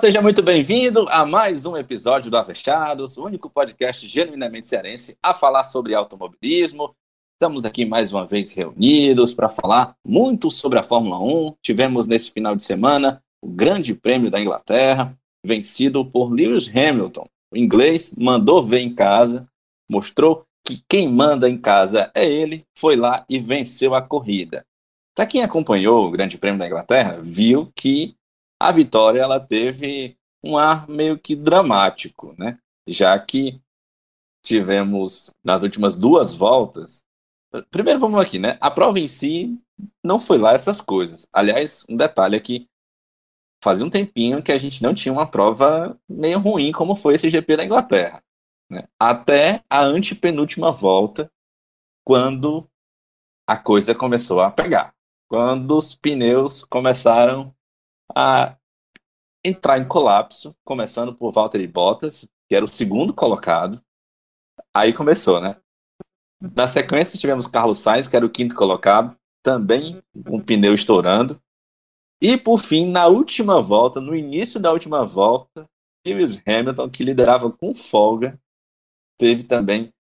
Seja muito bem-vindo a mais um episódio do Avestados, o único podcast genuinamente cearense a falar sobre automobilismo. Estamos aqui mais uma vez reunidos para falar muito sobre a Fórmula 1. Tivemos nesse final de semana o Grande Prêmio da Inglaterra, vencido por Lewis Hamilton. O inglês mandou ver em casa, mostrou que quem manda em casa é ele, foi lá e venceu a corrida. Para quem acompanhou o Grande Prêmio da Inglaterra, viu que a vitória ela teve um ar meio que dramático, né? Já que tivemos nas últimas duas voltas. Primeiro vamos aqui, né? A prova em si não foi lá essas coisas. Aliás, um detalhe aqui, fazia um tempinho que a gente não tinha uma prova meio ruim como foi esse GP da Inglaterra. Né? Até a antepenúltima volta, quando a coisa começou a pegar. Quando os pneus começaram a entrar em colapso, começando por Valtteri Bottas, que era o segundo colocado. Aí começou, né? Na sequência tivemos Carlos Sainz, que era o quinto colocado, também um pneu estourando. E por fim, na última volta, no início da última volta, Lewis Hamilton, que liderava com folga, teve também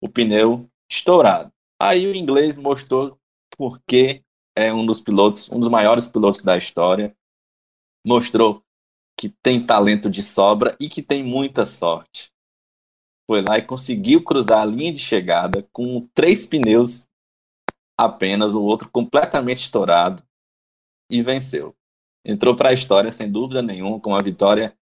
o pneu estourado. Aí o inglês mostrou porque é um dos pilotos, um dos maiores pilotos da história, mostrou que tem talento de sobra e que tem muita sorte. Foi lá e conseguiu cruzar a linha de chegada com três pneus apenas, o outro completamente estourado e venceu. Entrou para a história sem dúvida nenhuma com uma vitória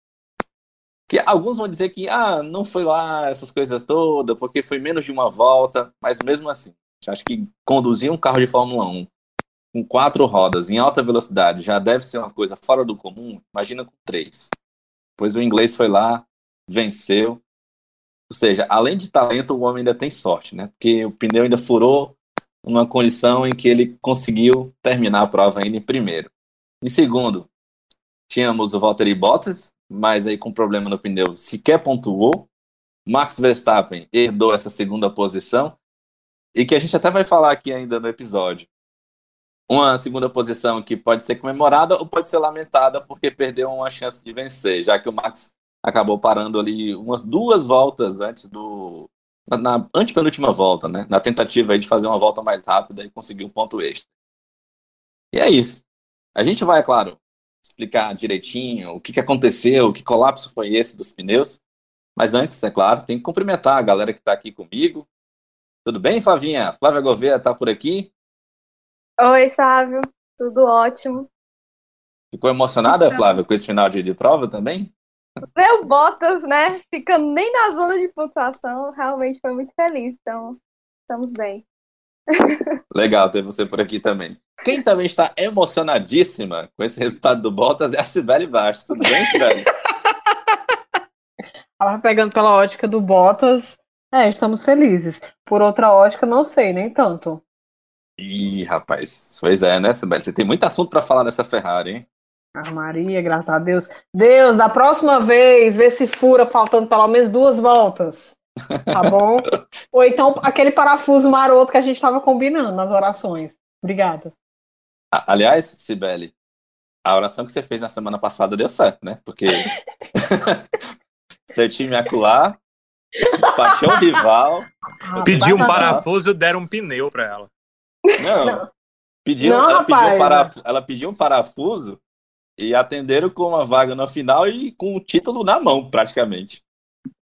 que alguns vão dizer que ah, não foi lá essas coisas todas, porque foi menos de uma volta, mas mesmo assim, acho que conduzir um carro de Fórmula 1 com quatro rodas em alta velocidade já deve ser uma coisa fora do comum, imagina com três. Pois o inglês foi lá, venceu. Ou seja, além de talento, o homem ainda tem sorte, né? Porque o pneu ainda furou numa condição em que ele conseguiu terminar a prova ainda em primeiro. Em segundo, tínhamos o Valtteri Bottas, mas aí com problema no pneu sequer pontuou. Max Verstappen herdou essa segunda posição e que a gente até vai falar aqui ainda no episódio uma segunda posição que pode ser comemorada ou pode ser lamentada porque perdeu uma chance de vencer, já que o Max acabou parando ali umas duas voltas antes do. na, na antepenúltima volta, né? Na tentativa de fazer uma volta mais rápida e conseguir um ponto extra. E é isso. A gente vai, é claro, explicar direitinho o que, que aconteceu, que colapso foi esse dos pneus. Mas antes, é claro, tem que cumprimentar a galera que está aqui comigo. Tudo bem, Flavinha? Flávia Gouveia está por aqui. Oi, Sávio. Tudo ótimo. Ficou emocionada, Estamos. Flávia, com esse final de, de prova também? O Bottas, né? Ficando nem na zona de pontuação, realmente foi muito feliz. Então, estamos bem. Legal ter você por aqui também. Quem também está emocionadíssima com esse resultado do Bottas é a Sibeli Bastos. Tudo bem, Sibeli? Ela pegando pela ótica do Bottas, é, estamos felizes. Por outra ótica, não sei, nem tanto. Ih, rapaz, pois é, né, Sibeli? Você tem muito assunto para falar nessa Ferrari, hein? Ah, Maria, graças a Deus. Deus, da próxima vez, vê se fura faltando pelo menos duas voltas. Tá bom? Ou então aquele parafuso maroto que a gente estava combinando nas orações. Obrigada. Aliás, Sibeli, a oração que você fez na semana passada deu certo, né? Porque seu time acular, despachou o rival. Pediu um parafuso e deram um pneu para ela. Não. Pediu, não, ela, pediu um parafuso, ela pediu um parafuso e atenderam com uma vaga na final e com o título na mão, praticamente.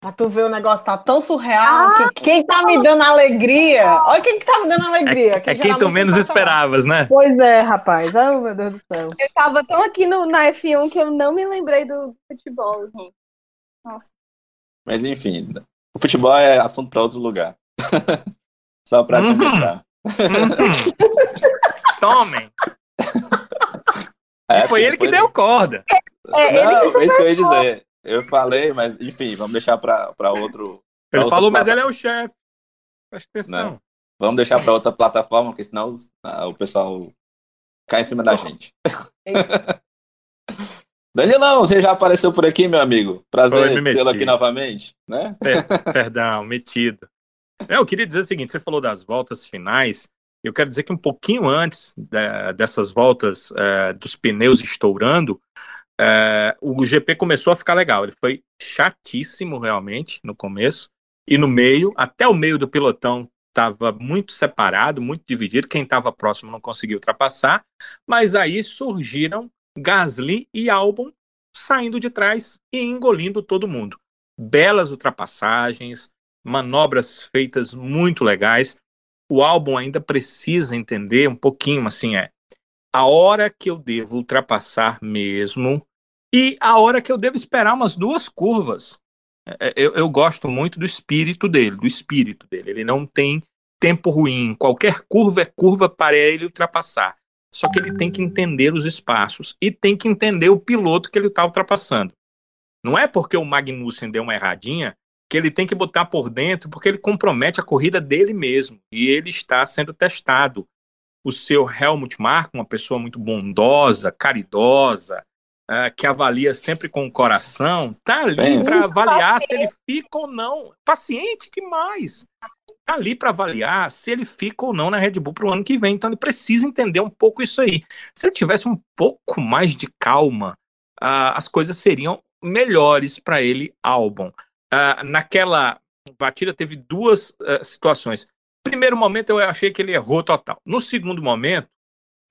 Pra tu ver o negócio tá tão surreal ah, que quem tá me dando alegria. Olha quem que tá me dando alegria. É, é quem tu menos esperavas, né? Pois é, rapaz. Oh, meu Deus do céu. Eu tava tão aqui no, na F1 que eu não me lembrei do futebol, gente. Nossa. Mas enfim, o futebol é assunto para outro lugar. Só pra uhum. Tomem! É, foi ele que deu corda. É, é não, é isso que eu ia dizer. Eu falei, mas enfim, vamos deixar para outro. Pra ele falou, mas ele é o chefe. Presta atenção. Não. Vamos deixar para outra plataforma, porque senão os, ah, o pessoal cai em cima da gente. Danilão, você já apareceu por aqui, meu amigo? Prazer tê-lo aqui novamente, né? perdão, metido. É, eu queria dizer o seguinte: você falou das voltas finais. Eu quero dizer que um pouquinho antes dessas voltas é, dos pneus estourando, é, o GP começou a ficar legal. Ele foi chatíssimo realmente no começo e no meio, até o meio do pelotão estava muito separado, muito dividido. Quem estava próximo não conseguiu ultrapassar, mas aí surgiram Gasly e Albon saindo de trás e engolindo todo mundo. Belas ultrapassagens, manobras feitas muito legais. O álbum ainda precisa entender um pouquinho, assim, é a hora que eu devo ultrapassar mesmo e a hora que eu devo esperar umas duas curvas. É, eu, eu gosto muito do espírito dele, do espírito dele. Ele não tem tempo ruim. Qualquer curva é curva para ele ultrapassar. Só que ele tem que entender os espaços e tem que entender o piloto que ele está ultrapassando. Não é porque o Magnussen deu uma erradinha que ele tem que botar por dentro, porque ele compromete a corrida dele mesmo. E ele está sendo testado o seu Helmut Marko, uma pessoa muito bondosa, caridosa, uh, que avalia sempre com o coração, tá ali para avaliar se ele fica ou não. Paciente demais. Tá ali para avaliar se ele fica ou não na Red Bull para o ano que vem. Então ele precisa entender um pouco isso aí. Se ele tivesse um pouco mais de calma, uh, as coisas seriam melhores para ele, Albon. Uh, naquela batida teve duas uh, situações primeiro momento eu achei que ele errou total. No segundo momento,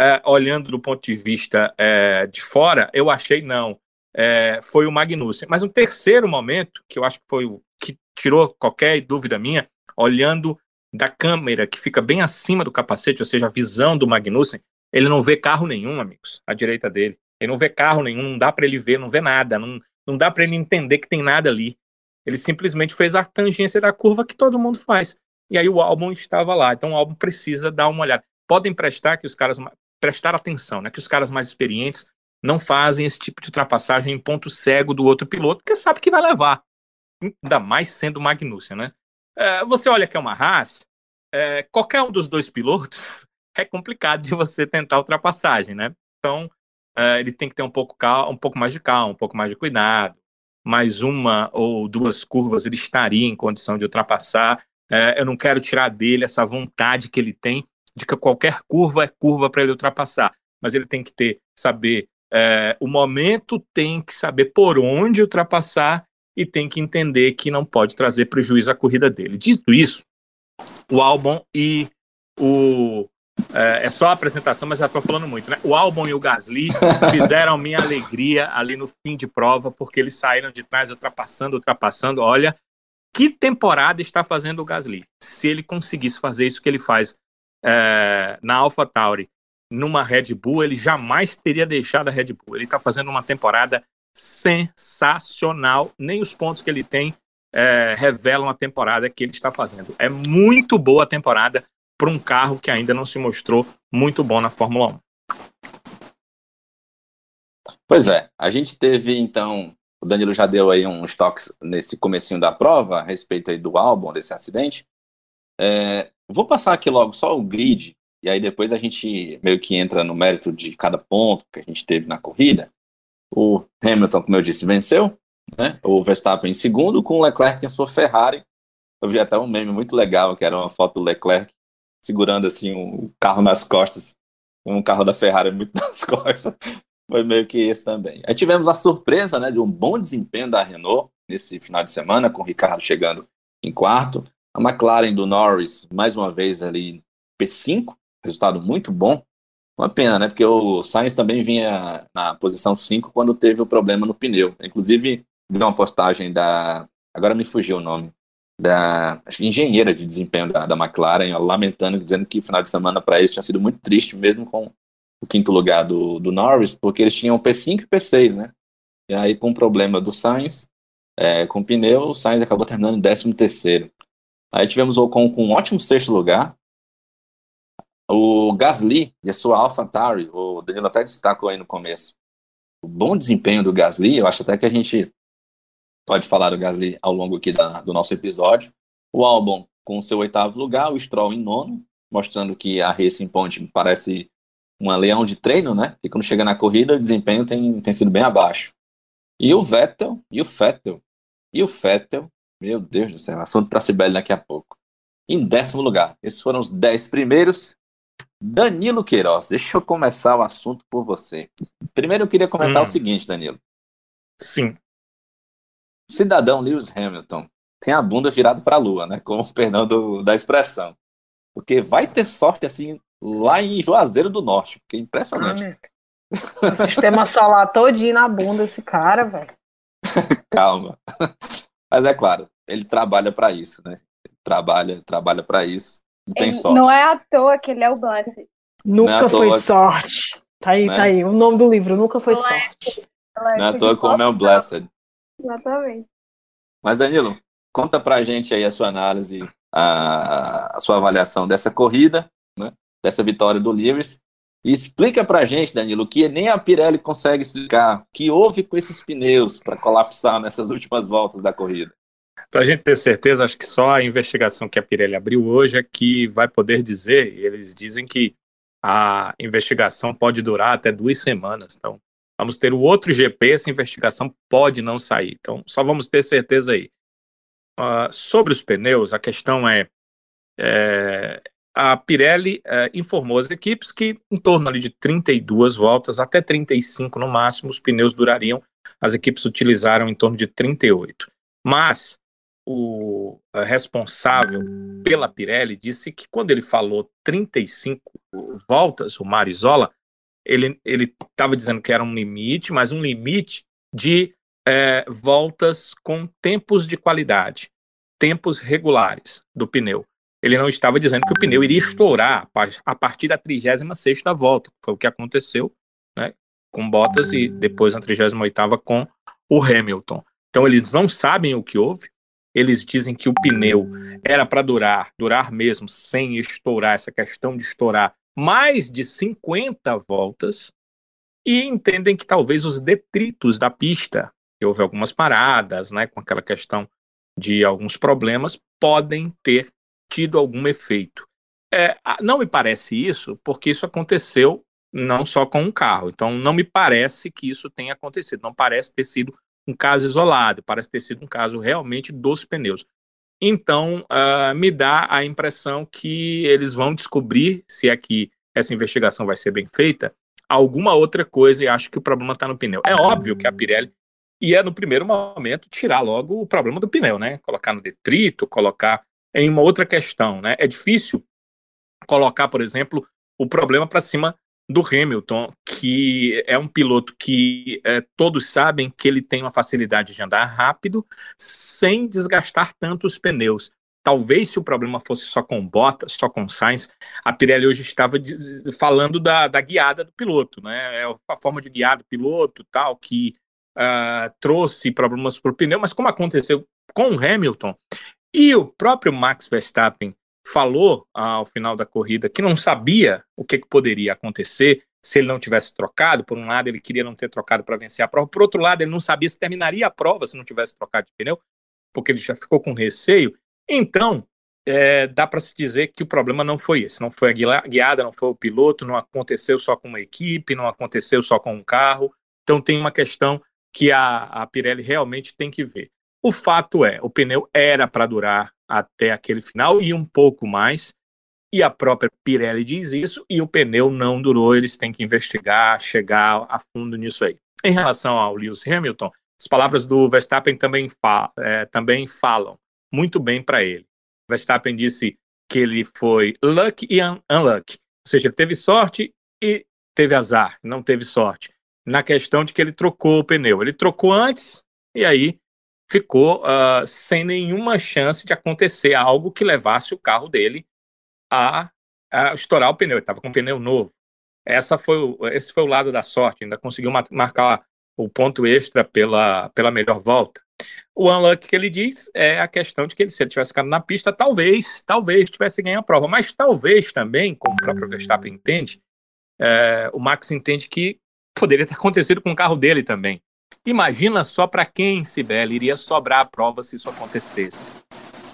é, olhando do ponto de vista é, de fora, eu achei não. É, foi o Magnussen. Mas no terceiro momento, que eu acho que foi o que tirou qualquer dúvida minha, olhando da câmera que fica bem acima do capacete, ou seja, a visão do Magnussen, ele não vê carro nenhum, amigos, à direita dele. Ele não vê carro nenhum, não dá para ele ver, não vê nada, não, não dá para ele entender que tem nada ali. Ele simplesmente fez a tangência da curva que todo mundo faz e aí o álbum estava lá. Então o álbum precisa dar uma olhada. Podem prestar que os caras prestar atenção, né? Que os caras mais experientes não fazem esse tipo de ultrapassagem em ponto cego do outro piloto, porque sabe que vai levar. Ainda mais sendo Magnussen, né? É, você olha que é uma Haas, é, qualquer um dos dois pilotos é complicado de você tentar ultrapassagem, né? Então é, ele tem que ter um pouco, calma, um pouco mais de calma, um pouco mais de cuidado. Mais uma ou duas curvas ele estaria em condição de ultrapassar. É, eu não quero tirar dele essa vontade que ele tem de que qualquer curva é curva para ele ultrapassar, mas ele tem que ter, saber é, o momento, tem que saber por onde ultrapassar e tem que entender que não pode trazer prejuízo à corrida dele. Dito isso, o Albon e o é, é, só a apresentação, mas já estou falando muito, né? O Albon e o Gasly fizeram minha alegria ali no fim de prova, porque eles saíram de trás ultrapassando, ultrapassando. Olha, que temporada está fazendo o Gasly? Se ele conseguisse fazer isso que ele faz é, na AlphaTauri, numa Red Bull, ele jamais teria deixado a Red Bull. Ele está fazendo uma temporada sensacional. Nem os pontos que ele tem é, revelam a temporada que ele está fazendo. É muito boa a temporada para um carro que ainda não se mostrou muito bom na Fórmula 1. Pois é, a gente teve então o Danilo já deu aí uns toques nesse comecinho da prova a respeito aí do álbum, desse acidente. É, vou passar aqui logo só o grid, e aí depois a gente meio que entra no mérito de cada ponto que a gente teve na corrida. O Hamilton, como eu disse, venceu, né? O Verstappen em segundo, com o Leclerc em sua Ferrari. Eu vi até um meme muito legal, que era uma foto do Leclerc segurando assim um carro nas costas, um carro da Ferrari muito nas costas, foi meio que isso também. Aí tivemos a surpresa né, de um bom desempenho da Renault nesse final de semana, com o Ricardo chegando em quarto. A McLaren do Norris, mais uma vez ali P5, resultado muito bom. Uma pena, né? Porque o Sainz também vinha na posição 5 quando teve o problema no pneu. Inclusive, vi uma postagem da. Agora me fugiu o nome. Da engenheira de desempenho da, da McLaren, lamentando, dizendo que o final de semana para eles tinha sido muito triste, mesmo com o quinto lugar do, do Norris, porque eles tinham P5 e P6, né? E aí, com o problema do Sainz, é, com o pneu, o Sainz acabou terminando em 13 terceiro. Aí tivemos o Ocon com um ótimo sexto lugar. O Gasly e a sua AlphaTauri, o Danilo até destacou aí no começo. O bom desempenho do Gasly, eu acho até que a gente pode falar do Gasly ao longo aqui da, do nosso episódio. O Albon com o seu oitavo lugar, o Stroll em nono, mostrando que a Racing Point parece uma leão de treino, né? E quando chega na corrida, o desempenho tem, tem sido bem abaixo. E o Vettel, e o Vettel, e o Vettel, meu Deus do céu, assunto para Sibeli daqui a pouco. Em décimo lugar, esses foram os dez primeiros. Danilo Queiroz, deixa eu começar o assunto por você. Primeiro eu queria comentar Hum. o seguinte, Danilo. Sim. Cidadão Lewis Hamilton tem a bunda virada para a lua, né? Com o perdão do- da expressão. Porque vai ter sorte assim lá em Juazeiro do Norte, porque é impressionante. O sistema solar todinho na bunda desse cara, velho. Calma. Mas é claro, ele trabalha para isso, né? Ele trabalha, trabalha para isso. E tem Ele- sorte. não é à toa que ele é o Blessed. Não é Nunca à foi toa. sorte. Tá aí, Né? tá aí. O nome do livro, nunca foi Não é. sorte. Não é à Blessed toa como é o. Blessed. Exatamente. Mas, Danilo, conta pra gente aí a sua análise, a, a sua avaliação dessa corrida, né? Dessa vitória do Lewis. E explica pra gente, Danilo, que nem a Pirelli consegue explicar. O que houve com esses pneus para colapsar nessas últimas voltas da corrida? Para a gente ter certeza, acho que só a investigação que a Pirelli abriu hoje é que vai poder dizer, e eles dizem que a investigação pode durar até duas semanas. Então, vamos ter o outro GP, essa investigação pode não sair. Então, só vamos ter certeza aí. Ah, sobre os pneus, a questão é, é, a Pirelli eh, informou as equipes que em torno ali de 32 voltas, até 35 no máximo, os pneus durariam. As equipes utilizaram em torno de 38. Mas o responsável pela Pirelli disse que quando ele falou 35 voltas, o Marizola, ele estava dizendo que era um limite, mas um limite de eh, voltas com tempos de qualidade, tempos regulares do pneu. Ele não estava dizendo que o pneu iria estourar a par- a partir da 36ª volta, que foi o que aconteceu né, com Bottas e depois na 38ª com o Hamilton. Então eles não sabem o que houve, eles dizem que o pneu era para durar, durar mesmo, sem estourar, essa questão de estourar mais de 50 voltas, e entendem que talvez os detritos da pista, que houve algumas paradas, né, com aquela questão de alguns problemas, podem ter tido algum efeito. É, não me parece isso, porque isso aconteceu não só com um carro. Então, não me parece que isso tenha acontecido. Não parece ter sido um caso isolado, parece ter sido um caso realmente dos pneus. Então, ah, me dá a impressão que eles vão descobrir, se é que essa investigação vai ser bem feita, alguma outra coisa e acho que o problema está no pneu. É óbvio que a Pirelli ia, no primeiro momento, tirar logo o problema do pneu, né? Colocar no detrito, colocar em uma outra questão, né? É difícil colocar, por exemplo, o problema para cima do Hamilton, que é um piloto que eh, todos sabem que ele tem uma facilidade de andar rápido sem desgastar tanto os pneus. Talvez se o problema fosse só com Bottas, só com Sainz, a Pirelli hoje estava falando da, da guiada do piloto, né? É a forma de guiar do piloto, tal, que ah, trouxe problemas para o pneu, mas como aconteceu com o Hamilton, e o próprio Max Verstappen falou ao final da corrida que não sabia o que, que poderia acontecer se ele não tivesse trocado. Por um lado, ele queria não ter trocado para vencer a prova. Por outro lado, ele não sabia se terminaria a prova se não tivesse trocado de pneu, porque ele já ficou com receio. Então, é, dá para se dizer que o problema não foi esse. Não foi a guia- guiada, não foi o piloto, não aconteceu só com uma equipe, não aconteceu só com um carro. Então, tem uma questão que a, a Pirelli realmente tem que ver. O fato é, o pneu era para durar até aquele final e um pouco mais, e a própria Pirelli diz isso, e o pneu não durou, eles têm que investigar, chegar a fundo nisso aí. Em relação ao Lewis Hamilton, as palavras do Verstappen também, fa é, também falam muito bem para ele. Verstappen disse que ele foi lucky e un unlucky, ou seja, ele teve sorte e teve azar, não teve sorte, na questão de que ele trocou o pneu. Ele trocou antes, e aí ficou uh, sem nenhuma chance de acontecer algo que levasse o carro dele a, a estourar o pneu. Ele estava com um pneu novo. Essa foi o, esse foi o lado da sorte. Ainda conseguiu ma- marcar o ponto extra pela, pela melhor volta. O unluck que ele diz é a questão de que ele, se ele tivesse ficado na pista, talvez, talvez tivesse ganho a prova. Mas talvez também, como o próprio Verstappen entende, é, o Max entende que poderia ter acontecido com o carro dele também. Imagina só para quem, Sibeli, iria sobrar a prova se isso acontecesse.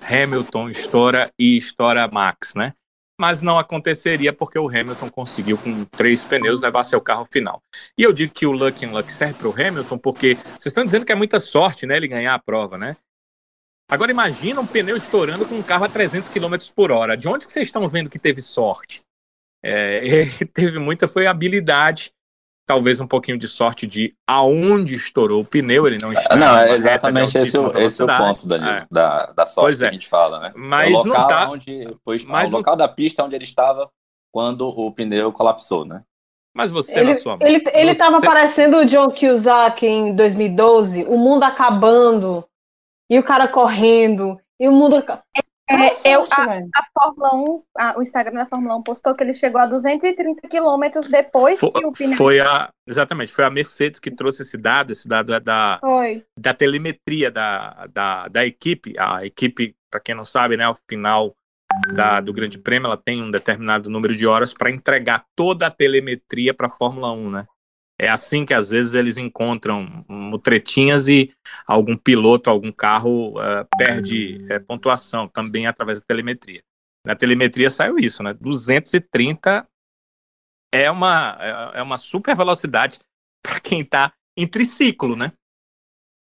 Hamilton estoura e estoura Max, né? Mas não aconteceria porque o Hamilton conseguiu, com três pneus, levar seu carro final. E eu digo que o Lucky and Luck serve para o Hamilton porque vocês estão dizendo que é muita sorte, né? Ele ganhar a prova, né? Agora imagina um pneu estourando com um carro a 300 km por hora. De onde que vocês estão vendo que teve sorte? É, teve muita foi habilidade, talvez um pouquinho de sorte de aonde estourou o pneu, ele não está. Não, é exatamente esse, esse é o ponto, Danilo, é. da, da sorte é. que a gente fala, né? Mas é o local tá, onde foi mas o local da pista onde ele estava quando o pneu colapsou, né? Mas você ele, na sua mão. Ele, ele você... tava parecendo o John Cusack em 2012, o mundo acabando, e o cara correndo, e o mundo. É, eu, a, a, Fórmula 1, a, o Instagram da Fórmula 1 postou que ele chegou a 230 quilômetros depois foi, que o pneu. Foi a, exatamente, foi a Mercedes que trouxe esse dado. Esse dado é da, foi. da telemetria da, da, da equipe. A equipe, para quem não sabe, né, ao final da, do Grande Prêmio, ela tem um determinado número de horas para entregar toda a telemetria para a Fórmula 1, né? É assim que às vezes eles encontram mutretinhas e algum piloto, algum carro uh, perde uh, pontuação também através da telemetria. Na telemetria saiu isso, né? 230 é uma, é, é uma super velocidade para quem está em triciclo, né?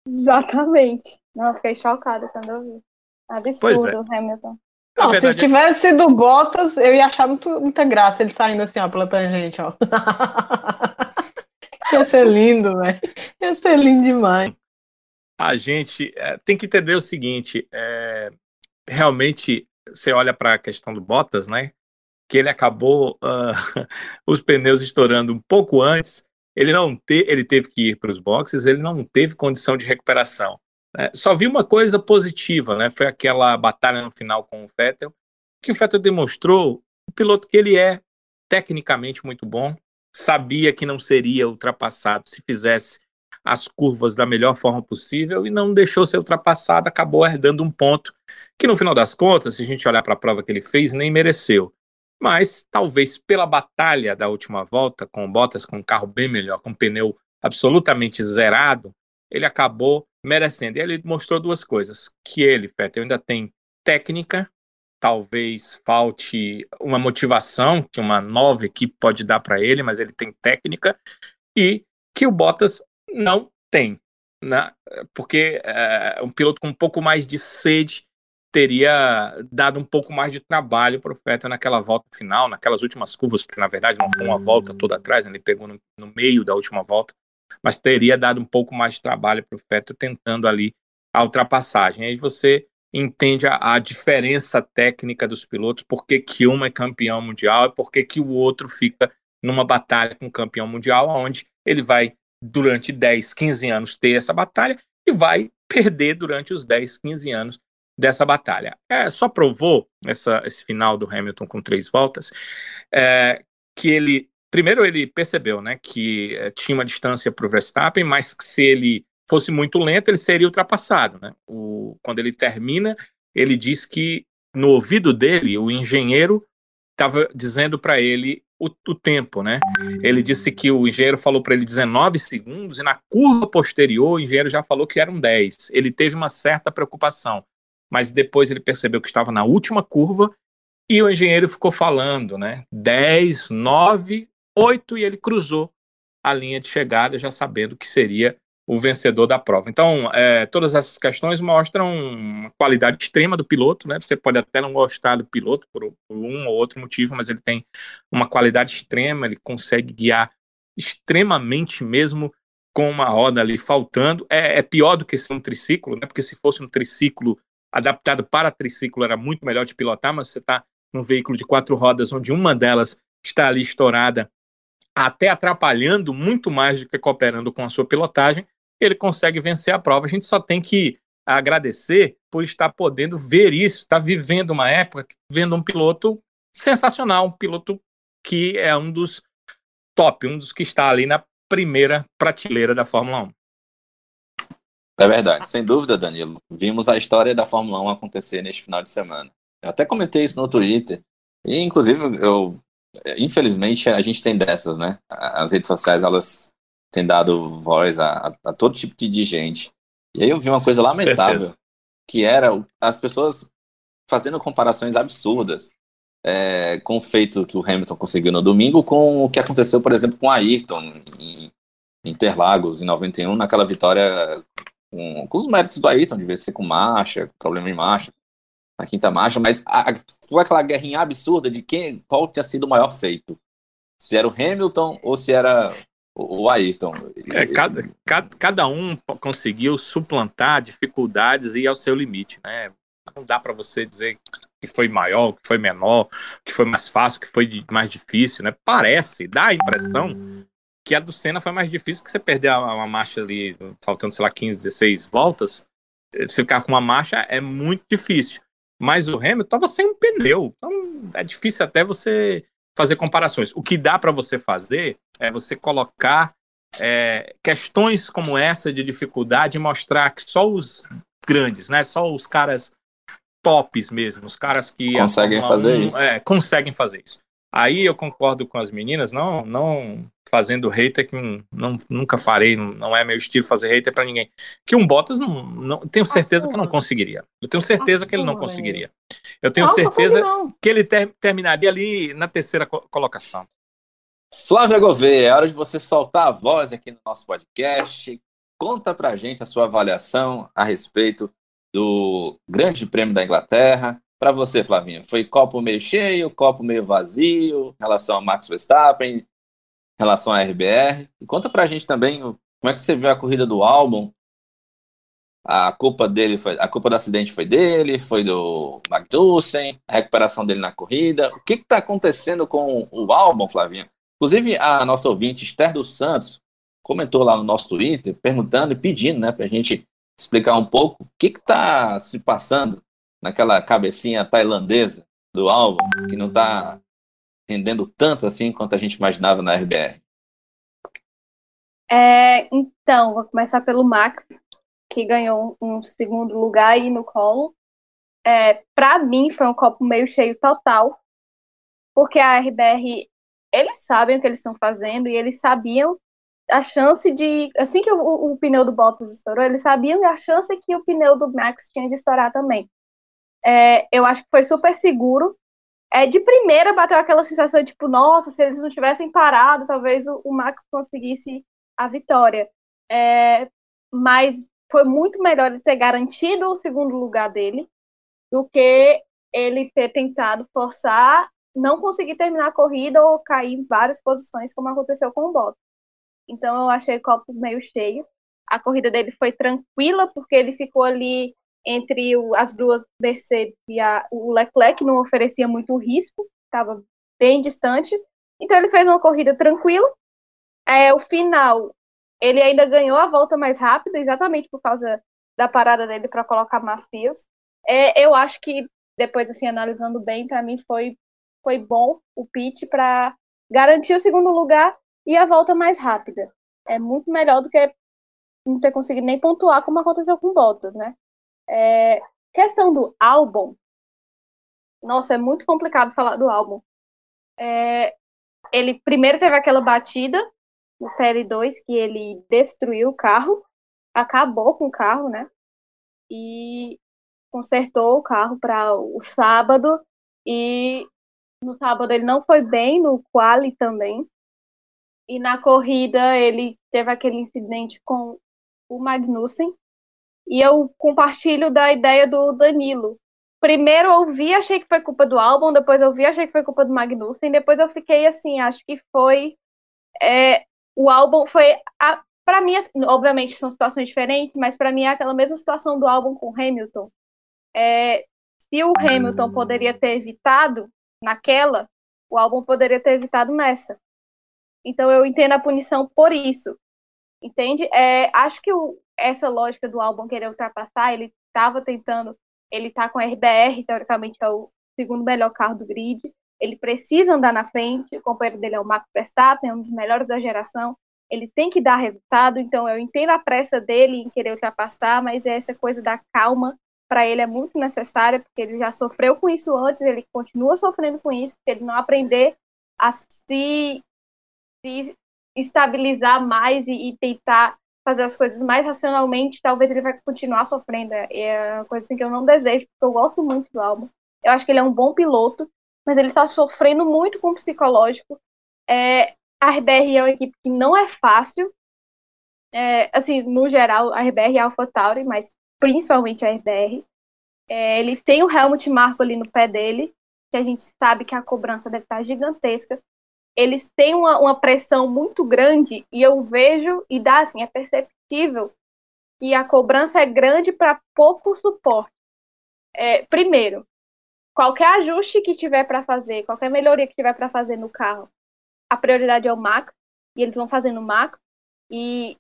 Exatamente. Não, fiquei chocada quando eu vi. Absurdo, é. Hamilton. Não, se tivesse sido Bottas, eu ia achar muito, muita graça ele saindo assim, ó, pela tangente, ó. Ia ser lindo, velho. Ia ser lindo demais. A gente é, tem que entender o seguinte: é, realmente, você olha para a questão do Bottas, né? Que ele acabou uh, os pneus estourando um pouco antes. Ele não te, ele teve que ir para os boxes, ele não teve condição de recuperação. Né? Só vi uma coisa positiva, né? Foi aquela batalha no final com o Vettel, que o Vettel demonstrou o piloto que ele é, tecnicamente muito bom, sabia que não seria ultrapassado se fizesse as curvas da melhor forma possível e não deixou ser ultrapassado, acabou herdando um ponto que no final das contas, se a gente olhar para a prova que ele fez, nem mereceu. Mas talvez pela batalha da última volta, com Bottas com um carro bem melhor, com um pneu absolutamente zerado, ele acabou merecendo. E ele mostrou duas coisas: que ele, Vettel, ainda tem técnica talvez falte uma motivação que uma nova equipe pode dar para ele, mas ele tem técnica e que o Bottas não tem, né? Porque é, um piloto com um pouco mais de sede teria dado um pouco mais de trabalho para o Vettel naquela volta final, naquelas últimas curvas, porque na verdade não foi uma volta toda atrás, né? ele pegou no, no meio da última volta, mas teria dado um pouco mais de trabalho para o Vettel tentando ali a ultrapassagem. Aí você entende a, a, diferença técnica dos pilotos, por que, um é campeão mundial e por que, que o outro fica numa batalha com o campeão mundial, onde ele vai, durante 10, 15 anos, ter essa batalha e vai perder durante os 10, 15 anos dessa batalha. É, só provou essa, esse final do Hamilton com três voltas é, que ele, primeiro ele percebeu né, que é, tinha uma distância para o Verstappen, mas que se ele fosse muito lento, ele seria ultrapassado. Né? O, quando ele termina, ele diz que no ouvido dele, o engenheiro estava dizendo para ele o, o, tempo, né? Ele disse que o engenheiro falou para ele 19 segundos e na curva posterior o engenheiro já falou que eram 10. Ele teve uma certa preocupação, mas depois ele percebeu que estava na última curva e o engenheiro ficou falando, né? 10, 9, 8 e ele cruzou a linha de chegada já sabendo que seria o vencedor da prova. Então, é, todas essas questões mostram uma qualidade extrema do piloto, né? Você pode até não gostar do piloto por, por um ou outro motivo, mas ele tem uma qualidade extrema, ele consegue guiar extremamente mesmo com uma roda ali faltando. É, é, pior do que ser um triciclo, né? Porque se fosse um triciclo adaptado para triciclo era muito melhor de pilotar, mas você está num veículo de quatro rodas onde uma delas está ali estourada, até atrapalhando muito mais do que cooperando com a sua pilotagem ele consegue vencer a prova. A gente só tem que agradecer por estar podendo ver isso, estar tá vivendo uma época, vendo um piloto sensacional, um piloto que é um dos top, um dos que está ali na primeira prateleira da Fórmula 1. É verdade, sem dúvida, Danilo. Vimos a história da Fórmula 1 acontecer neste final de semana. Eu até comentei isso no Twitter. E, inclusive, eu, infelizmente, a gente tem dessas, né? As redes sociais, elas tem dado voz a, a, a, todo tipo de gente. E aí eu vi uma coisa lamentável, Certeza. que era as pessoas fazendo comparações absurdas é, com o feito que o Hamilton conseguiu no domingo com o que aconteceu, por exemplo, com a Ayrton em, Interlagos, em 91, naquela vitória com, com os méritos do Ayrton, de vencer com marcha, problema em marcha. na quinta marcha, mas a, foi aquela guerrinha absurda de quem, qual tinha sido o maior feito. Se era o Hamilton ou se era o, o Ayrton. É, cada, cada, cada um conseguiu suplantar dificuldades e ir ao seu limite, né? Não dá para você dizer que foi maior, que foi menor, que foi mais fácil, que foi mais difícil, né? Parece, dá a impressão que a do Senna foi mais difícil que você perder uma marcha ali, faltando, sei lá, 15, 16 voltas. Se ficar com uma marcha é muito difícil. Mas o Hamilton estava sem um pneu. Então é difícil até você fazer comparações. O que dá para você fazer é você colocar é, questões como essa de dificuldade e mostrar que só os grandes, né? Só os caras tops mesmo, os caras que conseguem fazer 1, isso. É, conseguem fazer isso. Aí eu concordo com as meninas, não, não fazendo hater que não, nunca farei, não é meu estilo fazer hater para ninguém. Que um Bottas não, não tenho certeza que não conseguiria. Eu tenho certeza que ele não conseguiria. Eu tenho certeza que ele ter, terminaria ali na terceira colocação. Flávia Gouveia, é hora de você soltar a voz aqui no nosso podcast. Conta pra gente a sua avaliação a respeito do Grande Prêmio da Inglaterra. Para você, Flavinha, foi copo meio cheio, copo meio vazio, em relação a Max Verstappen, em relação à RBR. E conta para a gente também como é que você viu a corrida do álbum. A culpa dele foi, a culpa do acidente foi dele, foi do Magnussen, a recuperação dele na corrida. O que está acontecendo com o álbum, Flavinha? Inclusive, a nossa ouvinte, Esther dos Santos, comentou lá no nosso Twitter, perguntando e pedindo né, para a gente explicar um pouco o que está se passando naquela cabecinha tailandesa do álbum, que não está rendendo tanto assim quanto a gente imaginava na RBR. É, então, vou começar pelo Max, que ganhou um segundo lugar aí no colo. É, para mim, foi um copo meio cheio total, porque a RBR, eles sabem o que eles estão fazendo e eles sabiam a chance de. Assim que o, o, pneu do Bottas estourou, eles sabiam a chance que o pneu do Max tinha de estourar também. É, eu acho que foi super seguro. É, de primeira bateu aquela sensação tipo, nossa, se eles não tivessem parado, talvez o, o Max conseguisse a vitória. É, mas foi muito melhor ele ter garantido o segundo lugar dele do que ele ter tentado forçar, não conseguir terminar a corrida ou cair em várias posições, como aconteceu com o Bottas. Então eu achei o copo meio cheio. A corrida dele foi tranquila, porque ele ficou ali entre o, as duas Mercedes e a, o Leclerc, não oferecia muito risco, estava bem distante. Então ele fez uma corrida tranquila. É, o final, ele ainda ganhou a volta mais rápida, exatamente por causa da parada dele para colocar macios. É, eu acho que depois assim analisando bem, para mim foi foi bom o pit para garantir o segundo lugar e a volta mais rápida. É muito melhor do que não ter conseguido nem pontuar, como aconteceu com Bottas, né? É, questão do álbum. Nossa, é muito complicado falar do álbum. É, ele primeiro teve aquela batida no TL2 que ele destruiu o carro, acabou com o carro, né? E consertou o carro para o sábado e no sábado ele não foi bem no quali também e na corrida ele teve aquele incidente com o Magnussen. E eu compartilho da ideia do Danilo. Primeiro eu ouvi, achei que foi culpa do álbum, depois eu vi, achei que foi culpa do Magnussen, depois eu fiquei assim, acho que foi. É, o álbum foi. Para mim, assim, obviamente são situações diferentes, mas para mim é aquela mesma situação do álbum com Hamilton. É, se o Hamilton poderia ter evitado naquela, o álbum poderia ter evitado nessa. Então eu entendo a punição por isso. Entende? É, acho que o, essa lógica do álbum querer ultrapassar, ele estava tentando, ele está com a RBR, teoricamente é o segundo melhor carro do grid, ele precisa andar na frente, o companheiro dele é o Max Verstappen, é um dos melhores da geração, ele tem que dar resultado, então eu entendo a pressa dele em querer ultrapassar, mas essa coisa da calma para ele é muito necessária, porque ele já sofreu com isso antes, ele continua sofrendo com isso, se ele não aprender a se se estabilizar mais e, e, tentar fazer as coisas mais racionalmente, talvez ele vai continuar sofrendo. É uma coisa assim que eu não desejo, porque eu gosto muito do álbum. Eu acho que ele é um bom piloto, mas ele está sofrendo muito com o psicológico. É, a RBR é uma equipe que não é fácil. É, assim, no geral, a RBR é a AlphaTauri, mas principalmente a RBR. É, ele tem o Helmut Marko ali no pé dele, que a gente sabe que a cobrança deve estar gigantesca. Eles têm uma, uma pressão muito grande e eu vejo, e dá assim, é perceptível que a cobrança é grande para pouco suporte. É, primeiro, qualquer ajuste que tiver para fazer, qualquer melhoria que tiver para fazer no carro, a prioridade é o Max, e eles vão fazendo o Max. E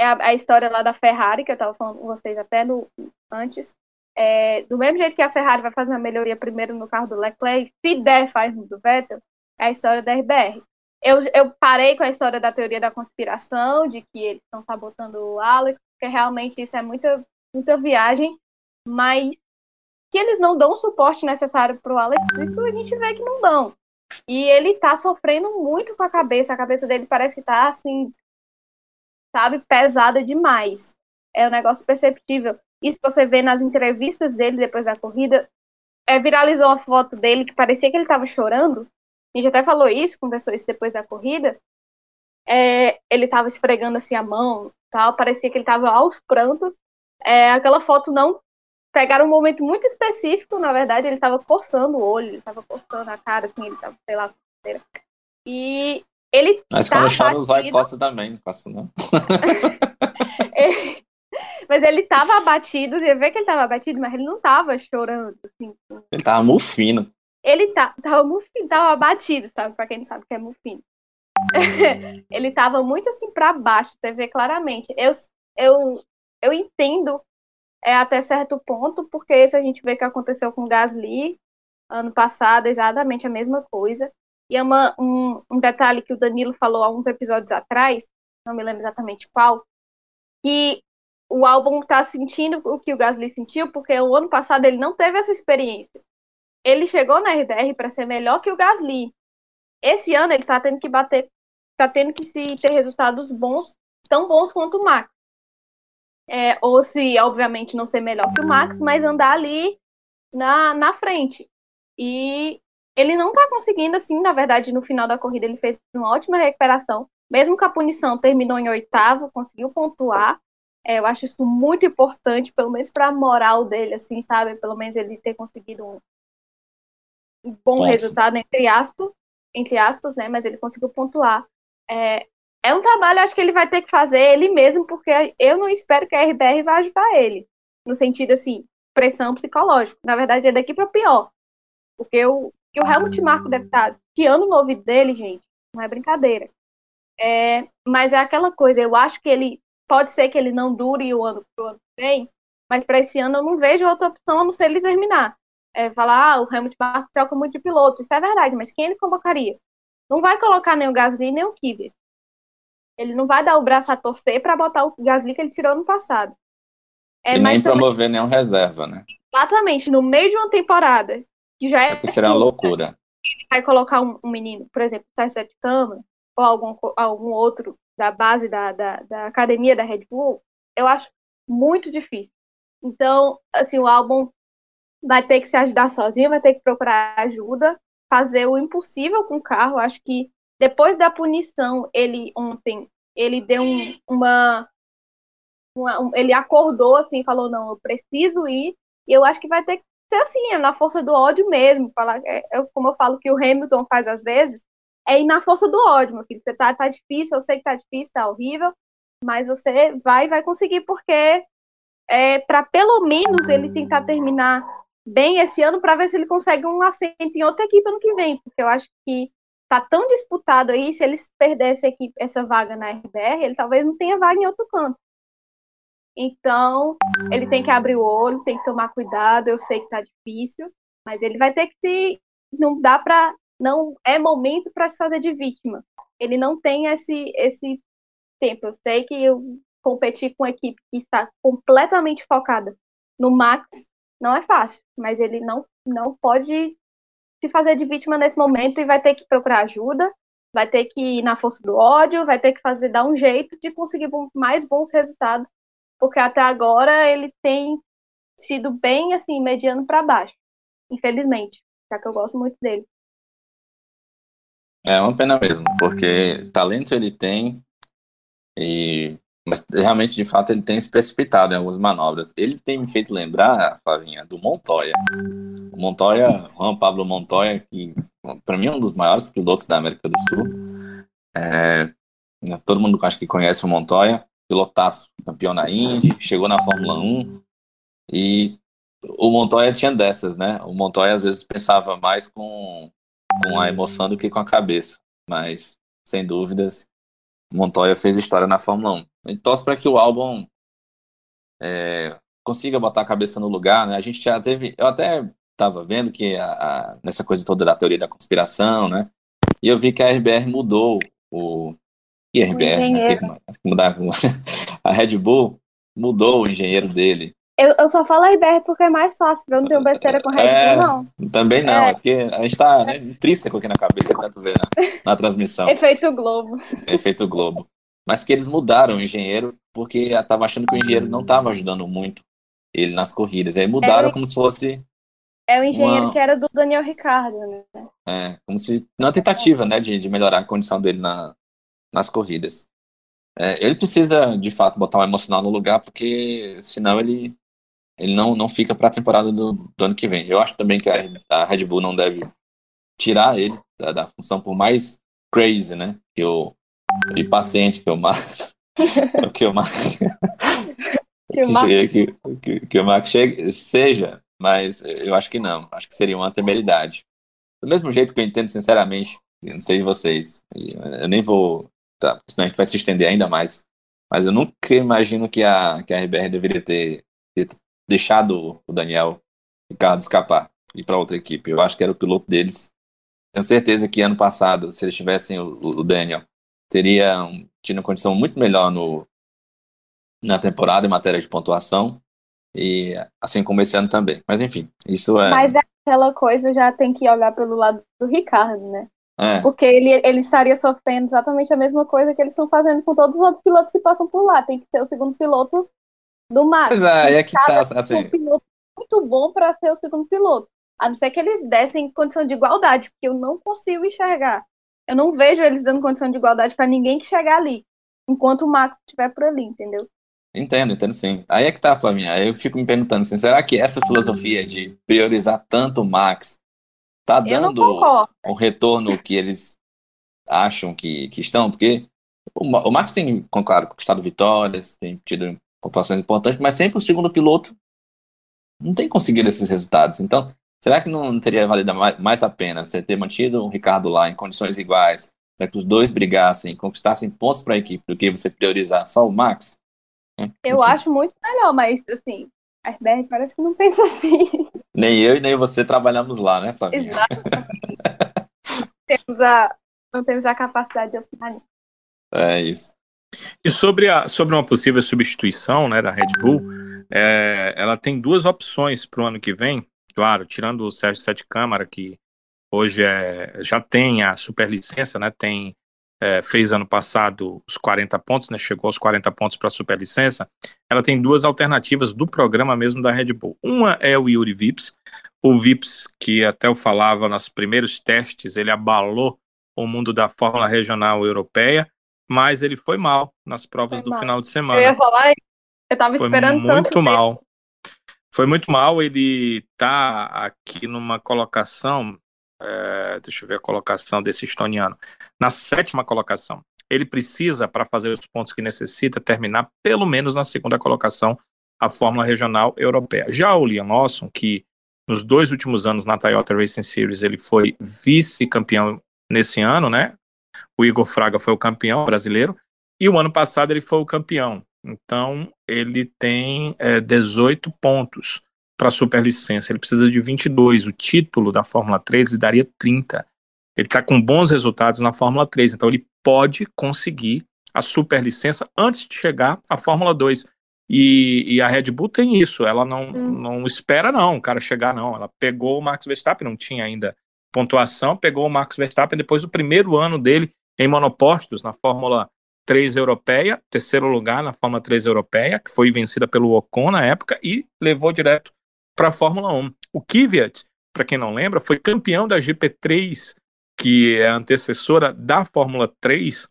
é a, a história lá da Ferrari, que eu estava falando com vocês até no, antes. É, do mesmo jeito que a Ferrari vai fazer uma melhoria primeiro no carro do Leclerc, se der, faz no do Vettel, é a história da RBR. Eu, eu parei com a história da teoria da conspiração, de que eles estão sabotando o Alex, porque realmente isso é muita, muita viagem, mas que eles não dão o suporte necessário para o Alex, isso a gente vê que não dão. E ele tá sofrendo muito com a cabeça, a cabeça dele parece que tá assim, sabe, pesada demais. É um negócio perceptível. Isso você vê nas entrevistas dele depois da corrida. É, viralizou uma foto dele que parecia que ele estava chorando. A gente até falou isso, conversou isso depois da corrida. É, ele estava esfregando assim a mão, tal, parecia que ele estava aos prantos. É, aquela foto não pegaram um momento muito específico, na verdade, ele estava coçando o olho, ele estava coçando a cara, assim, ele estava, sei lá, e ele Mas tá quando chora, o zóio coça também, não coça não. mas ele estava abatido, você vê que ele estava abatido, mas ele não estava chorando, assim. Ele estava mufino. Ele tá, tava mufino, tava abatido, sabe, pra quem não sabe o que é mufino. ele tava muito assim para baixo, você vê claramente. Eu, eu, eu entendo é até certo ponto, porque isso a gente vê que aconteceu com o Gasly ano passado, exatamente a mesma coisa. E é uma, um, um detalhe que o Danilo falou há uns episódios atrás, não me lembro exatamente qual, que o álbum está sentindo o que o Gasly sentiu, porque o ano passado ele não teve essa experiência. Ele chegou na RBR para ser melhor que o Gasly. Esse ano ele está tendo que bater, está tendo que se ter resultados bons, tão bons quanto o Max. É, ou se, obviamente, não ser melhor que o Max, mas andar ali na, na frente. E ele não tá conseguindo, assim, na verdade, no final da corrida ele fez uma ótima recuperação. Mesmo com a punição, terminou em oitavo, conseguiu pontuar. É, eu acho isso muito importante, pelo menos para a moral dele, assim, sabe? Pelo menos ele ter conseguido um, um bom Nossa. resultado, entre aspas, entre aspas, né? Mas ele conseguiu pontuar. É, é um trabalho, acho que ele vai ter que fazer ele mesmo, porque eu não espero que a RBR vá ajudar ele. No sentido, assim, pressão psicológica. Na verdade, é daqui para pior. Porque o, que o Helmut Marko deve estar piando no ouvido dele, gente, não é brincadeira. É, mas é aquela coisa, eu acho que ele pode ser que ele não dure o ano pro ano que vem, mas para esse ano eu não vejo outra opção a não ser ele terminar. É, falar, ah, o Helmut Marko troca muito de piloto, isso é verdade, mas quem ele convocaria? Não vai colocar nem o Gasly nem o Kvyat. Ele não vai dar o braço a torcer para botar o Gasly que ele tirou no passado. É, e nem promover nenhum reserva, né? Exatamente, no meio de uma temporada, que já é. é será uma loucura. Vai colocar um, um menino, por exemplo, Sérgio de Câmara, ou algum, algum outro da base da, da, da academia da Red Bull, eu acho muito difícil. Então, assim, o álbum vai ter que se ajudar sozinho, vai ter que procurar ajuda, fazer o impossível com o carro. Acho que depois da punição, ele ontem, ele deu um, uma, uma um, ele acordou assim, falou não, eu preciso ir. E eu acho que vai ter que ser assim, é na força do ódio mesmo. Falar, é, é, como eu falo que o Hamilton faz às vezes, é ir na força do ódio, meu filho. Você tá, tá difícil, eu sei que tá difícil, tá horrível, mas você vai vai conseguir porque é para pelo menos ele tentar terminar bem esse ano para ver se ele consegue um assento em outra equipe ano que vem, porque eu acho que tá tão disputado aí, se eles perdessem essa vaga na RBR, ele talvez não tenha vaga em outro canto. Então, ele tem que abrir o olho, tem que tomar cuidado, eu sei que tá difícil, mas ele vai ter que se não dá para não é momento para se fazer de vítima. Ele não tem esse esse tempo. Eu sei que eu competir com uma equipe que está completamente focada no Max não é fácil, mas ele não não pode se fazer de vítima nesse momento e vai ter que procurar ajuda, vai ter que ir na força do ódio, vai ter que fazer dar um jeito de conseguir mais bons resultados, porque até agora ele tem sido bem assim mediano para baixo, infelizmente, já que eu gosto muito dele. É uma pena mesmo, porque talento ele tem e Mas realmente, de fato, ele tem se precipitado em algumas manobras. Ele tem me feito lembrar, Flavinha, do Montoya. O Montoya, Juan Pablo Montoya, que para mim é um dos maiores pilotos da América do Sul. É, todo mundo acho que conhece o Montoya, pilotaço, campeão na Indy, chegou na Fórmula 1 e o Montoya tinha dessas, né? O Montoya às vezes pensava mais com, com a emoção do que com a cabeça, mas sem dúvidas, Montoya fez história na Fórmula 1. A gente torce para que o álbum é, consiga botar a cabeça no lugar, né? A gente já teve, eu até estava vendo que a, a, nessa coisa toda da teoria da conspiração, né? E eu vi que a RBR mudou o e a RBR, né? mudar a Red Bull mudou o engenheiro dele eu, eu só falo RBR porque é mais fácil, eu não tenho besteira com Red Bull, é, não. Também não, é. é. porque a gente tá né, intrínseco aqui na cabeça, tanto ver na, na transmissão. Efeito Globo. Efeito Globo. Mas que eles mudaram o engenheiro porque estava achando que o engenheiro não estava ajudando muito ele nas corridas. Aí mudaram é, como se fosse. É o engenheiro uma... que era do Daniel Ricardo, né? É, como se. Uma tentativa, né, de, de melhorar a condição dele na, nas corridas. É, ele precisa, de fato, botar um emocional no lugar, porque senão ele ele não, não fica para a temporada do, do, ano que vem. Eu acho também que a, a Red Bull não deve tirar ele da, da, função, por mais crazy, né? Que o e paciente que o Mark que o Mark que, o Mark... que, que, que o Mark chegue, seja, mas eu acho que não. Acho que seria uma temeridade. Do mesmo jeito que eu entendo sinceramente, não sei de vocês, eu nem vou, tá, senão a gente vai se estender ainda mais. Mas eu nunca imagino que a, que a RBR deveria ter, ter deixado o Daniel Ricardo escapar e para outra equipe. Eu acho que era o piloto deles. Tenho certeza que ano passado, se eles tivessem o, o Daniel, teria tido uma condição muito melhor no, na temporada em matéria de pontuação. E assim como esse ano também. Mas enfim, isso é. Mas aquela coisa já tem que olhar pelo lado do Ricardo, né? É. Porque ele, ele estaria sofrendo exatamente a mesma coisa que eles estão fazendo com todos os outros pilotos que passam por lá. Tem que ser o segundo piloto do Max. Pois é, é que tá, assim. Um piloto muito bom para ser o segundo piloto. A não ser que eles dessem condição de igualdade, porque eu não consigo enxergar. Eu não vejo eles dando condição de igualdade para ninguém que chegar ali, enquanto o Max estiver por ali, entendeu? Entendo, entendo sim. Aí é que tá, Flavinha. Aí eu fico me perguntando assim, será que essa filosofia de priorizar tanto o Max tá dando o retorno que eles acham que, que estão? Porque o, o Max tem, claro, conquistado vitórias, tem tido pontuações importantes, mas sempre o segundo piloto não tem conseguido esses resultados. Então, será que não teria valido mais a pena você ter mantido o Ricardo lá em condições iguais, para que os dois brigassem, conquistassem pontos para a equipe, do que você priorizar só o Max? Eu acho muito melhor, mas assim, a RBR parece que não pensa assim. Nem eu e nem você trabalhamos lá, né, Flávia? Exato. temos a, não temos a capacidade de opinar nisso. É isso. E sobre, a, sobre uma possível substituição né, da Red Bull, é, ela tem duas opções para o ano que vem. Claro, tirando o Sérgio Sete Câmara, que hoje é, já tem a superlicença, né, tem, é, fez ano passado os 40 pontos, né, chegou aos 40 pontos para a superlicença. Ela tem duas alternativas do programa mesmo da Red Bull. Uma é o Yuri Vips, o Vips, que até eu falava nos primeiros testes, ele abalou o mundo da Fórmula Regional Europeia mas ele foi mal nas provas foi do mal. final de semana. Eu ia falar, eu tava foi esperando muito tanto mal. Tempo. Foi muito mal, ele tá aqui numa colocação, é, deixa eu ver a colocação desse estoniano, na sétima colocação. Ele precisa, para fazer os pontos que necessita, terminar pelo menos na segunda colocação a Fórmula Regional Europeia. Já o Liam Lawson, que nos dois últimos anos na Toyota Racing Series ele foi vice-campeão nesse ano, né? O Igor Fraga foi o campeão brasileiro e o ano passado ele foi o campeão. Então ele tem é, 18 pontos para a superlicença. Ele precisa de 22. O título da Fórmula 3 lhe daria 30. Ele está com bons resultados na Fórmula 3, então ele pode conseguir a superlicença antes de chegar à Fórmula 2. E, e, a Red Bull tem isso, ela não, hum. não espera não o cara chegar não, ela pegou o Max Verstappen, não tinha ainda pontuação, pegou o Max Verstappen depois do primeiro ano dele em monopostos na Fórmula 3 europeia, terceiro lugar na Fórmula 3 europeia, que foi vencida pelo Ocon na época e levou direto para a Fórmula 1. O Kvyat, para quem não lembra, foi campeão da GP3, que é a antecessora da Fórmula 3,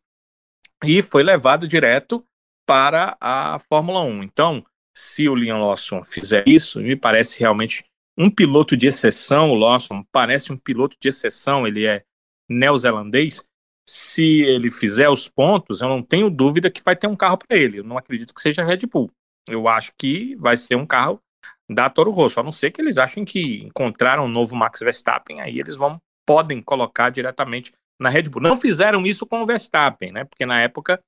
e foi levado direto para a Fórmula 1. Então, se o Liam Lawson fizer isso, me parece realmente um piloto de exceção, o Lawson parece um piloto de exceção, ele é neozelandês. Se ele fizer os pontos, eu não tenho dúvida que vai ter um carro para ele. Eu não acredito que seja Red Bull. Eu acho que vai ser um carro da Toro Rosso, a não ser que eles achem que encontraram um novo Max Verstappen, aí eles vão podem colocar diretamente na Red Bull. Não fizeram isso com o Verstappen, né? Porque na época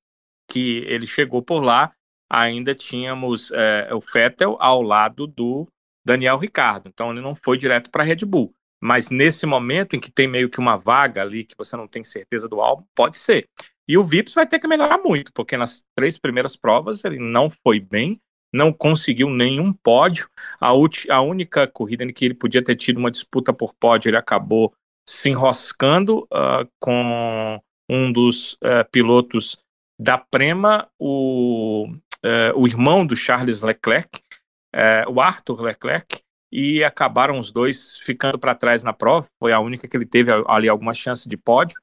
que ele chegou por lá, ainda tínhamos é, o Vettel ao lado do Daniel Ricardo. Então ele não foi direto para a Red Bull. Mas nesse momento em que tem meio que uma vaga ali, que você não tem certeza do álbum, pode ser. E o Vips vai ter que melhorar muito, porque nas três primeiras provas ele não foi bem, não conseguiu nenhum pódio. A, a única corrida em que ele podia ter tido uma disputa por pódio, ele acabou se enroscando uh, com um dos uh, pilotos da Prema, o, uh, o irmão do Charles Leclerc, o Arthur Leclerc, e acabaram os dois ficando para trás na prova. Foi a única que ele teve ali alguma chance de pódio.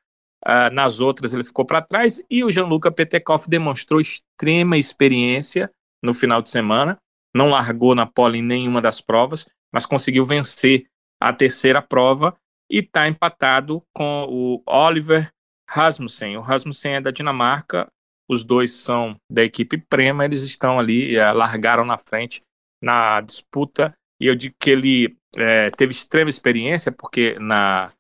nas outras ele ficou para trás e o Jean-Luc Petekoff demonstrou extrema experiência no final de semana. Não largou na pole em nenhuma das provas, mas conseguiu vencer a terceira prova e está empatado com o Oliver Rasmussen. O Rasmussen é da Dinamarca, os dois são da equipe Prema, eles estão ali, é, largaram na frente na disputa, e eu digo que ele é, teve extrema experiência, porque na,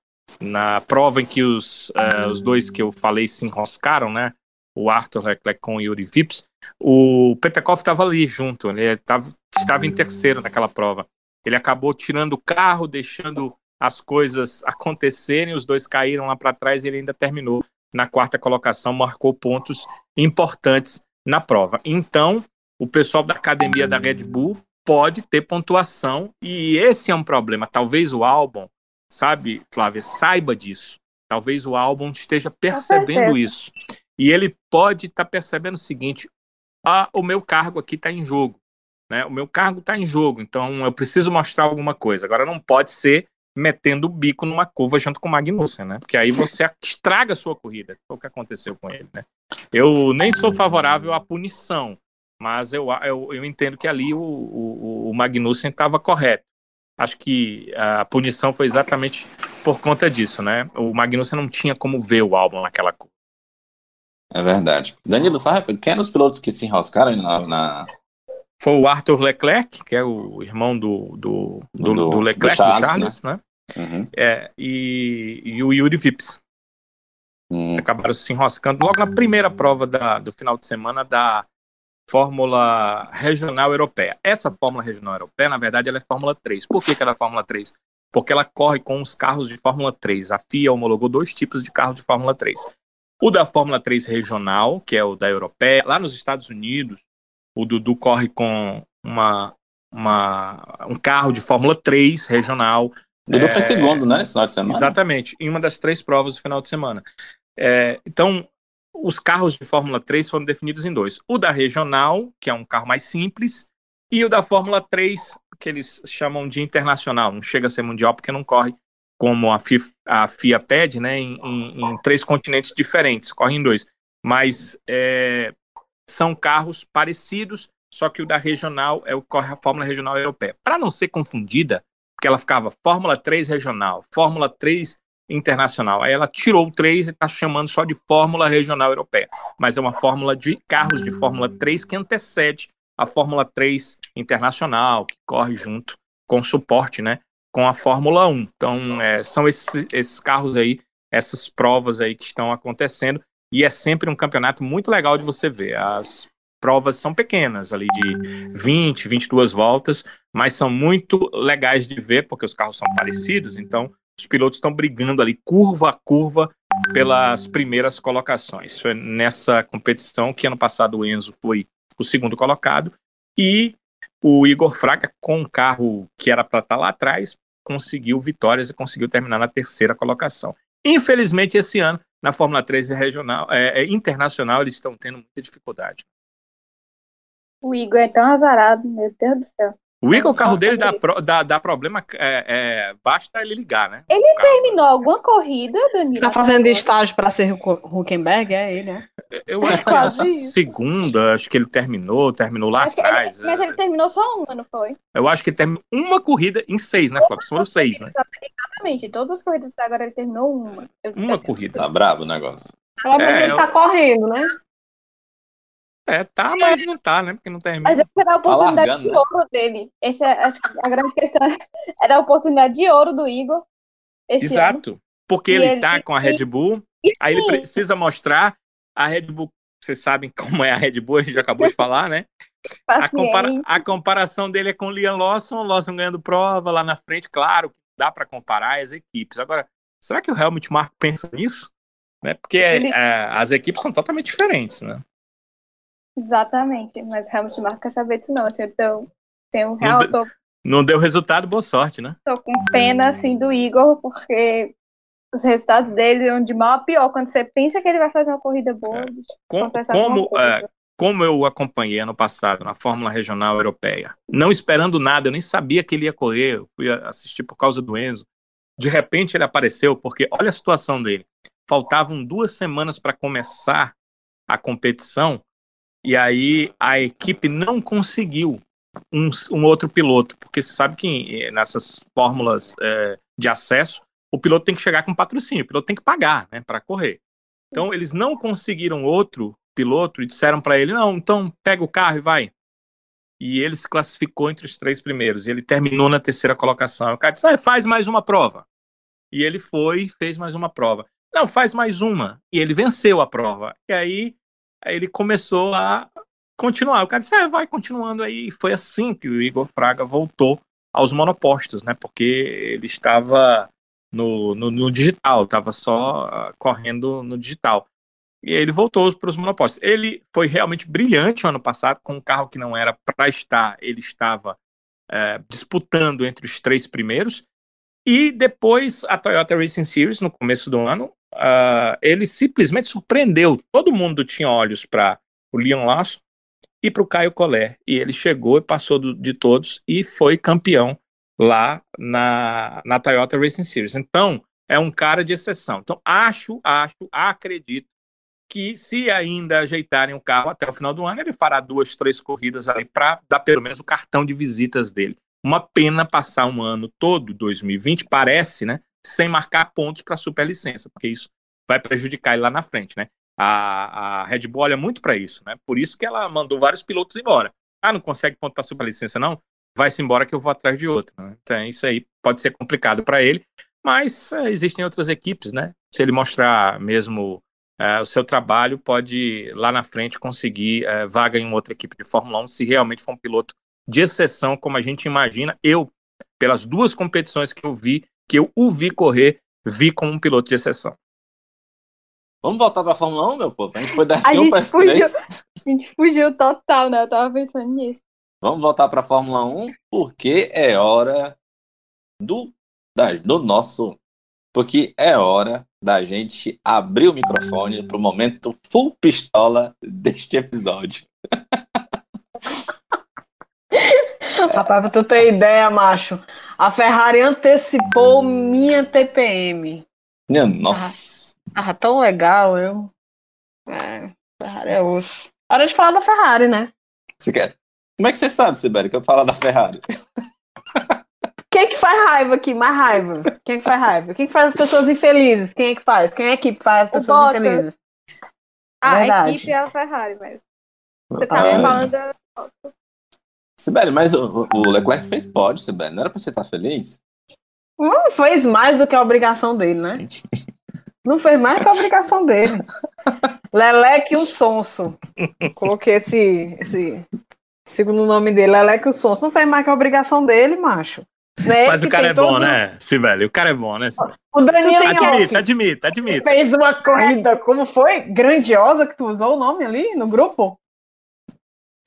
na prova em que os, é, os dois que eu falei se enroscaram, né, o Arthur Leclerc com o Yuri Vips, o Petekov estava ali junto, ele tava, estava em terceiro naquela prova. Ele acabou tirando o carro, deixando as coisas acontecerem, os dois caíram lá para trás e ele ainda terminou na quarta colocação, marcou pontos importantes na prova. Então, o pessoal da academia da Red Bull pode ter pontuação e esse é um problema. Talvez o álbum, sabe, Flávia, saiba disso. Talvez o álbum esteja percebendo isso. E ele pode estar tá percebendo o seguinte: ah, o meu cargo aqui está em jogo. Né? O meu cargo está em jogo, então eu preciso mostrar alguma coisa. Agora não pode ser metendo o bico numa curva junto com o Magnussen, né? Porque aí você estraga a sua corrida. Foi o que aconteceu com ele, né? Eu nem sou favorável à punição, mas eu, eu, eu entendo que ali o, o, o Magnussen estava correto. Acho que a punição foi exatamente por conta disso, né? O Magnussen não tinha como ver o álbum naquela curva. É verdade. Danilo, sabe quem eram os pilotos que se enroscaram na, na, foi o Arthur Leclerc, que é o irmão do, do, do, do, do Leclerc, do Charles, Charles né? né? Uhum. É, e, e, o Yuri Vips. Uhum. Eles acabaram se enroscando logo na primeira prova da, do final de semana da Fórmula Regional Europeia. Essa Fórmula Regional Europeia, na verdade, ela é Fórmula 3. Por que, que ela é Fórmula 3? Porque ela corre com os carros de Fórmula 3. A FIA homologou dois tipos de carro de Fórmula 3. O da Fórmula 3 regional, que é o da Europeia, lá nos Estados Unidos, o Dudu corre com uma, uma, um carro de Fórmula 3 regional. O Dudu é, foi segundo, né, nesse final de semana? Exatamente, em uma das três provas do final de semana. É, então, os carros de Fórmula 3 foram definidos em dois. O da regional, que é um carro mais simples, e o da Fórmula 3, que eles chamam de internacional. Não chega a ser mundial porque não corre como a FIA, a FIA pede, né, em, em, em, três continentes diferentes, corre em dois. Mas é, são carros parecidos, só que o da regional é o corre a Fórmula Regional Europeia. Para não ser confundida, porque ela ficava Fórmula 3 regional, Fórmula 3 internacional. Aí ela tirou o 3 e está chamando só de Fórmula Regional Europeia. Mas é uma fórmula de carros de Fórmula 3 que antecede a Fórmula 3 internacional, que corre junto com suporte, né? Com a Fórmula 1. Então, é, são esses, esses carros aí, essas provas aí que estão acontecendo e é sempre um campeonato muito legal de você ver. As provas são pequenas, ali de 20, 22 voltas, mas são muito legais de ver, porque os carros são parecidos, então os pilotos estão brigando ali curva a curva pelas primeiras colocações. Foi nessa competição que ano passado o Enzo foi o segundo colocado e o Igor Fraga, com um carro que era para estar tá lá atrás, conseguiu vitórias e conseguiu terminar na terceira colocação. Infelizmente, esse ano na Fórmula 3 regional, é, é, internacional, eles estão tendo muita dificuldade. O Igor é tão azarado, meu Deus do céu. O Igor, o carro dele dá, pro- dá, dá problema, é, é, basta ele ligar, né? Ele terminou alguma corrida, Danilo? Tá fazendo estágio pra ser Huck- Huckenberg? É ele, né? Eu acho que Quase a isso. segunda, acho que ele terminou, terminou lá Acho que ele- atrás. mas é. ele terminou só uma, não foi? Eu acho que ele terminou uma corrida em seis, né, Flávio? Foram seis, né? Exatamente. Todas as corridas até agora ele terminou uma. Eu- Uma corrida. Tá brabo o negócio. Pelo menos É, ele eu- tá correndo, né? É, tá, mas não tá, né? Porque não termina. Mas essa era a oportunidade largando, de né? ouro dele. Essa é que a grande questão. Era a oportunidade de ouro do Igor. Esse ano. Exato. Porque E ele, ele- tá com a Red Bull, e aí ele precisa mostrar a Red Bull. Vocês sabem como é a Red Bull, a gente já acabou de falar, né? A, compara- a comparação dele é com o Liam Lawson, o Lawson ganhando prova lá na frente, claro que dá para comparar as equipes. Agora, será que o Helmut Marko pensa nisso? Né? Porque Ele- é, as equipes são totalmente diferentes, né? Exatamente. Mas realmente não quer saber disso, não. Assim, então, tenho, Não real, de- tô, Não deu resultado, boa sorte, né? tô com pena assim do Igor, porque os resultados dele vão de mal a pior. Quando você pensa que ele vai fazer uma corrida boa, bicho, Com- como, é, como eu o acompanhei ano passado na Fórmula Regional Europeia, não esperando nada, eu nem sabia que ele ia correr, eu fui assistir por causa do Enzo. De repente ele apareceu, porque olha a situação dele. Faltavam duas semanas para começar a competição, e aí a equipe não conseguiu um, um outro piloto, porque você sabe que eh, nessas fórmulas eh, de acesso, o piloto tem que chegar com patrocínio, o piloto tem que pagar né, para correr. Então eles não conseguiram outro piloto e disseram para ele: não, então pega o carro e vai. E ele se classificou entre os três primeiros. E ele terminou na terceira colocação. O cara disse: ah, faz mais uma prova. E ele foi fez mais uma prova. Não, faz mais uma. E ele venceu a prova. E aí, aí ele começou a continuar. O cara disse: ah, vai continuando aí. E foi assim que o Igor Fraga voltou aos monopostos, né? Porque ele estava no, no, no digital, estava só ah, correndo no digital. E ele voltou para os monopostos. Ele foi realmente brilhante ano passado, com um carro que não era para estar, ele estava é, disputando entre os três primeiros. E depois a Toyota Racing Series, no começo do ano, ah, ele simplesmente surpreendeu. Todo mundo tinha olhos para o Leon Lawson e para o Caio Collet. E ele chegou e passou do- de todos e foi campeão lá na, na Toyota Racing Series. Então, é um cara de exceção. Então, acho, acho, acredito que se ainda ajeitarem o carro até o final do ano, ele fará duas, três corridas ali para dar pelo menos o cartão de visitas dele. Uma pena passar um ano todo, 2020, parece, né? Sem marcar pontos para a superlicença, porque isso vai prejudicar ele lá na frente, né? A, a Red Bull olha muito para isso, né? Por isso que ela mandou vários pilotos embora. Ah, não consegue ponto para a superlicença, não? Vai-se embora que eu vou atrás de outro. Né? Então, isso aí pode ser complicado para ele, mas é, existem outras equipes, né? Se ele mostrar mesmo é, o seu trabalho, pode lá na frente conseguir é, vaga em outra equipe de Fórmula 1, se realmente for um piloto de exceção, como a gente imagina. Eu, pelas duas competições que eu vi, que eu o vi correr, vi como um piloto de exceção. Vamos voltar pra Fórmula 1, meu povo? A gente foi da A F1 pra gente fugiu. F3. A gente fugiu total, né? Eu tava pensando nisso. Vamos voltar pra Fórmula 1, porque é hora do, da- do nosso. Porque é hora da gente abrir o microfone pro momento full pistola deste episódio. Rapaz, pra tu ter ideia, macho, a Ferrari antecipou minha TPM. Minha nossa. Tava tão legal, eu. É, Ferrari é osso. Hora de falar da Ferrari, né? Você quer? Como é que você sabe, Sibeli, que eu falo da Ferrari? Quem é que faz raiva aqui? Mais raiva. Quem é que faz raiva? Quem é que faz as pessoas infelizes? Quem é que faz? Quem é que faz as pessoas Bottas. infelizes? Ah, a equipe é a Ferrari, mas. Você Ah, tava é. falando da. Sibeli, mas o, o Leclerc fez pódio, Sibeli. Não era pra você estar feliz? Não fez mais do que a obrigação dele, né? Não fez mais do que a obrigação dele. Leleque o Sonso. Coloquei esse, esse segundo nome dele, Leleque o Sonso. Não fez mais que a obrigação dele, macho. Não é Mas ele o que cara é bom, né, Sibeli? O cara é bom, né, Sibeli? O Danilo Admita, Admita, admita, admita. fez uma corrida, como foi? Grandiosa, que tu usou o nome ali no grupo?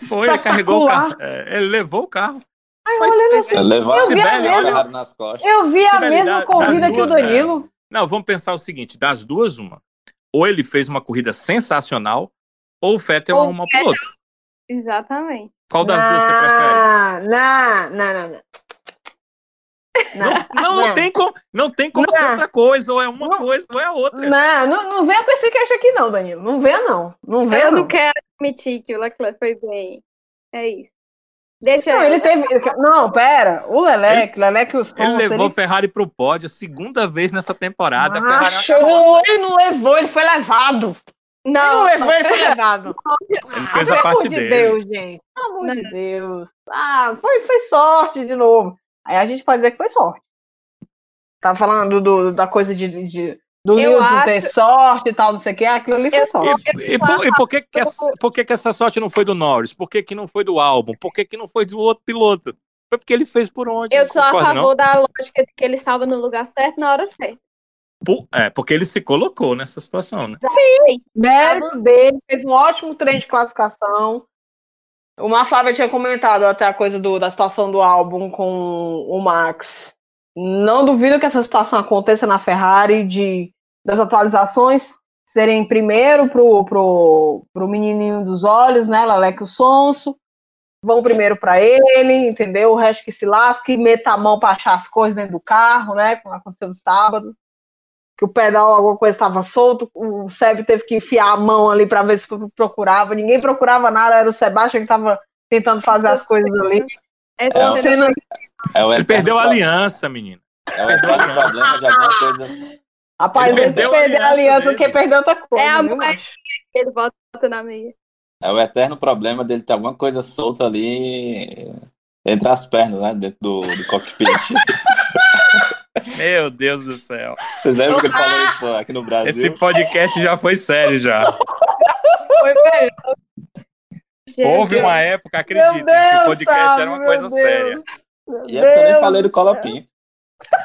Foi, ele carregou o carro. é, ele levou o carro. Ai, Mas- olha assim, Levar eu a vi a mesma- nas costas. eu vi a Sibeli, mesma da- corrida das que o duas, Danilo. Não, vamos pensar o seguinte: das duas, uma. Ou ele fez uma corrida sensacional, ou o Vettel Ou arrumou o piloto. Exatamente. Qual das duas você prefere? Não, não, não, não. Não, Não, não, tem como, não tem como ser Não. outra coisa, ou é uma Não. coisa ou é a outra. não, não, não venha com esse queixo aqui, não, Danilo. Não venha, não. Não venha, Eu não. não quero admitir que o Leclerc foi bem. É isso. Deixa Não, eu. ele teve. Não, pera. O Leleque, Leleque e os Ele levou a Ferrari pro pódio a segunda vez nessa temporada. Macho, ele não levou, ele foi levado. Ele não Não, levou, ele foi levado. Ele fez Ah, a pelo parte amor de dele. Deus, gente. Pelo amor Não. de Deus. Ah, foi, foi sorte de novo. Aí a gente pode dizer que foi sorte. Tá falando do, da coisa de, de- do Eu não ter sorte e tal, não sei o que. Aquilo ali foi sorte. E, e por, e por que, que, essa, por que, que essa sorte não foi do Norris? Por que, que não foi do álbum? Por que, que não foi do outro piloto? Foi porque ele fez por onde? eu sou a concorda, não? favor da lógica de que ele estava no lugar certo na hora certa. Por- é, porque ele se colocou nessa situação, né? Mérito dele, fez um ótimo treino de classificação. Uma Flávia tinha comentado até a coisa do, da situação do álbum com o Max. Não duvido que essa situação aconteça na Ferrari, de das atualizações serem primeiro pro, pro, pro menininho dos olhos, né, Leleque o Sonso, vão primeiro para ele, entendeu? O resto que se lasque, meta a mão para achar as coisas dentro do carro, né, como aconteceu no sábado que o pedal, alguma coisa estava solto, o Seb teve que enfiar a mão ali para ver se procurava. Ninguém procurava nada, era o Sebastian que estava tentando fazer as coisas ali. Essa É, cena- Cena- É Ele perdeu a aliança, menino. É o eterno problema de alguma coisa. Rapaz, Ele ele perdeu a perdeu a aliança aliança, dele. quem perdeu outra coisa. É a moeda. macho? ele bota na meia. É o eterno problema dele ter alguma coisa solta ali entre as pernas, né? Dentro do, do cockpit. Meu Deus do céu. Vocês lembram que ele falou isso aqui no Brasil? Esse podcast já foi sério já. Foi melhor. Houve uma época, acreditem, que o podcast Fábio, era uma coisa Deus. séria. Meu E é porque eu nem falei do do Cola céu. Pinto.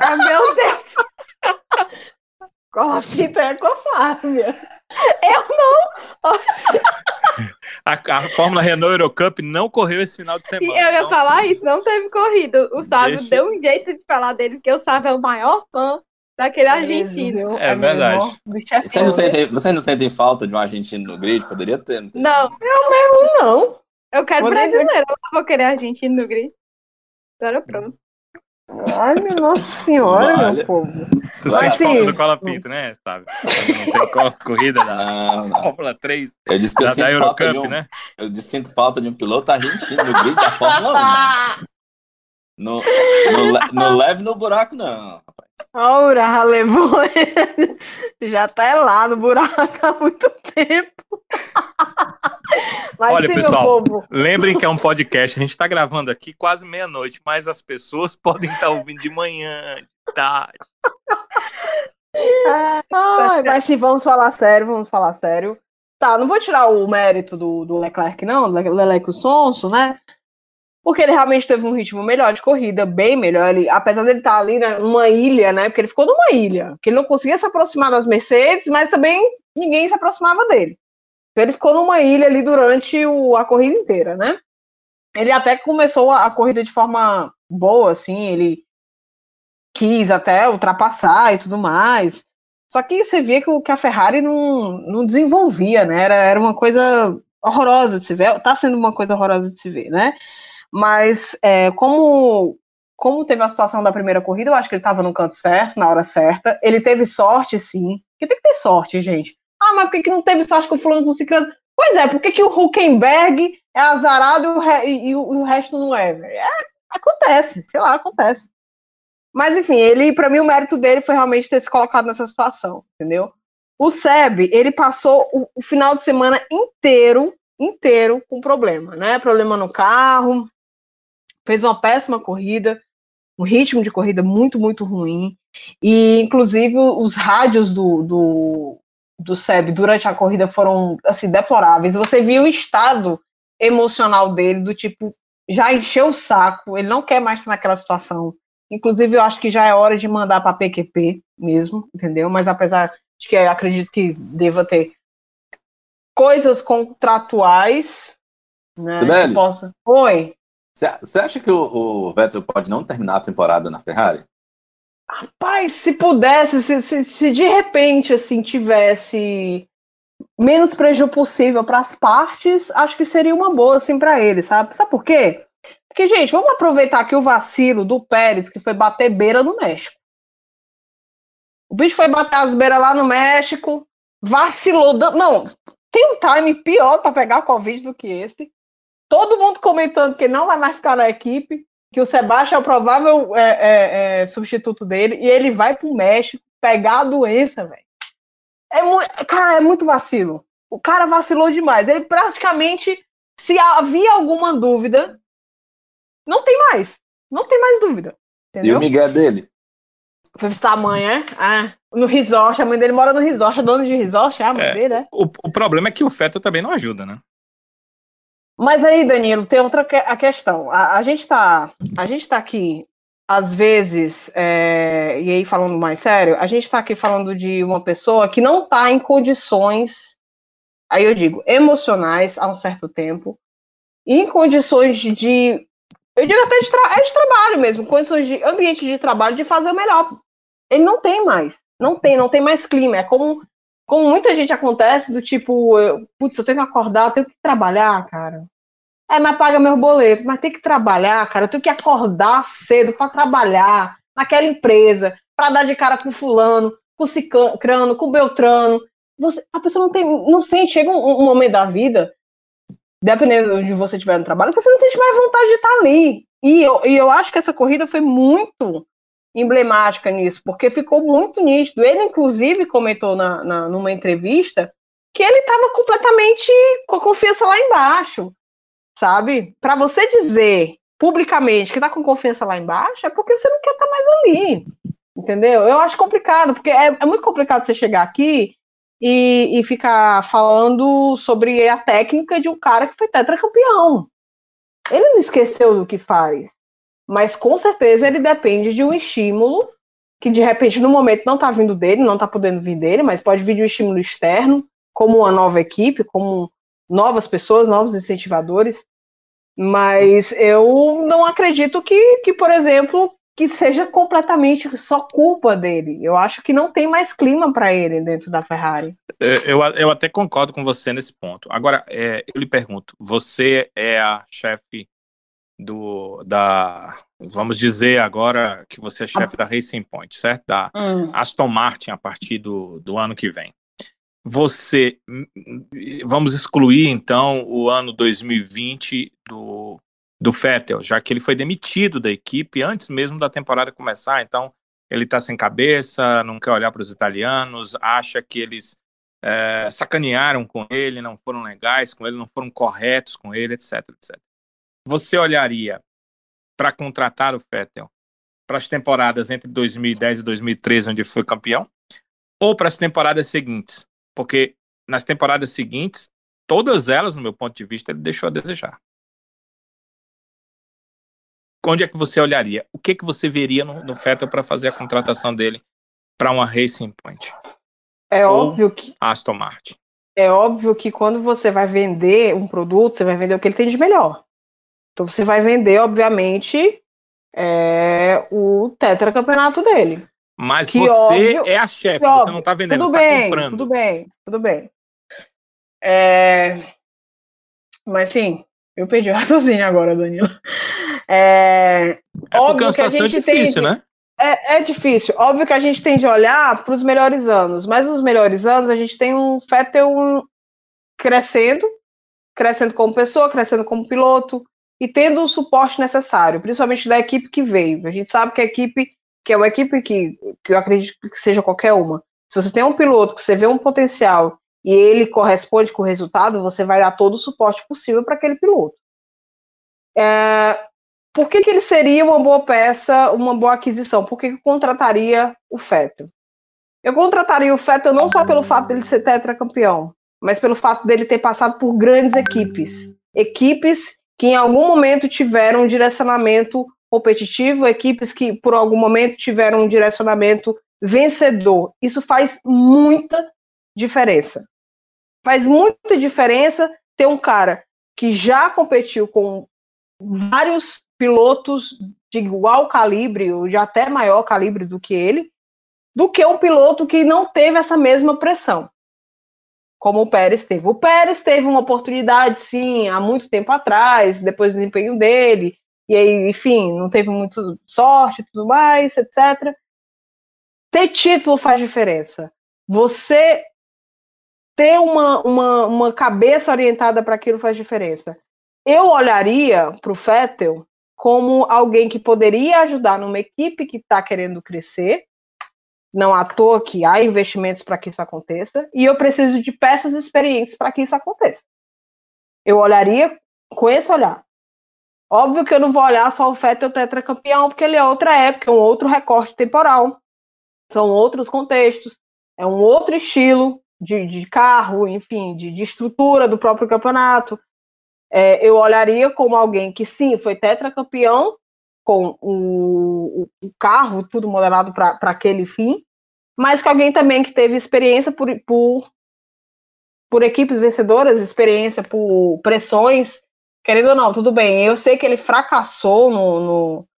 Ah, meu Deus. Fita é com a Flávia. Eu não. Oxe, A, a Fórmula Renault Eurocup não correu esse final de eu semana. ia então- falar isso, não teve corrida. O Sábio Deixa- deu um jeito de falar dele, porque o Sábio é o maior fã daquele argentino. É verdade. mesmo, o bicho é Vocês não, sentem, vocês não sentem falta de um argentino no grid? Poderia ter. não tem? Não, Não. eu quero nem brasileiro, eu não vou querer argentino no grid. Agora pronto. Ai, minha nossa senhora, Olha. meu povo. Tu Mas sente sim. falta do Cola Pinto, né, sabe? Não tem co- corrida da Não, não. Fórmula 3, Eu disse que eu da, da sinto, falta de Eurocup, um, né? eu disse sinto falta de um piloto argentino no grid da Fórmula 1. né? No, no leve no buraco, não. Ora, já levou. Já tá lá no buraco há muito tempo. Mas Olha, sim, pessoal. Lembrem que é um podcast, a gente tá gravando aqui quase meia-noite, mas as pessoas podem estar ouvindo de manhã, de tarde. Ai, mas sim, vamos falar sério, vamos falar sério. Tá, não vou tirar o mérito do, do Leclerc, não, do Leleco Sonso, né? Porque ele realmente teve um ritmo melhor de corrida, bem melhor. Ele, apesar dele estar ali né, numa ilha, né? Porque ele ficou numa ilha, que ele não conseguia se aproximar das Mercedes, mas também ninguém se aproximava dele. Então ele ficou numa ilha ali durante o- a corrida inteira, né? Ele até começou a, a corrida de forma boa, assim, ele quis até ultrapassar e tudo mais. Só que você via que, que a Ferrari não, não desenvolvia, né? Era, era uma coisa horrorosa de se ver, tá sendo uma coisa horrorosa de se ver, né? Mas é, como, como teve a situação da primeira corrida, eu acho que ele estava no canto certo, na hora certa. Ele teve sorte, sim. Porque tem que ter sorte, gente. Ah, mas por que, que não teve sorte com o fulano com o ciclano? Pois é, por que, que o Huckenberg é azarado e o, re- e e o resto não é? É, Acontece, sei lá, acontece. Mas enfim, ele, para mim, o mérito dele foi realmente ter se colocado nessa situação, entendeu? O Seb, ele passou o, o final de semana inteiro, inteiro com problema, né? Problema no carro, fez uma péssima corrida, um ritmo de corrida muito, muito ruim. E, inclusive, os rádios do, do, do Seb durante a corrida foram, assim, deploráveis. Você viu o estado emocional dele, do tipo, já encheu o saco, ele não quer mais estar naquela situação. Inclusive, eu acho que já é hora de mandar para PQP mesmo, entendeu? Mas apesar de que eu acredito que deva ter coisas contratuais, né? Sibeli? possa... Oi. Você acha que o, o Vettel pode não terminar a temporada na Ferrari? Rapaz, se pudesse, se, se, se de repente assim tivesse menos prejuízo possível para as partes, acho que seria uma boa assim para ele, sabe? Sabe por quê? Porque, gente, vamos aproveitar aqui o vacilo do Pérez, que foi bater beira no México. O bicho foi bater as beiras lá no México, vacilou. Não, tem um time pior para pegar Covid do que esse. Todo mundo comentando que não vai mais ficar na equipe, que o Sebastião é o provável é, é, é, substituto dele, e ele vai pro México pegar a doença, velho. É cara, é muito vacilo. O cara vacilou demais. Ele praticamente, se havia alguma dúvida, não tem mais. Não tem mais dúvida. Entendeu? E o Miguel dele? Foi visitar a mãe, é? Ah, no resort, a mãe dele mora no resort, a dona de resort, é a mãe é, dele, é? O, o problema é que o feto também não ajuda, né? Mas aí, Danilo, tem outra que a questão. A, a gente está a gente tá aqui, às vezes, é, e aí falando mais sério, a gente está aqui falando de uma pessoa que não está em condições, aí eu digo, emocionais há um certo tempo, e em condições de, de eu digo até de, tra é de trabalho mesmo, condições de ambiente de trabalho de fazer o melhor. Ele não tem mais. Não tem, não tem mais clima. É como, como muita gente acontece, do tipo, eu, putz, eu tenho que acordar, eu tenho que trabalhar, cara. É, mas paga meu boleto, mas tem que trabalhar, cara. Eu tenho que acordar cedo para trabalhar naquela empresa, para dar de cara com fulano, com cicrano, com beltrano. Você, a pessoa não tem, não sente, chega um, um momento da vida, dependendo de você estiver no trabalho, você não sente mais vontade de estar ali. E eu, e eu acho que essa corrida foi muito emblemática nisso, porque ficou muito nítido. Ele, inclusive, comentou na, na numa entrevista que ele estava completamente com a confiança lá embaixo, sabe? Para você dizer publicamente que está com confiança lá embaixo, é porque você não quer estar tá mais ali, entendeu? Eu acho complicado, porque é, é muito complicado você chegar aqui e, e ficar falando sobre a técnica de um cara que foi tetracampeão. Ele não esqueceu do que faz. Mas com certeza ele depende de um estímulo que de repente no momento não está vindo dele, não está podendo vir dele, mas pode vir de um estímulo externo, como uma nova equipe, como novas pessoas, novos incentivadores. Mas eu não acredito que, que, por exemplo, que seja completamente só culpa dele. Eu acho que não tem mais clima para ele dentro da Ferrari. É, eu, eu até concordo com você nesse ponto. Agora, é, eu lhe pergunto: você é a chefe do da vamos dizer agora que você é chefe da Racing Point, certo? Da hum. Aston Martin a partir do, do ano que vem. Você vamos excluir então o ano 2020 do do Vettel, já que ele foi demitido da equipe antes mesmo da temporada começar, então ele está sem cabeça, não quer olhar para os italianos, acha que eles é, sacanearam com ele, não foram legais com ele, não foram corretos com ele, etc, etc você olharia para contratar o Vettel para as temporadas entre 2010 e 2013, onde foi campeão, ou para as temporadas seguintes? Porque nas temporadas seguintes, todas elas, no meu ponto de vista, ele deixou a desejar. Onde é que você olharia? O que que você veria no, no Vettel para fazer a contratação dele para uma Racing Point? É ou óbvio que Aston Martin. É óbvio que quando você vai vender um produto, você vai vender o que ele tem de melhor. Então você vai vender, obviamente, é, o tetracampeonato dele. Mas que você óbvio, é a chefe, você não está vendendo, tudo você bem, tá comprando. Tudo bem, tudo bem. É... Mas sim, eu perdi o raciocínio agora, Danilo. É, é óbvio é uma situação difícil, tem... né? É, é difícil. Óbvio que a gente tem de olhar para os melhores anos, mas nos melhores anos a gente tem um Fettel crescendo, crescendo como pessoa, crescendo como piloto, e tendo o suporte necessário, principalmente da equipe que veio. A gente sabe que a equipe, que é uma equipe que, que eu acredito que seja qualquer uma, se você tem um piloto que você vê um potencial e ele corresponde com o resultado, você vai dar todo o suporte possível para aquele piloto. É, por que, que ele seria uma boa peça, uma boa aquisição? Por que, que eu contrataria o Fettel? Eu contrataria o Fettel não só pelo fato dele ser tetracampeão, mas pelo fato dele ter passado por grandes equipes. Equipes que em algum momento tiveram um direcionamento competitivo, equipes que por algum momento tiveram um direcionamento vencedor. Isso faz muita diferença. Faz muita diferença ter um cara que já competiu com vários pilotos de igual calibre, ou de até maior calibre do que ele, do que um piloto que não teve essa mesma pressão. como o Pérez teve. O Pérez teve uma oportunidade, sim, há muito tempo atrás, depois do desempenho dele, e aí, enfim, não teve muito sorte e tudo mais, etc. Ter título faz diferença. Você ter uma, uma, uma cabeça orientada para aquilo faz diferença. Eu olharia para o Fettel como alguém que poderia ajudar numa equipe que está querendo crescer, não à toa que há investimentos para que isso aconteça, e eu preciso de peças experientes para que isso aconteça. Eu olharia com esse olhar. Óbvio que eu não vou olhar só o Fettel tetracampeão, porque ele é outra época, é um outro recorte temporal, são outros contextos, é um outro estilo de, de carro, enfim, de, de estrutura do próprio campeonato. É, eu olharia como alguém que sim foi tetracampeão com o, o carro tudo modelado para aquele fim, mas que alguém também que teve experiência por, por, por equipes vencedoras, experiência por pressões, querendo ou não, tudo bem. Eu sei que ele fracassou no, no,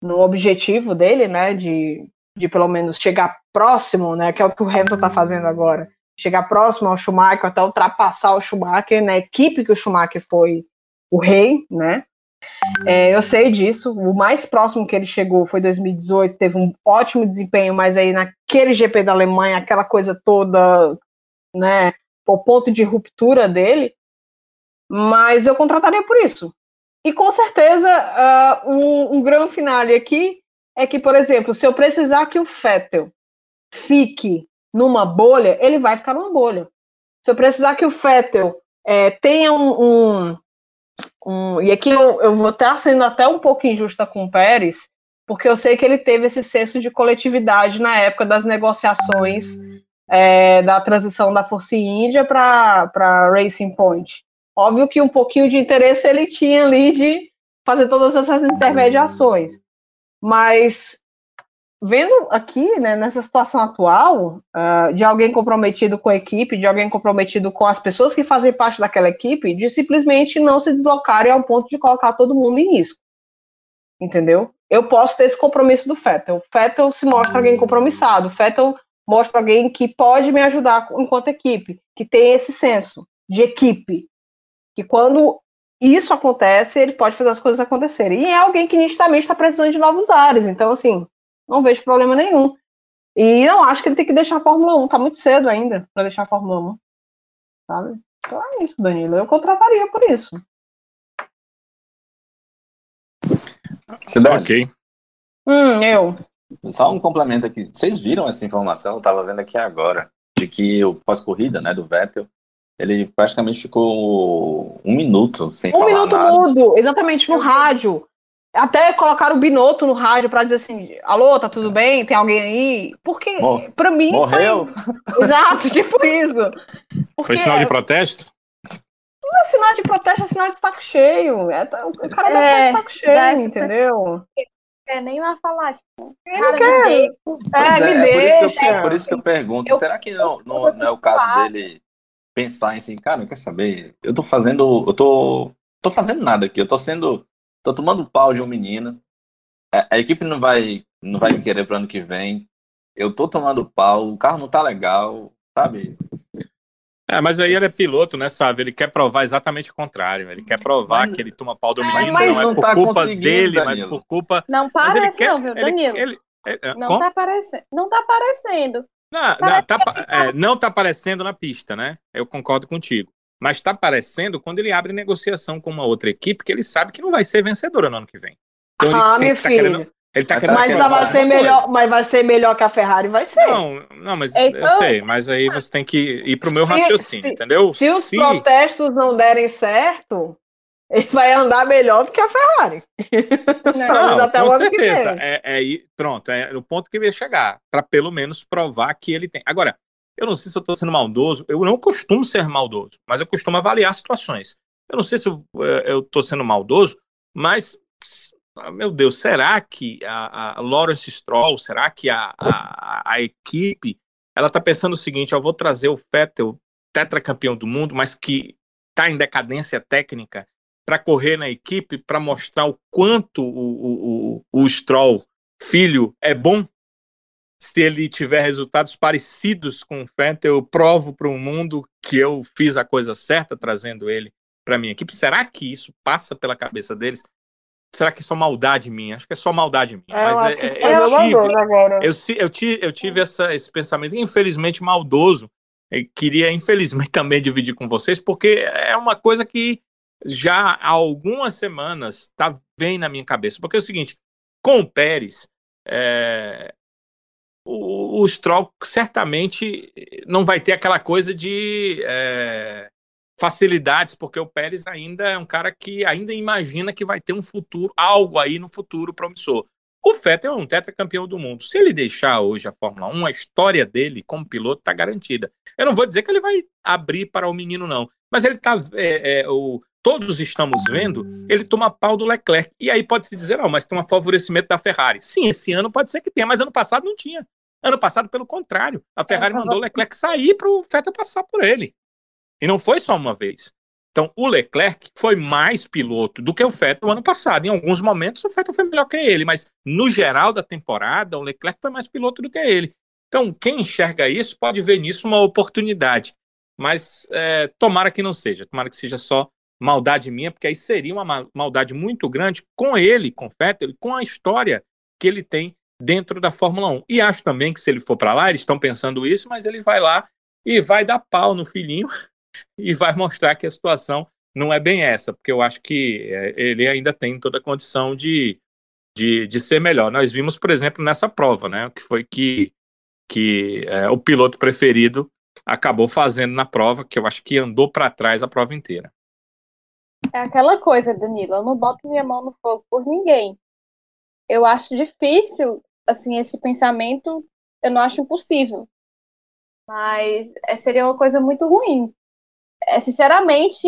no objetivo dele, né, de, de pelo menos chegar próximo, né, que é o que o Hamilton está fazendo agora, chegar próximo ao Schumacher, até ultrapassar o Schumacher, na equipe que o Schumacher foi o rei, né? É, eu sei disso. O mais próximo que ele chegou foi 2018, teve um ótimo desempenho, mas aí naquele GP da Alemanha, aquela coisa toda, né? O ponto de ruptura dele. Mas eu contrataria por isso. E com certeza, uh, um, um grande finale aqui é que, por exemplo, se eu precisar que o Fettel fique numa bolha, ele vai ficar numa bolha. Se eu precisar que o Fettel é, tenha um, um, um, E aqui eu, eu vou estar sendo até um pouco injusta com o Pérez, porque eu sei que ele teve esse senso de coletividade na época das negociações é, da transição da Força Índia para Racing Point. Óbvio que um pouquinho de interesse ele tinha ali de fazer todas essas intermediações. Mas vendo aqui, né, nessa situação atual, uh, de alguém comprometido com a equipe, de alguém comprometido com as pessoas que fazem parte daquela equipe, de simplesmente não se deslocarem ao ponto de colocar todo mundo em risco. Entendeu? Eu posso ter esse compromisso do Fettel. O Fettel se mostra alguém compromissado. O Fettel mostra alguém que pode me ajudar enquanto equipe, que tem esse senso de equipe. Que quando isso acontece, ele pode fazer as coisas acontecerem. E é alguém que nitidamente está precisando de novos ares. Então, assim, não vejo problema nenhum. E não acho que ele tem que deixar a Fórmula 1, tá muito cedo ainda para deixar a Fórmula 1. Sabe? Então é isso, Danilo. Eu contrataria por isso. Cidade. Ok. Hum, eu. Só um complemento aqui. Vocês viram essa informação? Eu tava vendo aqui agora. De que o pós-corrida, né, do Vettel, ele praticamente ficou um minuto sem um falar minuto nada. mudo, exatamente, no rádio. Até colocaram o Binoto no rádio para dizer assim: alô, tá tudo bem? Tem alguém aí? Porque, Mor- pra mim. Morreu? Foi... Exato, tipo isso. Porque Foi sinal de protesto? não é sinal de protesto, é sinal de saco cheio. É, tá- o cara deve É, estar de saco cheio, entendeu? É nem vai falar, tipo, cara, não quero. me deixa. É, me é, é por isso, que deixa. eu, é por isso que eu pergunto, Eu- será que não, não, não é o caso dele pensar em assim, cara, quer saber? Eu tô fazendo, eu tô, tô fazendo nada aqui, eu tô sendo, tô tomando pau de um menino, a, a equipe não vai, não vai me querer pro ano que vem, eu tô tomando pau, o carro não tá legal, sabe? É, mas aí ele é piloto, né, sabe? Ele quer provar exatamente o contrário. Ele quer provar Mas- que ele toma pau do Mas menino, mas não é não por tá culpa conseguindo, dele, mas Danilo. por culpa. Não Mas ele parece, quer. não, viu, ele- Danilo? ele- é, não como? tá aparecendo. Não tá aparecendo. Não, não, Parece tá, pa- é, não tá aparecendo na pista, né? Eu concordo contigo. Mas está aparecendo quando ele abre negociação com uma outra equipe que ele sabe que não vai ser vencedora no ano que vem. Então ah, ele meu tá filho. querendo. Ele tá Mas querendo vai ser melhor, mas vai ser melhor que a Ferrari, vai ser. Não, não, mas Esse eu o- sei, mas aí você tem que ir pro meu Se- raciocínio, se- entendeu? Se os protestos não derem certo, ele vai andar melhor do que a Ferrari. Não, até o com ano que certeza. É, é pronto, é o ponto que eu ia chegar, para pelo menos provar que ele tem. Agora, eu não sei se eu estou sendo maldoso, eu não costumo ser maldoso, mas eu costumo avaliar situações. Eu não sei se eu estou sendo maldoso, mas, ah, meu Deus, será que a, a Lawrence Stroll, será que a, a, a equipe, ela está pensando o seguinte, eu vou trazer o Vettel, tetracampeão do mundo, mas que está em decadência técnica, para correr na equipe, para mostrar o quanto o, o, o, o Stroll, filho, é bom? Se ele tiver resultados parecidos com o Vettel, eu provo para o mundo que eu fiz a coisa certa trazendo ele para minha equipe. Será que isso passa pela cabeça deles? Será que é só maldade minha? Acho que é só maldade minha. É, Mas eu, é, é, eu, tive, eu, eu tive, eu tive essa, esse pensamento, infelizmente maldoso. Eu queria, infelizmente, também dividir com vocês, porque é uma coisa que já há algumas semanas está bem na minha cabeça. Porque é o seguinte: com o Pérez, é, o, o Stroll certamente não vai ter aquela coisa de é, facilidades, porque o Pérez ainda é um cara que ainda imagina que vai ter um futuro, algo aí no futuro promissor. O Vettel é um tetracampeão do mundo. Se ele deixar hoje a Fórmula 1, a história dele como piloto está garantida. Eu não vou dizer que ele vai abrir para o menino, não. Mas ele está. É, é, o, todos estamos vendo, ele toma pau do Leclerc. E aí pode-se dizer, não, mas tem um favorecimento da Ferrari. Sim, esse ano pode ser que tenha, mas ano passado não tinha. Ano passado, pelo contrário, a Ferrari mandou o Leclerc sair para o Vettel passar por ele. E não foi só uma vez. Então, o Leclerc foi mais piloto do que o Vettel no ano passado. Em alguns momentos, o Vettel foi melhor que ele, mas no geral da temporada, o Leclerc foi mais piloto do que ele. Então, quem enxerga isso pode ver nisso uma oportunidade. Mas é, tomara que não seja, tomara que seja só maldade minha, porque aí seria uma ma- maldade muito grande com ele, com o Vettel, e com a história que ele tem dentro da Fórmula 1. E acho também que se ele for para lá, eles estão pensando isso, mas ele vai lá e vai dar pau no filhinho e vai mostrar que a situação não é bem essa, porque eu acho que é, ele ainda tem toda a condição de, de, de ser melhor. Nós vimos, por exemplo, nessa prova, né, que foi que, que é, o piloto preferido acabou fazendo na prova, que eu acho que andou para trás a prova inteira. É aquela coisa, Danilo, eu não boto minha mão no fogo por ninguém. Eu acho difícil, assim, esse pensamento, eu não acho impossível. Mas é, seria uma coisa muito ruim. É, sinceramente,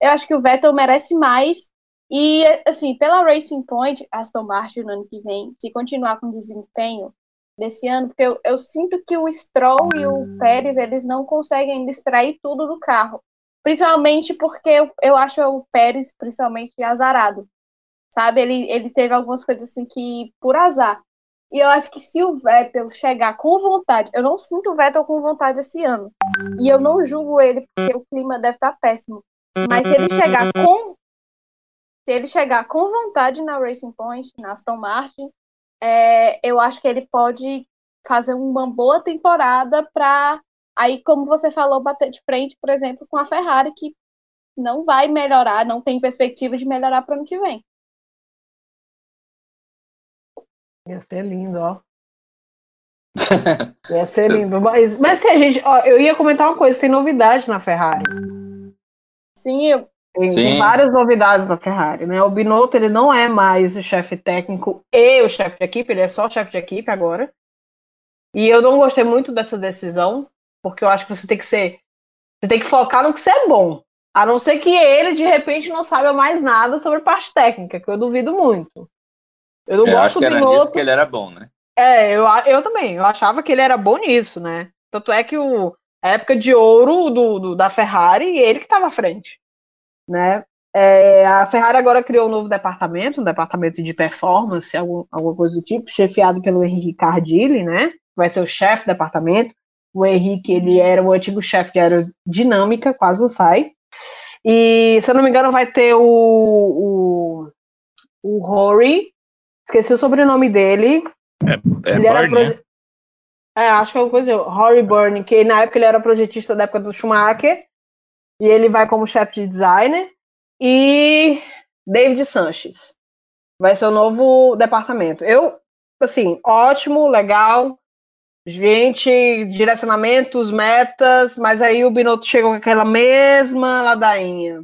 eu acho que o Vettel merece mais. E, assim, pela Racing Point, Aston Martin no ano que vem, se continuar com o desempenho desse ano, porque eu, eu sinto que o Stroll e o Pérez, eles não conseguem distrair tudo do carro. Principalmente porque eu, eu acho o Pérez, principalmente, azarado. Sabe? Ele, ele teve algumas coisas assim que, por azar. E eu acho que se o Vettel chegar com vontade, eu não sinto o Vettel com vontade esse ano. E eu não julgo ele porque o clima deve estar péssimo. Mas se ele chegar com se ele chegar com vontade na Racing Point, na Aston Martin, é, eu acho que ele pode fazer uma boa temporada para aí, como você falou, bater de frente, por exemplo, com a Ferrari, que não vai melhorar, não tem perspectiva de melhorar para o ano que vem. Ia ser lindo, ó. Ia ser lindo. Mas, mas se a gente. Ó, eu ia comentar uma coisa: tem novidade na Ferrari. Sim, eu, Tem, Sim. tem várias novidades na Ferrari, né? O Binotto ele não é mais o chefe técnico e o chefe de equipe, ele é só chefe de equipe agora. E eu não gostei muito dessa decisão, porque eu acho que você tem que ser. Você tem que focar no que você é bom. A não ser que ele, de repente, não saiba mais nada sobre parte técnica, que eu duvido muito. Eu não Eu acho gosto que do era Binotto. nisso que ele era bom, né? É, eu, eu também. Eu achava que ele era bom nisso, né? Tanto é que o, a época de ouro do, do- da Ferrari, ele que estava à frente, né? É, a Ferrari agora criou um novo departamento, um departamento de performance, algum, alguma coisa do tipo, chefiado pelo Henrique Cardilli, né? Vai ser o chefe do departamento. O Henrique, ele era o antigo chefe de aerodinâmica, quase não sai. E, se eu não me engano, vai ter o, o, o Rory, esqueci o sobrenome dele, É ele era Burn, proje- né? É, acho que é uma coisa, Rory Byrne, que na época ele era projetista da época do Schumacher, e ele vai como chefe de designer, e David Sanches vai ser o novo departamento. Eu, assim, ótimo, legal, gente, direcionamentos, metas, mas aí o Binotto chegou com aquela mesma ladainha.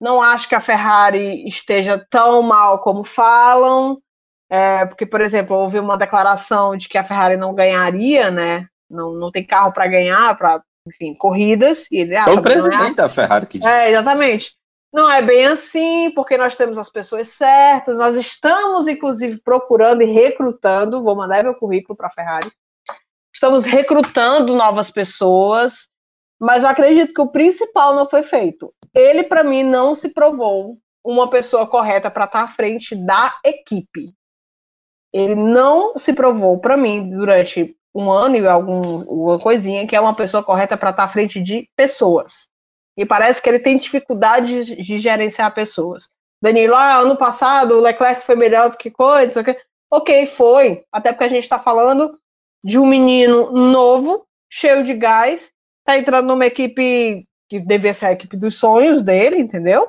Não acho que a Ferrari esteja tão mal como falam, é, porque, por exemplo, houve uma declaração de que a Ferrari não ganharia, né? Não, não tem carro para ganhar, para, enfim, corridas. E ele, ah, Foi o pra ganhar- presidente da Ferrari que disse. é, exatamente. Não é bem assim, porque nós temos as pessoas certas, nós estamos, inclusive, procurando e recrutando, vou mandar meu currículo para a Ferrari. Estamos recrutando novas pessoas, mas eu acredito que o principal não foi feito. Ele, para mim, não se provou uma pessoa correta para estar à frente da equipe. Ele não se provou para mim durante um ano e algum, alguma coisinha que é uma pessoa correta para estar à frente de pessoas. E parece que ele tem dificuldade de, de gerenciar pessoas. Danilo, ah, ano passado o Leclerc foi melhor do que coisa. Ok, foi. Até porque a gente está falando de um menino novo, cheio de gás, tá entrando numa equipe que devia ser a equipe dos sonhos dele, entendeu?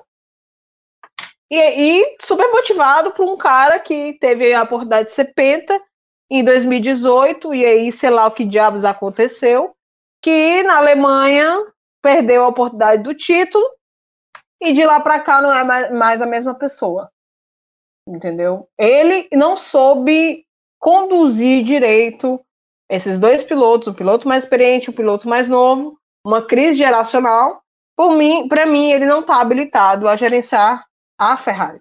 E, e super motivado por um cara que teve a oportunidade de ser penta em 2018, e aí sei lá o que diabos aconteceu, que na Alemanha perdeu a oportunidade do título e de lá para cá não é mais a mesma pessoa. Entendeu? Ele não soube conduzir direito esses dois pilotos, o piloto mais experiente, o piloto mais novo, uma crise geracional. Por mim, para mim, ele não está habilitado a gerenciar a Ferrari.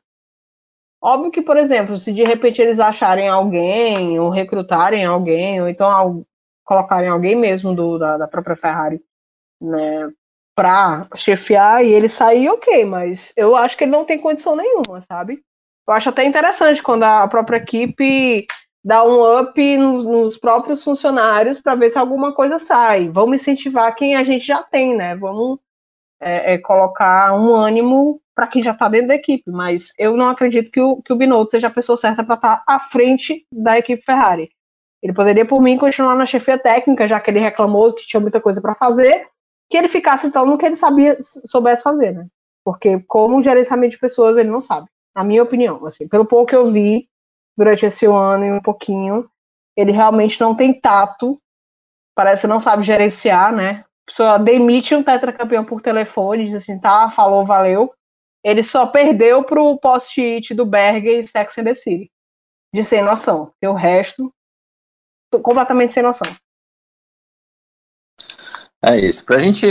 Óbvio que, por exemplo, se de repente eles acharem alguém, ou recrutarem alguém, ou então colocarem alguém mesmo do, da, da própria Ferrari, né, para chefiar e ele sair, ok, mas eu acho que ele não tem condição nenhuma, sabe? Eu acho até interessante quando a própria equipe dá um up nos próprios funcionários para ver se alguma coisa sai. Vamos incentivar quem a gente já tem, né? Vamos é, é, colocar um ânimo para quem já está dentro da equipe, mas eu não acredito que o, que o Binotto seja a pessoa certa para estar tá à frente da equipe Ferrari. Ele poderia, por mim, continuar na chefia técnica, já que ele reclamou que tinha muita coisa para fazer, que ele ficasse, então, no que ele sabia, soubesse fazer, né? Porque, como gerenciamento de pessoas, ele não sabe. Na minha opinião, assim, pelo pouco que eu vi durante esse ano e um pouquinho, ele realmente não tem tato, parece que não sabe gerenciar, né? A pessoa demite um tetracampeão por telefone, diz assim, tá, falou, valeu, ele só perdeu pro post-it do Berger e Sex and the City. De sem noção. E o resto, completamente sem noção. É isso. Para a gente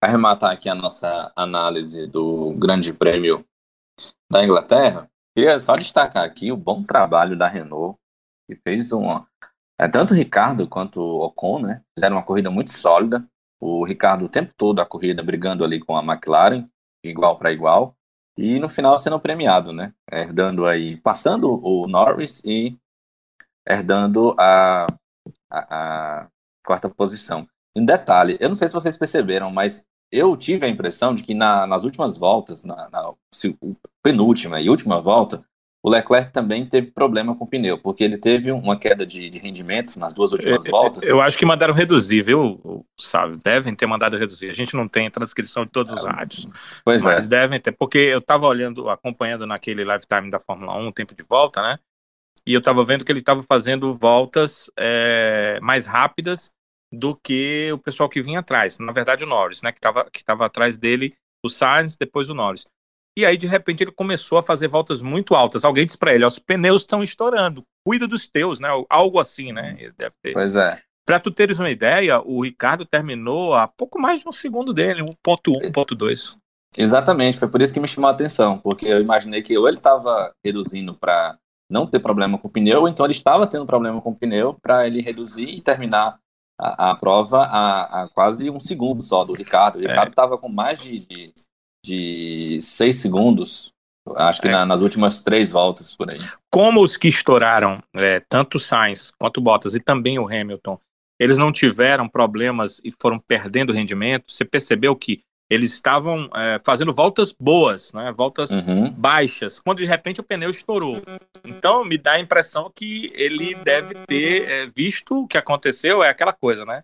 arrematar aqui a nossa análise do Grande Prêmio da Inglaterra, queria só destacar aqui o bom trabalho da Renault, que fez uma. É, tanto o Ricardo quanto o Ocon, né? Fizeram uma corrida muito sólida. O Ricardo o tempo todo a corrida brigando ali com a McLaren, de igual para igual e no final sendo premiado, né? Herdando aí, passando o Norris e herdando a, a, a quarta posição. Um detalhe, eu não sei se vocês perceberam, mas eu tive a impressão de que na, nas últimas voltas, na, na penúltima e última volta, o Leclerc também teve problema com o pneu, porque ele teve uma queda de, de rendimento nas duas últimas eu, voltas. Eu acho que mandaram reduzir, viu, sabe? Devem ter mandado reduzir. A gente não tem transcrição de todos os rádios. Pois mas é. devem ter, porque eu estava olhando, acompanhando naquele live time da Fórmula 1, tempo de volta, né? E eu estava vendo que ele estava fazendo voltas é, mais rápidas do que o pessoal que vinha atrás. Na verdade, o Norris, né? Que estava que tava atrás dele, o Sainz, depois o Norris. E aí, de repente, ele começou a fazer voltas muito altas. Alguém disse para ele: os pneus estão estourando, cuida dos teus, né? Algo assim, né? Ele deve ter. Pois é. Para tu teres uma ideia, o Ricardo terminou a pouco mais de um segundo dele, 1.1, 1.2. Exatamente, foi por isso que me chamou a atenção, porque eu imaginei que ou ele estava reduzindo para não ter problema com o pneu, ou então ele estava tendo problema com o pneu para ele reduzir e terminar a, a prova a, a, quase um segundo só do Ricardo. O Ricardo estava é. com mais de, de de seis segundos, acho que é. na, nas últimas três voltas por aí. Como os que estouraram, é, tanto o Sainz quanto o Bottas e também o Hamilton, eles não tiveram problemas e foram perdendo rendimento, você percebeu que eles estavam é, fazendo voltas boas, né, voltas uhum. baixas, quando de repente o pneu estourou. Então me dá a impressão que ele deve ter é, visto o que aconteceu, é aquela coisa, né?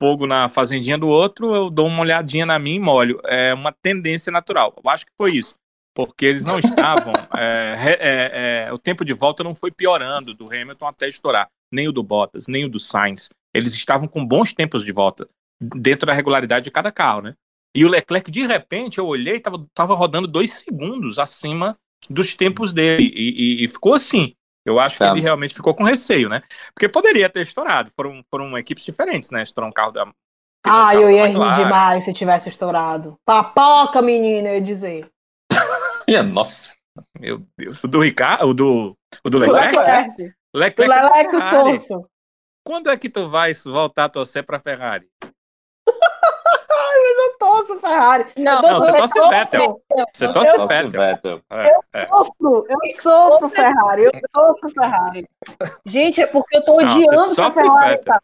Fogo na fazendinha do outro, eu dou uma olhadinha na minha e molho. É uma tendência natural. Eu acho que foi isso. Porque eles não estavam. é, é, é, o tempo de volta não foi piorando do Hamilton até estourar. Nem o do Bottas, nem o do Sainz. Eles estavam com bons tempos de volta, dentro da regularidade de cada carro, né? E o Leclerc, de repente, eu olhei, estava tava rodando dois segundos acima dos tempos dele. E, e, e ficou assim. Eu acho que ele realmente ficou com receio, né? Porque poderia ter estourado. Foram, foram equipes diferentes, né? Estourou um carro da. Ah, eu ia rir demais se tivesse estourado. Papoca, menina, eu ia dizer. Minha nossa. Meu Deus. O do Ricardo? O do, o do Leclerc? Leclerc. Leclerc, é Leclerc o Sonso. Quando é que tu vai voltar a torcer pra Ferrari? Mas eu torço Ferrari. Não, Não, você eu torce Vettel. Você Eu torce Vettel. Vettel. É, é. sofro, eu sofro Ferrari, eu sofro Ferrari. Gente, é porque eu tô Não, você odiando que a Ferrari tá.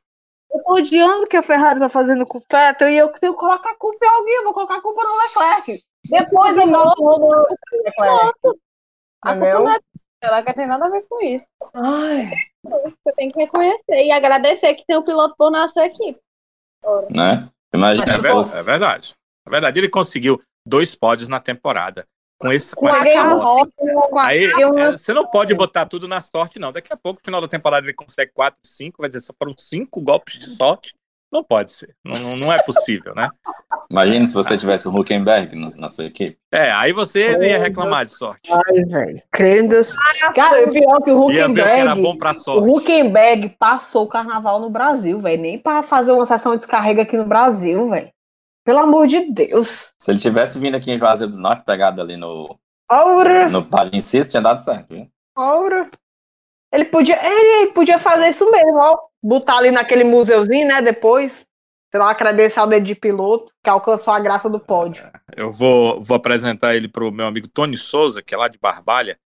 Eu tô odiando que a Ferrari tá fazendo com o Vettel e eu tenho que colocar a culpa em alguém, eu vou colocar a culpa no Leclerc. Depois eu boto o no Leclerc. A culpa não é ela tem nada a ver com isso. Ai, Você tem que reconhecer e agradecer que tem um piloto bom na sua equipe. Ora. Né? Imagina É, é verdade. É verdade. Ele conseguiu dois pódios na temporada. Com, esse, com Com essa carroça, carroça. com a Aí, eu- é, você não pode botar tudo na sorte, não. Daqui a pouco, no final da temporada, ele consegue 4, 5, vai dizer, só foram cinco golpes de sorte. Não pode ser. Não, não- é possível, né? Imagina se você tivesse o Huckenberg na sua equipe. É, aí você ia reclamar de sorte. ai, velho. Crendo. Cara, é pior que o Ia ver o que era bom Huckenberg. pra O sorte. Huckenberg passou o carnaval no Brasil, velho. Nem pra fazer uma sessão de descarrega aqui no Brasil, velho. Pelo amor de Deus. Se ele tivesse vindo aqui em Juazeiro do Norte, pegado ali no, Ora, no Padre Insisto, tinha dado certo, viu? ora. Ele podia, ele podia fazer isso mesmo, ó. Botar ali naquele museuzinho, né? Depois. Sei lá, credencial dele de piloto, que alcançou a graça do pódio. Eu vou, vou apresentar ele pro meu amigo Tony Souza, que é lá de Barbalha.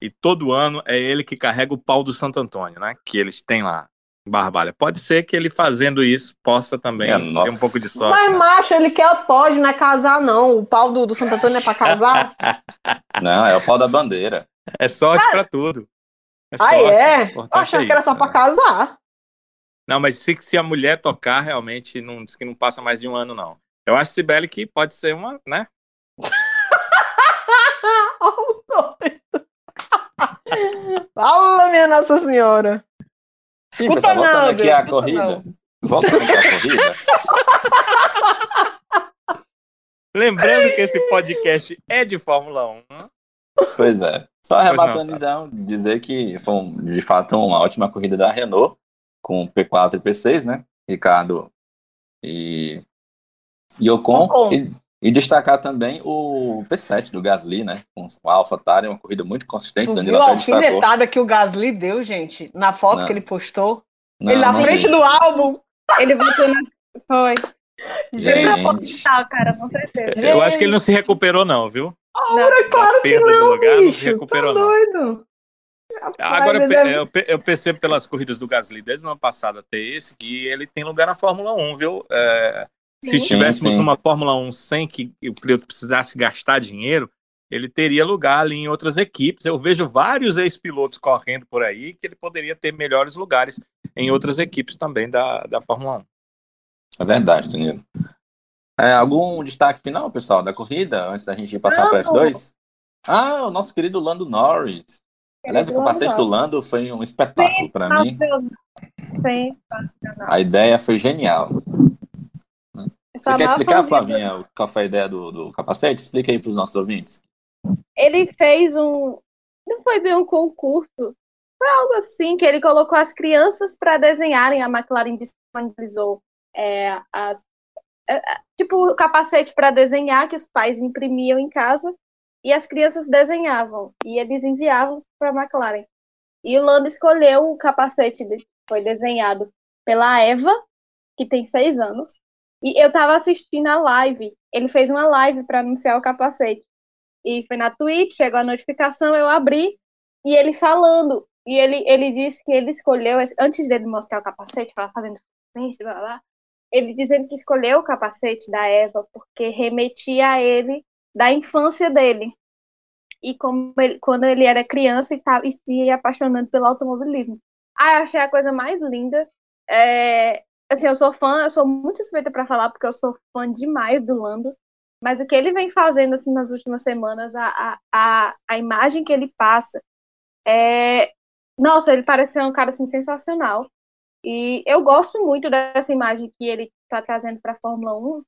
E todo ano é ele que carrega o pau do Santo Antônio, né? Que eles têm lá em Barbalha. Pode ser que ele fazendo isso possa também É, ter nossa. um pouco de sorte. Mas, né? macho, ele quer o pódio, não é casar, não. O pau do, do Santo Antônio é pra casar. Não, é o pau da bandeira. É sorte pra tudo. É ah, sorte. O é? Eu achava é que era isso, só pra né? casar. Não, mas se, se a mulher tocar, realmente, não, diz que não passa mais de um ano, não. Eu acho, Sibeli, que pode ser uma, né? Fala, minha Nossa Senhora. Sim, Escuta pessoal, voltando não, aqui à corrida. não. Voltando aqui à corrida. Lembrando que esse podcast é de Fórmula 1. Pois é. Só arrebatando, então, dizer que foi, de fato, uma ótima corrida da Renault, com P4 e P6, né? Ricardo e, e Ocon. Ocon. E, e destacar também o P7 do Gasly, né? Com o AlphaTauri, uma corrida muito consistente. Tu Danilo viu a alfinetada que o Gasly deu, gente? Na foto Não. que ele postou? Não, ele na não frente vi. do álbum. Ele botou na. Foi. Gente, Tá, cara, com certeza. Eu acho que ele não se recuperou, não, viu? Ora, claro que não, lugar, não se bicho. recuperou, tá não. Agora, eu, ele pe- deve- eu eu percebo pelas corridas do Gasly desde o ano passado até esse que ele tem lugar na Fórmula 1, viu? É, se estivéssemos Sim, sim. numa Fórmula 1 sem que o piloto precisasse gastar dinheiro, ele teria lugar ali em outras equipes. Eu vejo vários ex-pilotos correndo por aí que ele poderia ter melhores lugares em outras equipes também da, da Fórmula 1. é verdade, Danilo. É, algum destaque final, pessoal, da corrida, antes da gente passar para Não. F2? Ah, o nosso querido Lando Norris. Aliás, o capacete do Lando foi um espetáculo para mim. Sensacional. A ideia foi genial. Você quer explicar, Flavinha, qual foi a ideia do, do capacete? Explica aí para os nossos ouvintes. ele fez um. Não foi bem um concurso. Foi algo assim, que ele colocou as crianças para desenharem. A McLaren disponibilizou é, as. é, é, tipo, o capacete para desenhar que os pais imprimiam em casa e as crianças desenhavam. E eles enviavam para a McLaren. E o Lando escolheu o capacete que foi desenhado pela Eva, que tem seis anos. E eu estava assistindo a live. Ele fez uma live para anunciar o capacete. E foi na Twitch, chegou a notificação, eu abri e ele falando. E ele, ele disse que ele escolheu, antes dele mostrar o capacete, fazendo suspense, blá, blá, ele dizendo que escolheu o capacete da Eva porque remetia a ele da infância dele. E como ele, quando ele era criança e, tava, e se apaixonando pelo automobilismo. Ah, eu achei a coisa mais linda. É, assim, eu sou fã, eu sou muito suspeita para falar porque eu sou fã demais do Lando. Mas o que ele vem fazendo assim nas últimas semanas, a, a, a, imagem que ele passa, é... nossa, ele parece ser um cara assim, sensacional. E eu gosto muito dessa imagem que ele está trazendo para a Fórmula 1.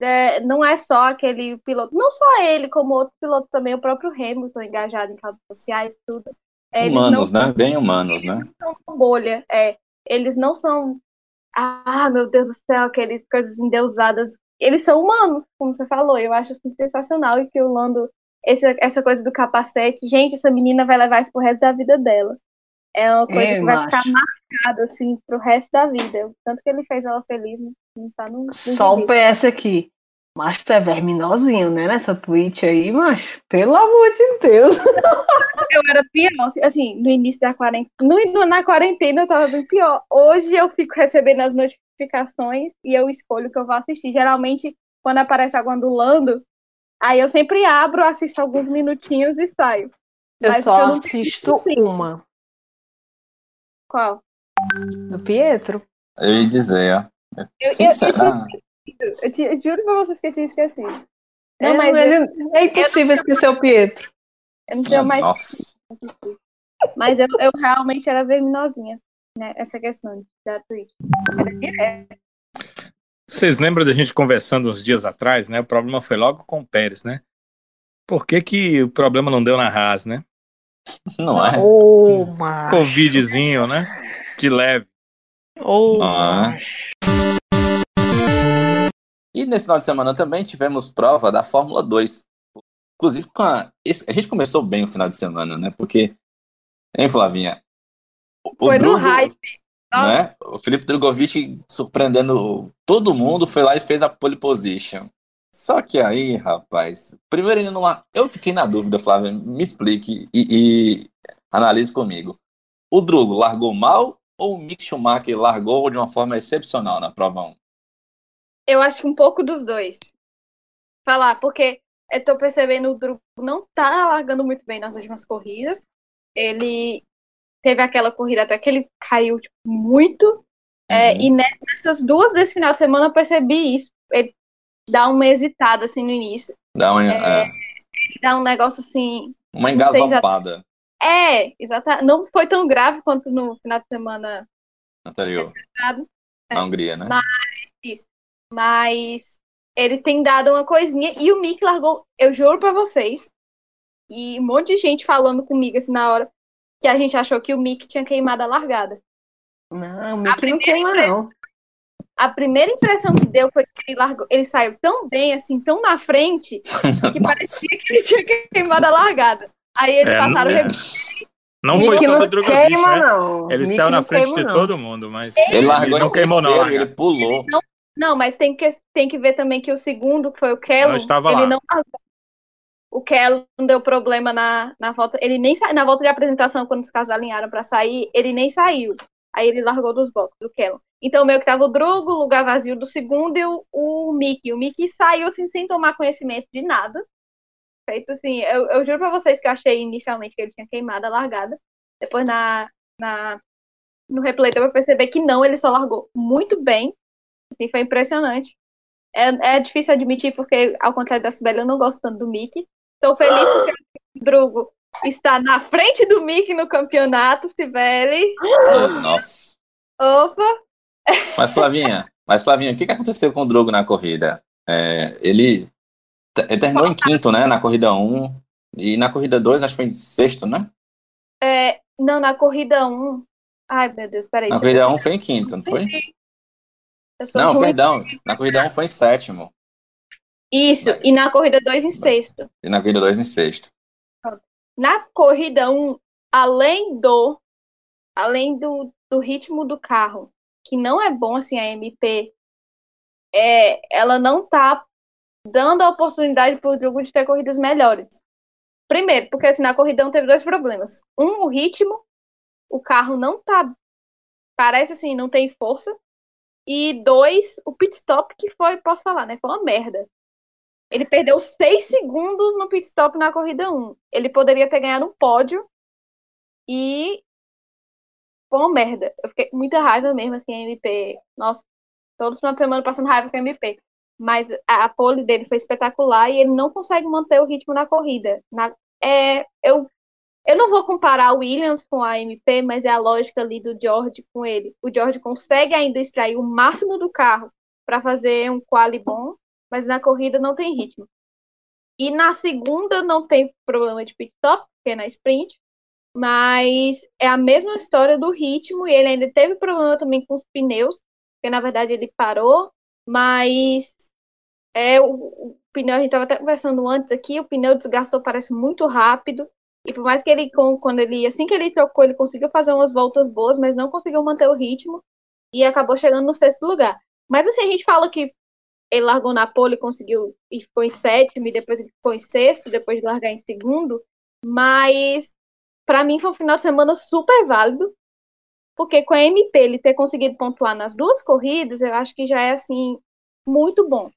É, não é só aquele piloto, não só ele, como outros pilotos também, o próprio Hamilton engajado em causas sociais, tudo. É, humanos, não né? Bem humanos, né? são bolha, é. Eles não são, ah, meu Deus do céu, aqueles coisas endeusadas. Eles são humanos, como você falou. Eu acho assim, sensacional e que o Lando, esse, essa coisa do capacete, gente, essa menina vai levar isso pro resto da vida dela. É uma coisa Ei, que vai macho. ficar marcada, assim, pro resto da vida. O Tanto que ele fez ela feliz, não tá no. no Só o. PS aqui. Macho, tu é verminosinho, né? Nessa tweet aí, macho. Pelo amor de Deus. Eu era pior, assim, assim, no início da quarentena. No, na quarentena eu tava bem pior. Hoje eu fico recebendo as notificações e eu escolho o que eu vou assistir. Geralmente, quando aparece alguma do Lando, aí eu sempre abro, assisto alguns minutinhos e saio. Eu Mas só eu assisto uma. Qual? Do Pietro. Eu ia dizer, ó. Eu, eu, Sim, eu, será? tinha esquecido. Eu tinha- juro pra vocês que eu tinha esquecido. Não, é, mas eu, ele- é impossível esquecer o Pietro. eu não tenho mais. Nossa. Mas eu, eu realmente era verminosinha, né? Essa questão da Twitch. Era direto. Vocês lembram da gente conversando uns dias atrás, né? O problema foi logo com o Pérez, né? Por que, que o problema não deu na Haas, né? Não é? Ô, macho. Covidzinho, né? De leve. Ah. E nesse final de semana também tivemos prova da Fórmula 2. Inclusive, com a, a gente começou bem o final de semana, né? Porque, hein, Flavinha? O, o Foi no Drugo, hype. Nossa. Né? O Felipe Drogovic surpreendendo todo mundo, foi lá e fez a pole position. Só que aí, rapaz, primeiro ele não. Eu fiquei na dúvida, Flávia, me explique e, e analise comigo. O Drugo largou mal ou o Mick Schumacher largou de uma forma excepcional na prova 1? Eu acho que um pouco dos dois. Falar, porque eu tô percebendo o Drugo não tá largando muito bem nas últimas corridas. Ele teve aquela corrida até que ele caiu tipo, muito. É, Uhum. e ne- nessas duas desse final de semana eu percebi isso. Ele dá uma hesitada assim no início. Dá uma, É. é, Dá um negócio assim. uma engasopada É, exatamente. Não foi tão grave quanto no final de semana anterior na Hungria, né? Mas- Isso. Mas ele tem dado uma coisinha e o Mick largou, eu juro pra vocês. E um monte de gente falando comigo assim na hora que a gente achou que o Mick tinha queimado a largada. Não, o A Mickey não primeira queima, não. impressão- A primeira impressão que deu foi que ele largou, ele saiu tão bem assim, tão na frente, que parecia que ele tinha queimado a largada. Aí eles É, passaram não- o Não foi Mickey só do não Drogovic, queima, né? não. Ele Mickey saiu na não frente queima, de não. todo mundo, mas Ele largou não queimou não. terceiro, larga. ele pulou. Não, mas tem que, tem que ver também que o segundo, que foi o Kellum, estava ele lá. não largou. O Kellum deu problema na, na volta. Ele nem sa... Na volta de apresentação, quando os carros alinharam para sair, ele nem saiu. Aí ele largou dos boxes do Kellum. Então, meio que tava o Drogo, o lugar vazio do segundo, e o, o Mickey. O Mickey saiu assim, sem tomar conhecimento de nada. Feito assim, eu, eu juro pra vocês que eu achei inicialmente que ele tinha queimado a largada. Depois na, na, no replay eu perceber que não, ele só largou muito bem. Assim, foi impressionante. É, é difícil admitir, porque, ao contrário da Sibeli, eu não gosto tanto do Mickey. Estou feliz porque o Drugo está na frente do Mickey no campeonato, Sibeli. Nossa. Opa! Mas Flavinha, mas Flavinha, o que que aconteceu com o Drogo na corrida? É, ele, ele terminou em quinto, né? Na corrida 1. E na corrida 2, acho que foi em sexto, né? É, não, na corrida 1. Ai, meu Deus, peraí. Na corrida ver. 1 foi em quinto, não foi? Não, ruim. perdão. Na corrida 1 foi em sétimo. Isso, e na corrida 2 em sexto. E na corrida 2 em sexto. Na corrida 1, além do além do, do ritmo do carro, que não é bom assim a MP, é, ela não tá dando a oportunidade para o jogo de ter corridas melhores. Primeiro, porque assim, na corrida 1 teve dois problemas. Um, o ritmo, o carro não tá parece assim, não tem força. E dois, o pit stop que foi, posso falar, né? Foi uma merda. Ele perdeu seis segundos no pit stop na corrida 1. Ele poderia ter ganhado um pódio e foi uma merda. Eu fiquei com muita raiva mesmo, assim, MP. Nossa, todo final de semana passando raiva com a MP. Mas a, a pole dele foi espetacular e ele não consegue manter o ritmo na corrida. Na, é, eu, eu não vou comparar o Williams com a MP, mas é a lógica ali do George com ele. O George consegue ainda extrair o máximo do carro para fazer um quali bom, mas na corrida não tem ritmo. E na segunda não tem problema de pit stop, porque é na sprint, mas é a mesma história do ritmo e ele ainda teve problema também com os pneus, porque na verdade ele parou, mas é o, o pneu, a gente estava até conversando antes aqui, o pneu desgastou parece muito rápido, e por mais que ele, quando ele, assim que ele trocou, ele conseguiu fazer umas voltas boas, mas não conseguiu manter o ritmo, e acabou chegando no sexto lugar. Mas assim, a gente fala que ele largou na pole e conseguiu e ficou em sétimo e depois ele ficou em sexto depois de largar em segundo, mas para mim foi um final de semana super válido, porque com a MP ele ter conseguido pontuar nas duas corridas, eu acho que já é assim muito bom.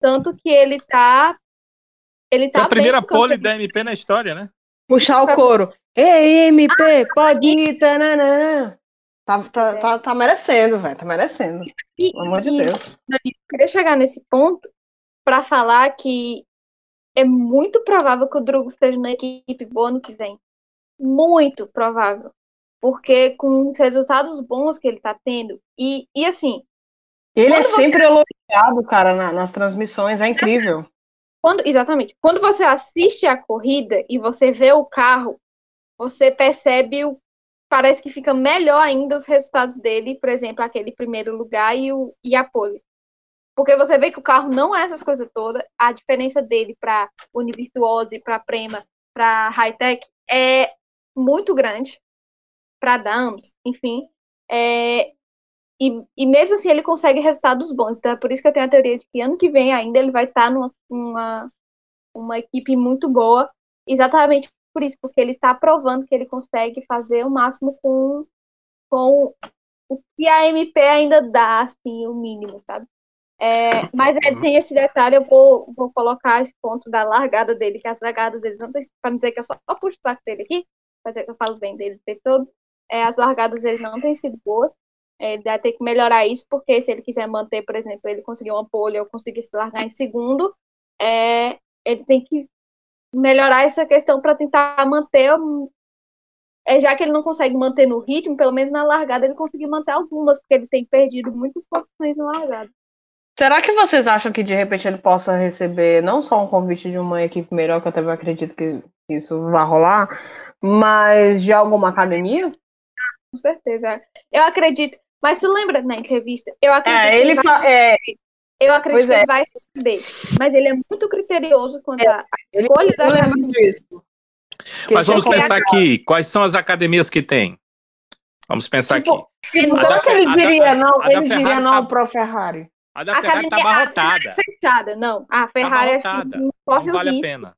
Tanto que ele tá ele tá Foi a primeira pole da MP na história, né? Puxar o couro. Ei, MP, pode ir. Tananana. Tá, tá, tá, tá merecendo, velho. Tá merecendo. E, Pelo amor de e, Deus. Eu queria chegar nesse ponto para falar que é muito provável que o Drugo esteja na equipe boa ano que vem. Muito provável. Porque com os resultados bons que ele tá tendo, e, e assim, Ele é Quando você- sempre elogiado, cara, na- nas transmissões. É incrível. Quando, exatamente, quando você assiste a corrida e você vê o carro, você percebe o. Parece que fica melhor ainda os resultados dele, por exemplo, aquele primeiro lugar e, o, e a pole. Porque você vê que o carro não é essas coisas todas, a diferença dele para Univirtuose, para Prema, para Hightech é muito grande, para Dams, enfim. É, e, e mesmo assim ele consegue resultados bons. Então é por isso que eu tenho a teoria de que ano que vem ainda ele vai estar numa uma, uma equipe muito boa, exatamente por isso, porque ele está provando que ele consegue fazer o máximo com, com o que a MP ainda dá, assim, o mínimo, sabe? É, mas ele tem esse detalhe, eu vou, vou colocar esse ponto da largada dele, que as largadas deles não para dizer que eu só puxo o saco dele aqui, fazer que eu falo bem dele o tempo todo, é, as largadas dele não têm sido boas, é, ele vai ter que melhorar isso, porque se ele quiser manter, por exemplo, ele conseguir uma pole, eu conseguir se largar em segundo, é, ele tem que melhorar essa questão para tentar manter, é, já que ele não consegue manter no ritmo, pelo menos na largada ele conseguir manter algumas, porque ele tem perdido muitas posições na largada. Será que vocês acham que de repente ele possa receber não só um convite de uma equipe melhor, que eu também acredito que isso vai rolar, mas de alguma academia? Com certeza. Eu acredito. Mas tu lembra na entrevista? Eu acredito É, que ele vai, fa- é, eu acredito pois que é. ele vai receber. Mas ele é muito criterioso quanto É, à à ele- escolha da academia. disso. Que Mas vamos pensar aqui, quais são as academias que tem? Vamos pensar Tipo, aqui. A será que ele a diria não? a Ele diria Ferrari não tá- pro Ferrari. A da A Ferrari tá academia- abarrotada. Fechada, não. A Ferrari acho que abarrotada. não corre Não o vale a risco. pena.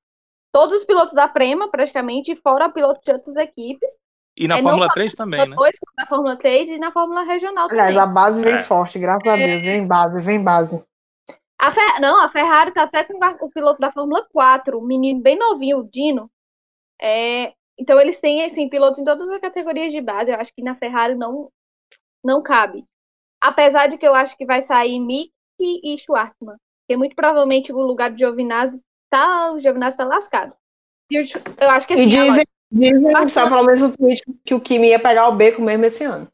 Todos os pilotos da Prema, praticamente, fora pilotos de outras equipes. E na É, Fórmula só 3 também, né? 2, na Fórmula 3 e na Fórmula Regional Aliás, também. a base vem É. forte, graças a Deus. Vem base, vem base. A Fer- Não, a Ferrari tá até com o piloto da Fórmula 4, um menino bem novinho, o Dino. É, Então eles têm assim, pilotos em todas as categorias de base. Eu acho que na Ferrari não, não cabe. Apesar de que eu acho que vai sair Mick e Schwartzman. Porque muito provavelmente o lugar do Giovinazzi tá. O Giovinazzi tá lascado. E Eu acho que assim, e dizem, dizem só pelo menos o tweet que o Kimi ia pegar o beco mesmo esse ano.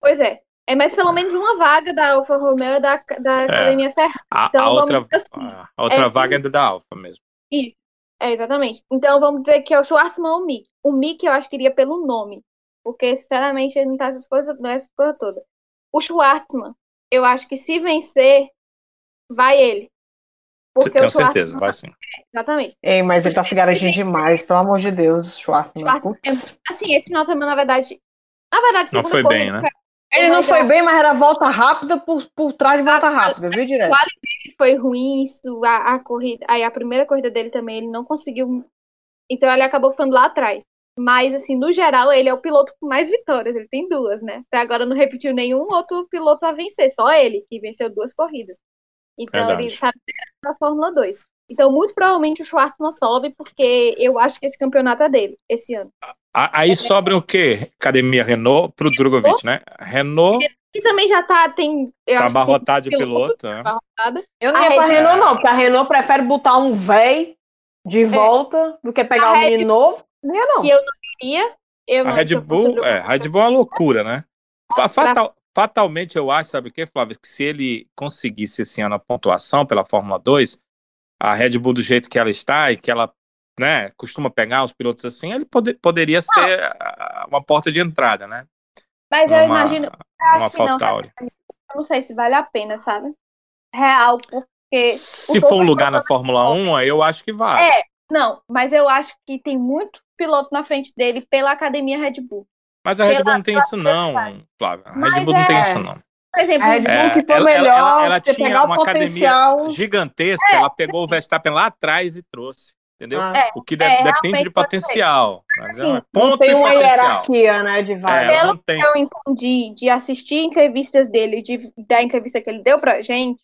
Pois é. É mais pelo menos uma vaga da Alfa Romeo e da, da Academia Ferrari. A, Então, a vamos outra, assim, a, outra é, vaga é da Alfa mesmo. Isso. É, exatamente. Então vamos dizer que é o Schwartzman ou o Mick. O Mick eu acho que iria pelo nome. Porque, sinceramente, ele não tá essas coisas, não é essas coisas todas. O Schwartzman, eu acho que se vencer, vai ele. Porque Tenho certeza, vai sim. Exatamente. Ei, mas ele tá se garantindo demais, pelo amor de Deus, Putz. Assim, esse final de semana, na verdade. Na verdade, Não foi corrida, bem, né? Ele não foi bem, mas era volta rápida por, por trás de volta rápida, viu, direto? foi ruim isso, a, a corrida. Aí a primeira corrida dele também, ele não conseguiu. Então ele acabou ficando lá atrás. Mas, assim, no geral, ele é o piloto com mais vitórias. Ele tem duas, né? Até agora não repetiu nenhum outro piloto a vencer, só ele, que venceu duas corridas. Então Verdade. ele tá na Fórmula 2. Então, muito provavelmente o Schwartzman sobe, porque eu acho que esse campeonato é dele, esse ano. Aí sobra o quê? Academia Renault pro Drogovic, né? Renault E também já tá, tem. Eu tá que abarrotado de piloto, piloto. né? Eu não A ia pra Red- Renault, não, porque a Renault prefere botar um véi de volta do que pegar A o Red- menino novo. Não ia, não. Que eu não queria. Eu A não, Red Bull, o é, Red Bull é uma loucura, né? Fa- Pra- fatal- fatalmente, eu acho, sabe o que, Flávio? Que se ele conseguisse esse ano a pontuação pela Fórmula 2, a Red Bull do jeito que ela está e que ela né, costuma pegar os pilotos assim, ele pode- poderia ser ah, uma porta de entrada, né? Mas eu imagino. Eu acho que não, eu não sei se vale a pena, sabe? Real, porque. Se for um lugar na Fórmula 1, aí eu acho que vale. É, não, mas eu acho que tem muito piloto na frente dele pela academia Red Bull. Mas a Red Bull não tem isso não, Flávio. A Red Bull não tem é- isso não. por exemplo, A Red Bull É, que foi ela- ela- melhor, ela- ela você tinha uma academia potencial. Gigantesca, É, ela pegou o Verstappen lá atrás e trouxe. Entendeu? Ah, É, o que de- é, depende de potencial. Sim, é ponto tem e uma potencial. hierarquia, né, de É, vaga. Pelo não tem. eu entendi de assistir entrevistas dele, de, da entrevista que ele deu pra gente,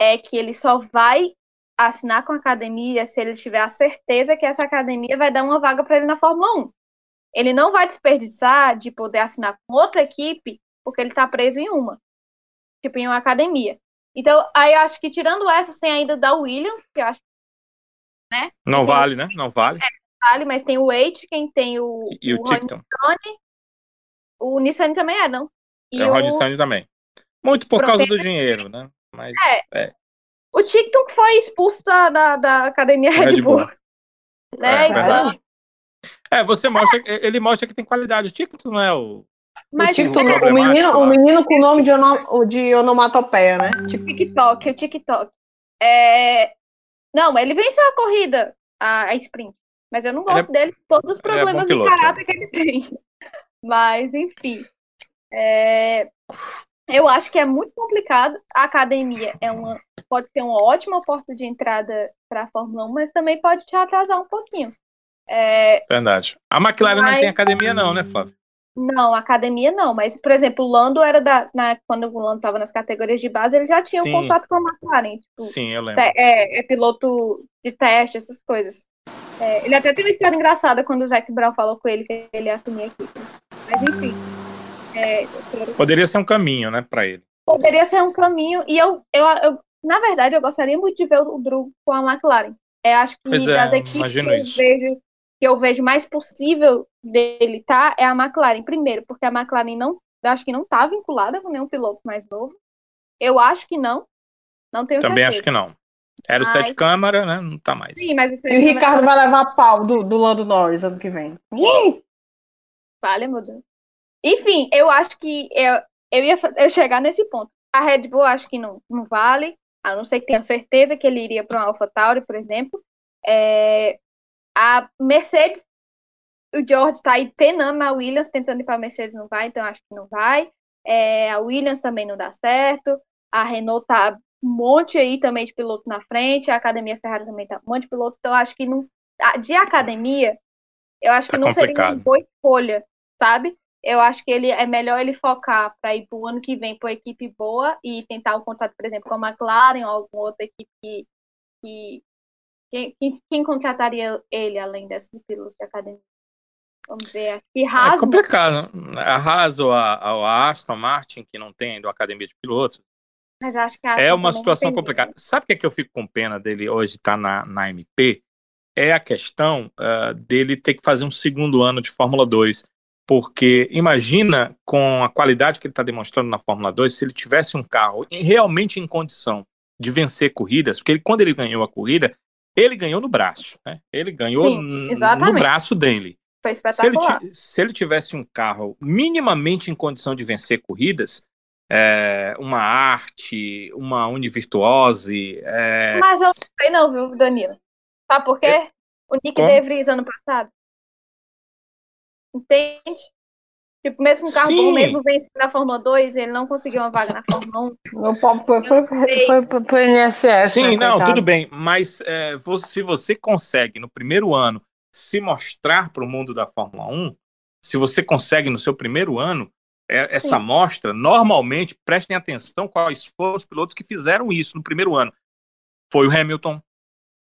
é que ele só vai assinar com a academia se ele tiver a certeza que essa academia vai dar uma vaga pra ele na Fórmula 1. Ele não vai desperdiçar de poder assinar com outra equipe, porque ele tá preso em uma. Tipo, em uma academia. Então, aí eu acho que tirando essas, tem ainda da Williams, que eu acho Não Tem- vale, né? Não vale. que vale, mas tem o Aitken, tem o, E o o Ticton. o Nissan também é, não? E É o Ron Sandy também. Muito por causa do dinheiro, né? Mas É. O Ticton foi expulso da, da, da academia Red, Red Bull. Bull. Né? É, Então. É, você mostra, ele mostra que tem qualidade. O não é o. mas o, Ticton, é, o, menino, o menino com nome de, ono, de onomatopeia, né? o TikTok, o TikTok. É... Não, ele venceu a corrida, a, a sprint. Mas eu não é- gosto dele por todos os é problemas de piloto, caráter que ele tem. Mas, enfim. É, Eu acho que é muito complicado. A academia é uma... pode ser uma ótima porta de entrada para a Fórmula 1, mas também pode te atrasar um pouquinho. É, Verdade. A McLaren não Mas- tem academia, não, né, Flávio? Não, academia não, mas, por exemplo, o Lando era da. Na, quando o Lando estava nas categorias de base, ele já tinha Sim. um contato com a McLaren. Tipo, Sim, eu lembro. é, é piloto de teste, essas coisas. É, ele até tem uma história engraçada quando o Zac Brown falou com ele que ele ia assumir a equipe. Mas enfim. é, quero- Poderia ser um caminho, né, pra ele. poderia ser um caminho. E eu, eu, eu, na verdade, eu gostaria muito de ver o Drew com a McLaren. É, acho que Pois é, das equipes que eu, isso. vejo, que eu vejo mais possível dele tá é a McLaren. Primeiro, porque a McLaren não, acho que não tá vinculada com nenhum piloto mais novo. Eu acho que não. Não tenho Também certeza. acho que não. Era o Mas- sete câmara, né? Não tá mais. Sim, mas isso E o Ricardo vai levar pau do, do Lando Norris ano que vem. Falha, meu Deus. Enfim, eu acho que eu, eu ia eu chegar nesse ponto. A Red Bull eu acho que não, não vale, a não ser que tenha certeza que ele iria para um AlphaTauri, por exemplo. É, a Mercedes, o George tá aí penando na Williams, tentando ir para a Mercedes, não vai, então acho que não vai. É, a Williams também não dá certo. A Renault tá um monte aí também de piloto na frente. A Academia Ferrari também tá um monte de piloto. Então acho que não, de academia, eu acho Tá que não seria uma complicado. boa escolha, sabe? Eu acho que ele é melhor ele focar para ir para o ano que vem para equipe boa e tentar um contrato, por exemplo, com a McLaren ou alguma outra equipe que, que quem, quem, quem contrataria ele além desses pilotos de academia? Vamos ver, acho que É complicado. A Haas ou a, a Aston Martin, que não tem uma academia de pilotos, mas acho que é uma situação complicada. Sabe o que, é que eu fico com pena dele hoje estar na, na MP? É a questão ah, dele ter que fazer um segundo ano de Fórmula 2. Porque Isso. imagina com a qualidade que ele está demonstrando na Fórmula 2, se ele tivesse um carro realmente em condição de vencer corridas, porque ele- quando ele ganhou a corrida, ele ganhou no braço, né? Ele ganhou Sim, no braço dele. Foi Se ele, espetacular. se ele tivesse um carro minimamente em condição de vencer corridas, é, uma arte, uma Univirtuose, é, Mas eu não sei não, viu, Danilo? Sabe por quê? O Nick Como? De Vries ano passado. Entende? Tipo, mesmo um carro Sim. bom, mesmo vencendo na Fórmula 2, ele não conseguiu uma vaga na Fórmula 1. Meu pobre foi, foi, foi, foi pro- pro INSS. Sim, né, não, coitado. tudo bem, mas é, se você consegue no primeiro ano se mostrar para o mundo da Fórmula 1, se você consegue no seu primeiro ano, é, essa Sim. mostra, normalmente, prestem atenção quais foram os pilotos que fizeram isso no primeiro ano. Foi o Hamilton,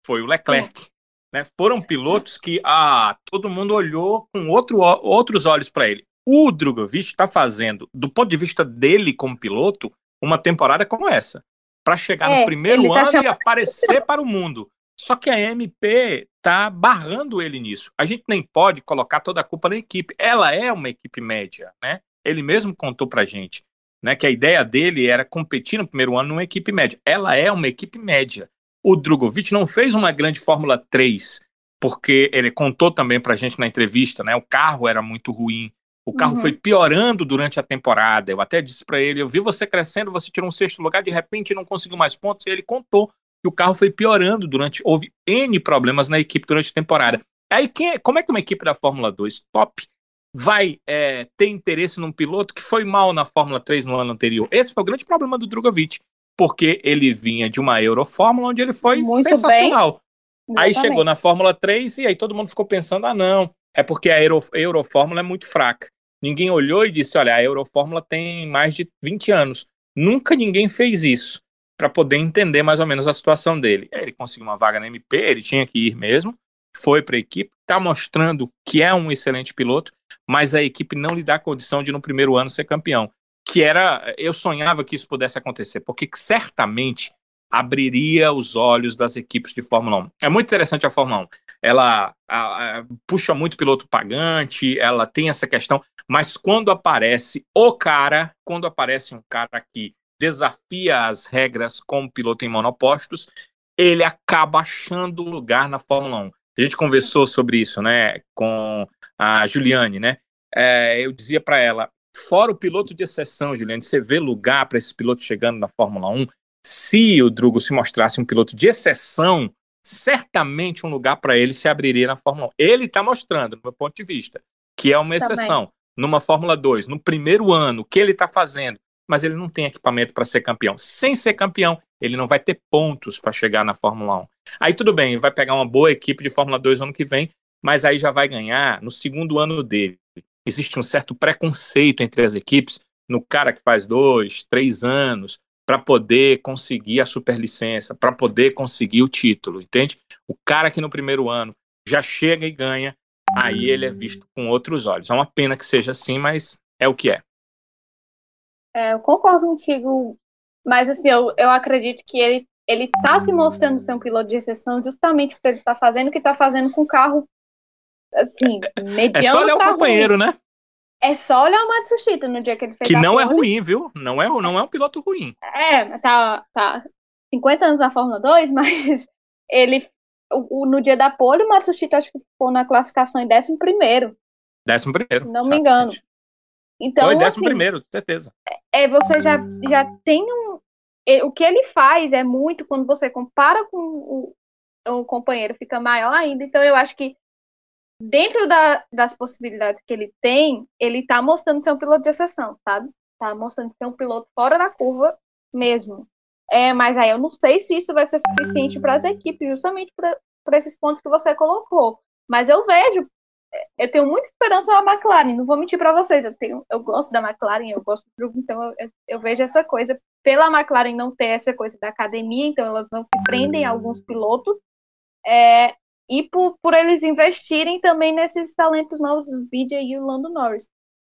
foi o Leclerc. Né? Foram pilotos que ah, todo mundo olhou com outro, outros olhos para ele. O Drogovic está fazendo, do ponto de vista dele como piloto, uma temporada como essa. Para chegar É, no primeiro tá ano e chamando- aparecer para o mundo. Só que a MP tá barrando ele nisso. A gente nem pode colocar toda a culpa na equipe. Ela é uma equipe média, né? Ele mesmo contou pra gente, né, que a ideia dele era competir no primeiro ano numa equipe média. Ela é uma equipe média. O Drogovic não fez uma grande Fórmula 3, porque ele contou também pra gente na entrevista, né? O carro era muito ruim. O carro Uhum. foi piorando durante a temporada. Eu até disse pra ele, eu vi você crescendo, você tirou um sexto lugar, de repente não conseguiu mais pontos, e ele contou que o carro foi piorando durante. Houve N problemas na equipe durante a temporada. Aí, quem é- como é que uma equipe da Fórmula 2 top vai é, ter interesse num piloto que foi mal na Fórmula 3 no ano anterior? Esse foi o grande problema do Drogovic, porque ele vinha de uma Eurofórmula onde ele foi Muito sensacional. Aí chegou na Fórmula 3 e aí todo mundo ficou pensando: ah, não, é porque a Euro, Eurofórmula é muito fraca. Ninguém olhou e disse: olha, a Eurofórmula tem mais de 20 anos. Nunca ninguém fez isso para poder entender mais ou menos a situação dele. Ele conseguiu uma vaga na MP, ele tinha que ir mesmo, foi para a equipe, está mostrando que é um excelente piloto, mas a equipe não lhe dá condição de no primeiro ano ser campeão. Que era, eu sonhava que isso pudesse acontecer, porque certamente abriria os olhos das equipes de Fórmula 1. É muito interessante a Fórmula 1. Ela a, a, puxa muito piloto pagante, ela tem essa questão, mas quando aparece o cara, quando aparece um cara que desafia as regras como piloto em monopostos, ele acaba achando lugar na Fórmula 1. A gente conversou sobre isso, né, com a Juliane, né? É, eu dizia para ela, fora o piloto de exceção, Juliane, você vê lugar para esse piloto chegando na Fórmula 1? Se o Drugo se mostrasse um piloto de exceção, certamente um lugar para ele se abriria na Fórmula 1. Ele está mostrando, do meu ponto de vista, que é uma exceção. Também. Numa Fórmula 2, no primeiro ano, o que ele está fazendo, mas ele não tem equipamento para ser campeão. Sem ser campeão, ele não vai ter pontos para chegar na Fórmula 1. Aí tudo bem, vai pegar uma boa equipe de Fórmula 2 ano que vem, mas aí já vai ganhar no segundo ano dele. Existe um certo preconceito entre as equipes no cara que faz dois, três anos para poder conseguir a superlicença, para poder conseguir o título, entende? O cara que no primeiro ano já chega e ganha, aí ele é visto com outros olhos. É uma pena que seja assim, mas é o que é. É, eu concordo contigo, mas assim, eu, eu acredito que ele ele tá se mostrando ser um piloto de exceção justamente porque ele tá fazendo o que tá fazendo com o carro assim, mediano. É só olhar o companheiro, ruim. né? É só olhar o Matsushita no dia que ele fez Que não é ruim, viu? Não é, não é um piloto ruim. É, tá, tá 50 anos na Fórmula 2, mas ele o, o, no dia da pole, o Matsushita acho que ficou na classificação em 11 primeiro. Décimo primeiro. Não me engano. Então, Foi décimo assim, primeiro, certeza. É, você já, já tem um. O que ele faz é muito quando você compara com o, o companheiro, fica maior ainda. Então, eu acho que dentro da, das possibilidades que ele tem, ele está mostrando ser um piloto de exceção, sabe? Tá mostrando ser um piloto fora da curva mesmo. É, mas aí eu não sei se isso vai ser suficiente para as equipes, justamente por esses pontos que você colocou. Mas eu vejo eu tenho muita esperança na McLaren, não vou mentir para vocês, eu, tenho, eu gosto da McLaren, eu gosto do grupo, então eu, eu, vejo essa coisa, pela McLaren não ter essa coisa da academia, então elas não se prendem a alguns pilotos, é, e por, por eles investirem também nesses talentos novos, o BJ e o Lando Norris.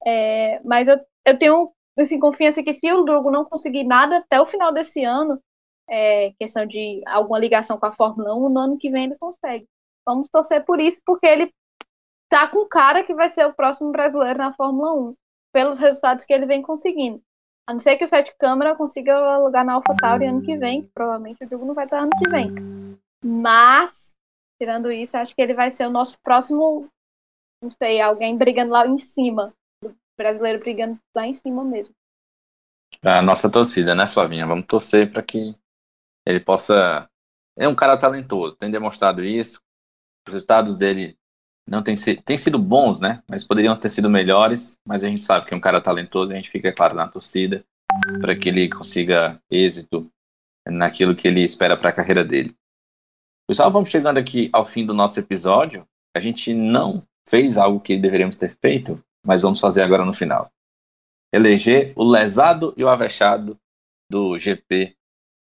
É, mas eu, eu tenho assim, confiança que se o Drogo não conseguir nada até o final desse ano, é, questão de alguma ligação com a Fórmula 1, no ano que vem ele consegue. Vamos torcer por isso, porque ele tá com cara que vai ser o próximo brasileiro na Fórmula 1, pelos resultados que ele vem conseguindo. A não ser que o Sete Câmara consiga lugar na AlphaTauri ano que vem, que provavelmente o jogo não vai estar ano que vem. Mas, tirando isso, acho que ele vai ser o nosso próximo, não sei, alguém brigando lá em cima. O brasileiro brigando lá em cima mesmo. A nossa torcida, né, Flavinha? Vamos torcer para que ele possa. É um cara talentoso, tem demonstrado isso. Os resultados dele não tem, tem sido bons, né? Mas poderiam ter sido melhores. Mas a gente sabe que é um cara talentoso, a gente fica, claro, na torcida para que ele consiga êxito naquilo que ele espera para a carreira dele. Pessoal, vamos chegando aqui ao fim do nosso episódio. A gente não fez algo que deveríamos ter feito, mas vamos fazer agora no final. Eleger o lesado e o avexado do GP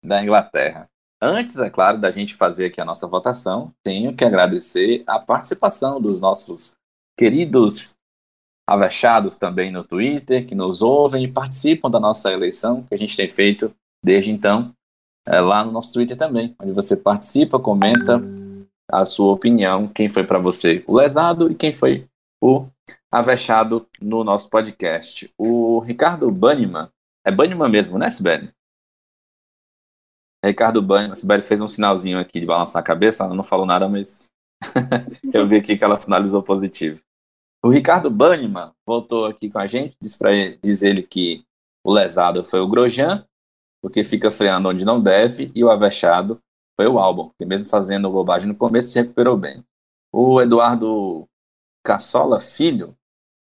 da Inglaterra. Antes, é claro, da gente fazer aqui a nossa votação, tenho que agradecer a participação dos nossos queridos avechados também no Twitter, que nos ouvem e participam da nossa eleição, que a gente tem feito desde então, é, lá no nosso Twitter também, onde você participa, comenta a sua opinião, quem foi para você o lesado e quem foi o avexado no nosso podcast. O Ricardo Banniman, é Banniman mesmo, né, Sibeli? Ricardo Banho, a Sibeli fez um sinalzinho aqui de balançar a cabeça, ela não falou nada, mas eu vi aqui que ela sinalizou positivo. O Ricardo Banniman voltou aqui com a gente, disse para diz ele que o lesado foi o Grosjean, porque fica freando onde não deve, e o avexado foi o Albon, que mesmo fazendo bobagem no começo se recuperou bem. O Eduardo Cassola Filho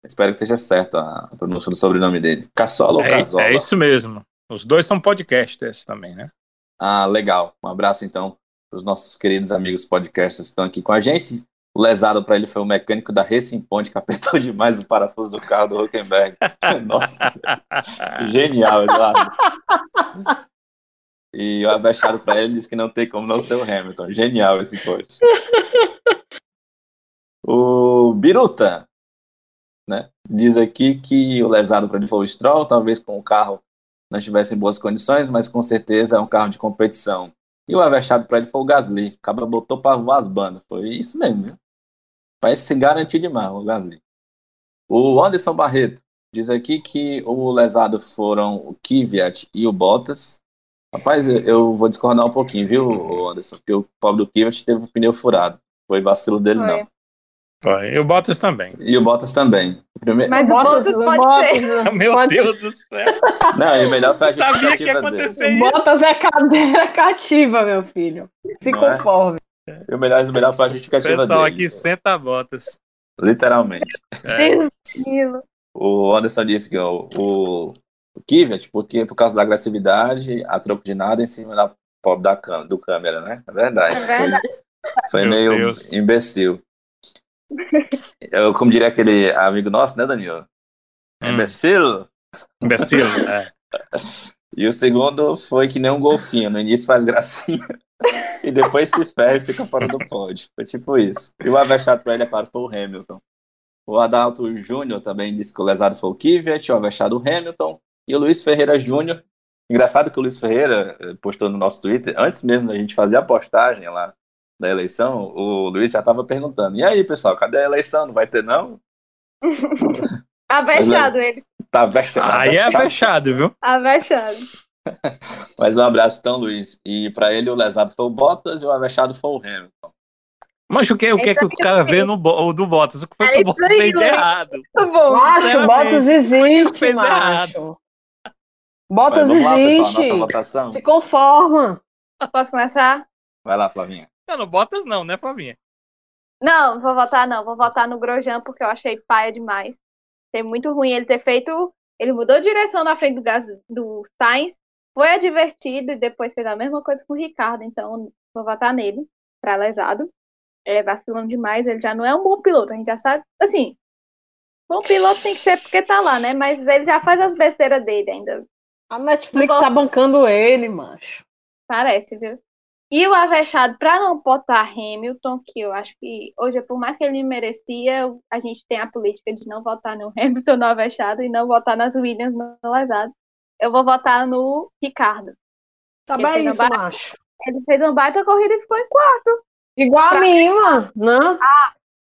Espero que esteja certo a pronúncia do sobrenome dele. Cassola ou É, Casola? é isso mesmo. Os dois são podcasters também, né? Ah, legal. Um abraço então para os nossos queridos amigos podcasters que estão aqui com a gente. O lesado para ele foi o mecânico da Racing Point que apertou demais o parafuso do carro do Huckenberg. Nossa, genial, Eduardo. E o abechado para ele disse que não tem como não ser o Hamilton. Genial esse post. O Biruta, né? Diz aqui que o lesado para ele foi o Stroll, talvez com o carro não estivesse em boas condições, mas com certeza é um carro de competição. E o avexado para ele foi o Gasly. O cabra botou para voar as bandas. Foi isso mesmo, viu? Parece se garantir demais o Gasly. O Anderson Barreto diz aqui que o lesado foram o Kvyat e o Bottas. Rapaz, eu- vou discordar um pouquinho, viu, Anderson? Porque o pobre do Kvyat teve o pneu furado. Foi vacilo dele, Foi. não. Foi. E o Bottas também. E o Bottas também. O primeiro... Mas o Bottas pode ser. Meu pode- Deus do céu. Não, e o melhor foi a Eu sabia que ia justificativa dele. acontecer isso. Bottas é cadeira cativa, meu filho. Se Não é? conforme. E o melhor, o melhor foi a justificativa Pessoal dele. aqui senta Bottas. Literalmente. É. O Anderson disse que o, o, o Kvyat, porque por causa da agressividade, a troco de nada em cima da da câmera, do câmera, né? É verdade. É verdade. Foi, foi meio Deus. imbecil. Eu, como diria aquele amigo nosso, né, Danilo? Hum. Imbecil. Imbecil. É. E o segundo foi que nem um golfinho. No início faz gracinha e depois se ferra e fica fora do pódio. Foi tipo isso. E o avexado pra ele, é claro, foi o Hamilton. O Adalto Júnior também disse que o lesado foi o Kvyat, o avexado o Hamilton. E o Luiz Ferreira Júnior. Engraçado que o Luiz Ferreira eh, postou no nosso Twitter, antes mesmo da gente fazer a postagem lá da eleição, o Luiz já estava perguntando: e aí, pessoal, cadê a eleição? Não vai ter, não? Avexado ele. Tá vexado. Aí é fechado, viu? Avexado. Mas um abraço, então, Luiz. E para ele, o lesado foi o Bottas e o avexado foi o Hamilton. Mas o que, o que, é que o cara vê no bo- do Bottas? O que foi É que o isso Bottas aí, fez de Luiz. errado? Muito bom. Macho, Sinceramente, Bottas existe, fez macho. Bottas vamos lá, pessoal, existe. votação. Se conforma. Posso começar? Vai lá, Flavinha. Não, no Bottas não, né, Flavinha? Não, vou votar não. Vou votar no Grosjean porque eu achei paia demais. Achei muito ruim ele ter feito. Ele mudou de direção na frente do, Gas, do Sainz, foi advertido e depois fez a mesma coisa com o Ricardo. Então, vou votar nele, pra lesado. É vacilando demais, ele já não é um bom piloto, a gente já sabe. Assim, bom piloto tem que ser porque tá lá, né? Mas ele já faz as besteiras dele ainda. A Netflix Não tá bancando ele, macho. Parece, viu? E o Avechado, pra não botar Hamilton, que eu acho que hoje, por mais que ele merecia, a gente tem a política de não votar no Hamilton no Avechado e não votar nas Williams no lesado. Eu vou votar no Ricardo. Tá Ele bem isso, uma ba- macho. Ele fez uma baita corrida e ficou em quarto. Igual a Pra- mim, mano. Não?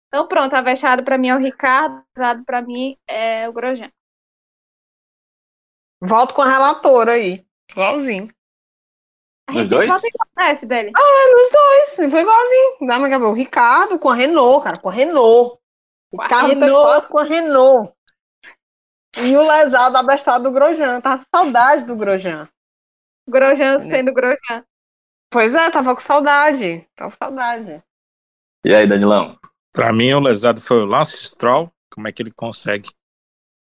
Então pronto, Avechado pra mim é o Ricardo, Avechado pra mim é o Grosjean. Volto com a relatora aí. Igualzinho. A Nos dois? igual, né, Sibeli? Nos dois, foi igualzinho. Dá. O Ricardo com a Renault, cara, com a Renault. A Ricardo tá Renault. com a Renault. E o lesado abestado do Grosjean. Tava com saudade do Grosjean. Grosjean sendo Grosjean. Pois é, tava com saudade. Tava com saudade. E aí, Danilão? Pra mim, o lesado foi o Lance Stroll. Como é que ele consegue?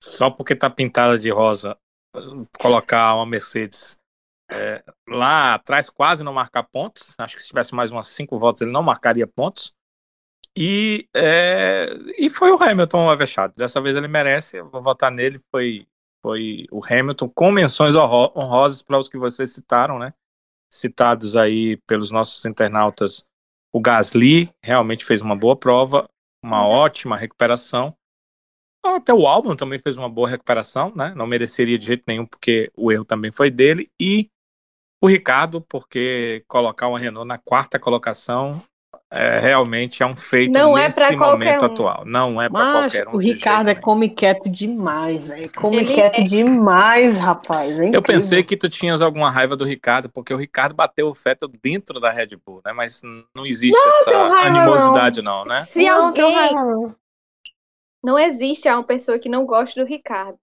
Só porque tá pintada de rosa, colocar uma Mercedes é, lá atrás, quase não marcar pontos. Acho que se tivesse mais umas cinco voltas, ele não marcaria pontos. E, é, e foi o Hamilton avexado. Dessa vez ele merece, eu vou votar nele. Foi, foi o Hamilton, com menções honro- honrosas para os que vocês citaram, né? Citados aí pelos nossos internautas. O Gasly realmente fez uma boa prova, uma ótima recuperação. Até o Albon também fez uma boa recuperação, né? Não mereceria de jeito nenhum, porque o erro também foi dele. E o Ricardo, porque colocar uma Renault na quarta colocação é, realmente é um feito Não é nesse pra qualquer momento um. atual. Não é para qualquer um. o Ricardo é come quieto demais, velho. Come Ele quieto é. demais, rapaz. É Eu pensei que tu tinhas alguma raiva do Ricardo, porque o Ricardo bateu o Vettel dentro da Red Bull, né? Mas não existe essa tenho raiva, animosidade, não, né? Se Não, alguém raiva, não. Não existe uma pessoa que não goste do Ricardo.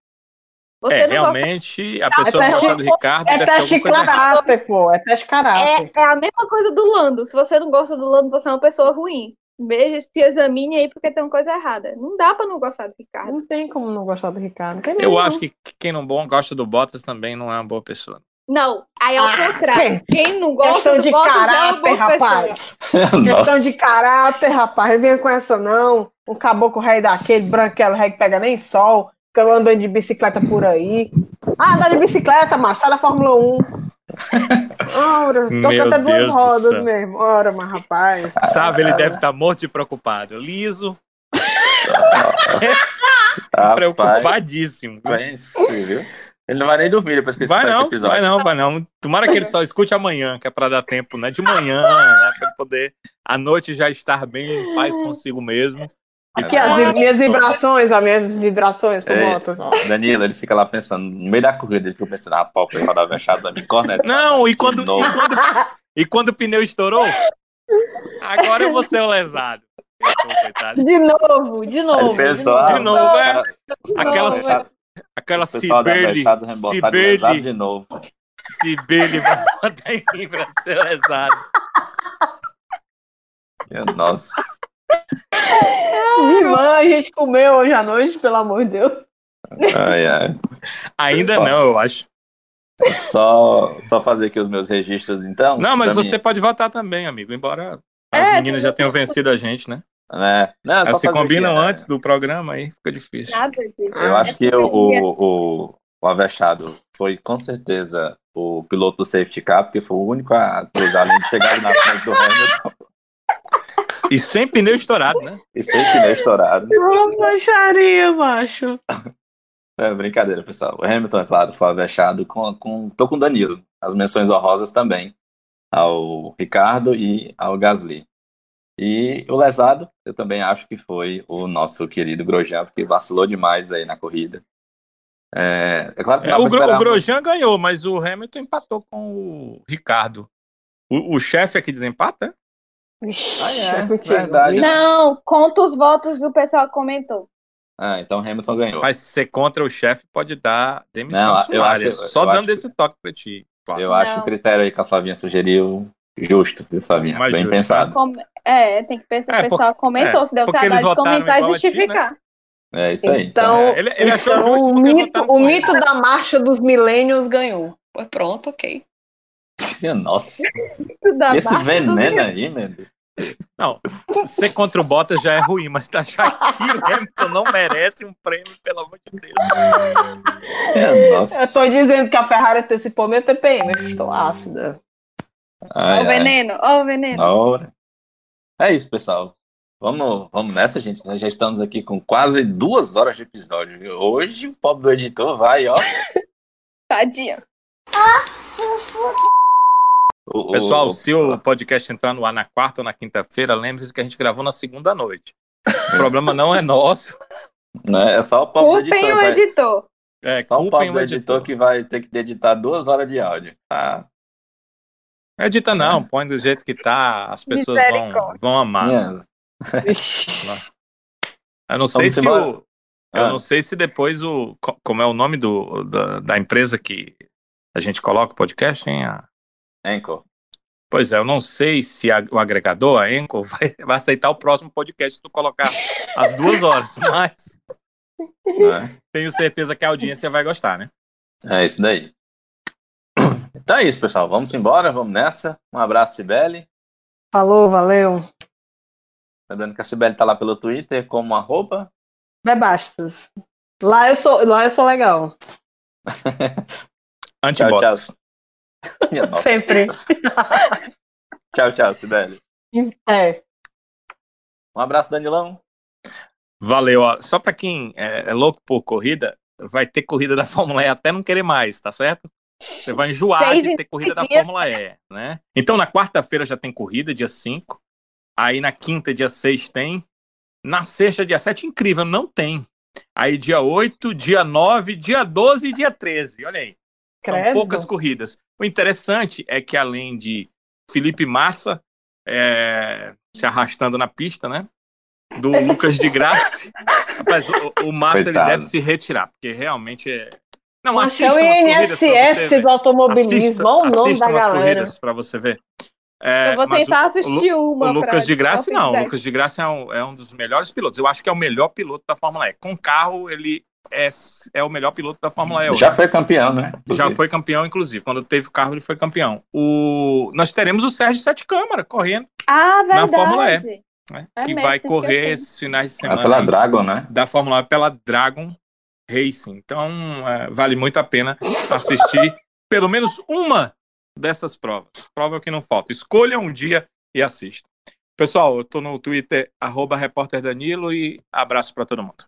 Você é, não gosta. realmente, a pessoa teste- gosta do Ricardo É teste caráter, pô. É teste caráter. É, é a mesma coisa do Lando. Se você não gosta do Lando, você é uma pessoa ruim. Veja, se examine aí porque tem uma coisa errada. Não dá pra não gostar do Ricardo. Não tem como não gostar do Ricardo. Tem Eu mesmo. acho que quem não bom gosta do Bottas também não é uma boa pessoa. Não, aí é o Ah, contrário. Quem não gosta Questão do de Bottas é uma caráter, boa pessoa. rapaz. Questão Nossa. de caráter, rapaz. Não venha com essa, não. Um caboclo rei daquele, branquelo rei que pega nem sol. Fica andando de bicicleta por aí. Ah, anda de bicicleta, macho. Tá na Fórmula 1. Ora, tô Meu cantando duas rodas mesmo. Ora, mas rapaz. Sabe, ele deve estar morto de preocupado. Liso, Rapaz, preocupadíssimo. pense, viu? Ele não vai nem dormir depois que Vai esse não, episódio. vai não, vai não. Tomara que ele só escute amanhã, que é para dar tempo, né? De manhã, né? Para poder à noite já estar bem em paz consigo mesmo. Aqui as vi- minhas vibrações, as minhas vibrações por É. Ó. Danilo, ele fica lá pensando, no meio da corrida, ele fica pensando, ah, pô, o pessoal da Vechados vai me cornetar. Não, e quando, e, quando, e quando o pneu estourou? Agora eu vou ser o lesado. Pensou. De novo, de novo. pensou, de ah, De novo, os é. Aquela, aquela o pessoal da Cibele, Cibele, de novo. Cibele vai botar em mim pra ser lesado. Minha Nossa. Irmã, a gente comeu hoje à noite, pelo amor de Deus. Ai, ai. Ainda Só. não, eu acho. Só, só fazer aqui os meus registros, então. Não, mas você pode votar também, amigo. Embora as É, meninas já tenham vencido a gente, né? minha- né? Não, é só Elas se combinam aqui, é. antes do programa, aí fica difícil. Nada. Eu Ah, acho que o, o, o, o Avechado foi com certeza o piloto do safety car, porque foi o único a cruzar a linha de chegada na frente do Hamilton E sem pneu estourado, né? e sem pneu estourado. Uma baixaria, macho. É brincadeira, pessoal. O Hamilton, é claro, foi avexado com, com. Tô com o Danilo. As menções honrosas também. Ao Ricardo e ao Gasly. E o lesado, eu também acho que foi o nosso querido Grosjean, porque vacilou demais aí na corrida. É, é claro que É, não o, Gro- o Grosjean ganhou, mas o Hamilton empatou com o Ricardo. O, o chefe é que desempata? Ixi, Ah, é, contigo. verdade. Não, conta os votos do pessoal que comentou. Ah, então Hamilton ganhou. Mas ser contra o chefe pode dar demissão Não, eu acho- Só eu dando acho esse toque pra ti. Claro. Eu acho Não. o critério aí que a Flavinha sugeriu justo, viu, Flavinha? Mais Bem justo, pensado. É, tem que pensar. É, o pessoal comentou, é, se deu porque trabalho de comentar e a ti, né? justificar. É isso aí. Então, É, ele- ele achou então justo o porque mito, o mito da marcha dos milênios ganhou. Foi pronto, ok. Nossa, Da esse veneno aí, meu Deus. Não, ser contra o Bottas já é ruim, mas tá achar que o Hamilton não merece um prêmio, pelo amor de Deus. É, nossa. Eu tô dizendo que a Ferrari antecipou meu TPM, eu estou ácida. Ó Ai, o veneno, ó o veneno. Na hora. É isso, pessoal. Vamos, vamos nessa, gente. Nós já estamos aqui com quase duas horas de episódio. Hoje o pobre do editor vai, ó. Tadinha. O- o- Pessoal, o- se o podcast entrar no ar na quarta ou na quinta-feira, lembre-se que a gente gravou na segunda noite. O problema não é nosso. né, é só o pobre do Culpem editor. o vai- editor. É, só o culpem pobre o do editor editor. que vai ter que editar duas horas de áudio. Tá. Edita não, põe do jeito que tá, as pessoas vão, vão amar. Ixi. Eu não sei Vamos se embora? o, eu Ah. não sei se depois o co- como é o nome do, da, da empresa que a gente coloca o podcast, hein? A- Anchor. Pois é, eu não sei se a- o agregador, a Anchor, vai, vai aceitar o próximo podcast se tu colocar as duas horas, mas né? tenho certeza que a audiência vai gostar, né? É isso daí. Então é isso, pessoal. Vamos embora, vamos nessa. Um abraço, Sibeli. Falou, valeu. Lembrando que a Sibeli tá lá pelo Twitter como arroba. Bebastos. Lá eu sou, lá eu sou legal. Antibotas. Sempre. Tchau, tchau, Sibeli. É. Um abraço, Danilão. Valeu. Ó. Só para quem é, é louco por corrida, vai ter corrida da Fórmula E até não querer mais, tá certo? Você vai enjoar Seis de ter corrida da dias. Fórmula E, né? Então na quarta-feira já tem corrida, dia 5. Aí na quinta, dia 6 tem. Na sexta, dia 7, incrível, não tem. Aí dia 8, dia 9, dia 12 e dia 13. Olha aí. São Credo. poucas corridas. O interessante é que além de Felipe Massa é, se arrastando na pista, né? Do Lucas de Graça. Rapaz, o, o Massa ele deve se retirar, porque realmente é. Não, Poxa, é o INSS do automobilismo. Olha o nome da as galera. corridas para você ver. É, eu vou mas tentar o- assistir o, uma. o Lucas de Graça não. O. Lucas de Graça é um, é um dos melhores pilotos. Eu acho que é o melhor piloto da Fórmula E. Com carro, ele é, é o melhor piloto da Fórmula E. hoje. Já foi campeão, né? Já Inclusive. foi campeão, inclusive. Quando teve o carro, ele foi campeão. O... Nós teremos o Sérgio Sete Câmara correndo, Ah, Na. Fórmula E. né? É que mesmo, vai correr esses finais de É semana pela aí Dragon, né? da Fórmula E pela Dragon Racing. Então, é, vale muito a pena assistir pelo menos uma dessas provas. Prova que não falta. Escolha um dia e assista. Pessoal, eu tô no Twitter, arroba repórter Danilo, e abraço para todo mundo.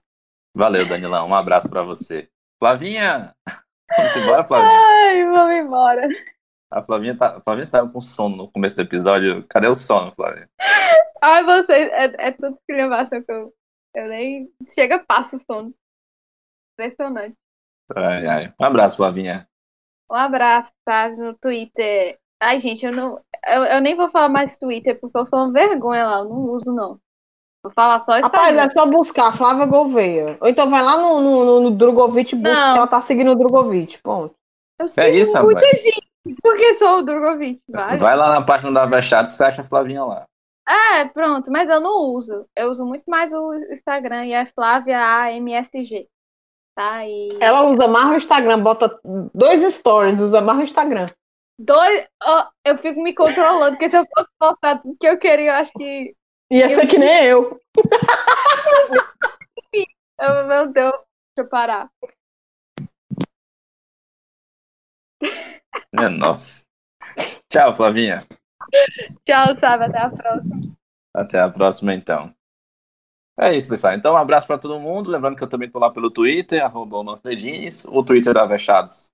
Valeu, Danilão. Um abraço pra você. Flavinha! Vamos embora, Flavinha? Ai, vamos embora. A Flavinha, tá, a Flavinha estava com sono no começo do episódio. Cadê o sono, Flavinha? Ai, vocês, é, é tudo escrevação que eu, eu nem. Chega, passa o sono. Impressionante. Ai, ai. Um abraço, Flavinha. Um abraço, tá? No Twitter. Ai, gente, eu não. Eu, eu nem vou falar mais Twitter porque eu sou uma vergonha lá. Eu não uso, não. Vou falar só Rapaz, Instagram. é só buscar Flávia Gouveia. Ou então vai lá no, no, no, no Drogovic, busca Não. ela tá seguindo o Drogovic. Ponto. Eu sigo isso, muita rapaz. gente. Porque sou o Drogovic, vai. Vai lá na página da Vechado, você acha a Flavinha lá. É, pronto, mas eu não uso. Eu uso muito mais o Instagram e é Flávia AMSG. Tá? E Ela usa mais o Instagram, bota dois stories, usa mais o Instagram. dois. ó, eu fico me controlando, porque se eu fosse postar tudo que eu queria, eu acho que. Ia ser que nem eu. eu- meu Deus, deixa eu parar. Minha nossa. Tchau, Flavinha. Tchau, sabe? Até a próxima. Até a próxima, então. É isso, pessoal. Então, um abraço para todo mundo. Lembrando que eu também tô lá pelo Twitter, arroba o Manfredines, o Twitter da Avechados,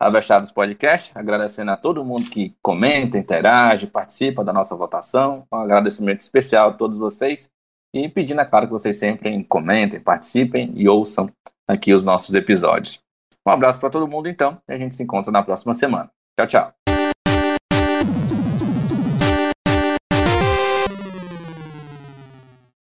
Avechados Podcast. Agradecendo a todo mundo que comenta, interage, participa da nossa votação. Um agradecimento especial a todos vocês. E pedindo, é claro, que vocês sempre comentem, participem e ouçam aqui os nossos episódios. Um abraço para todo mundo, então, e a gente se encontra na próxima semana. Tchau, tchau.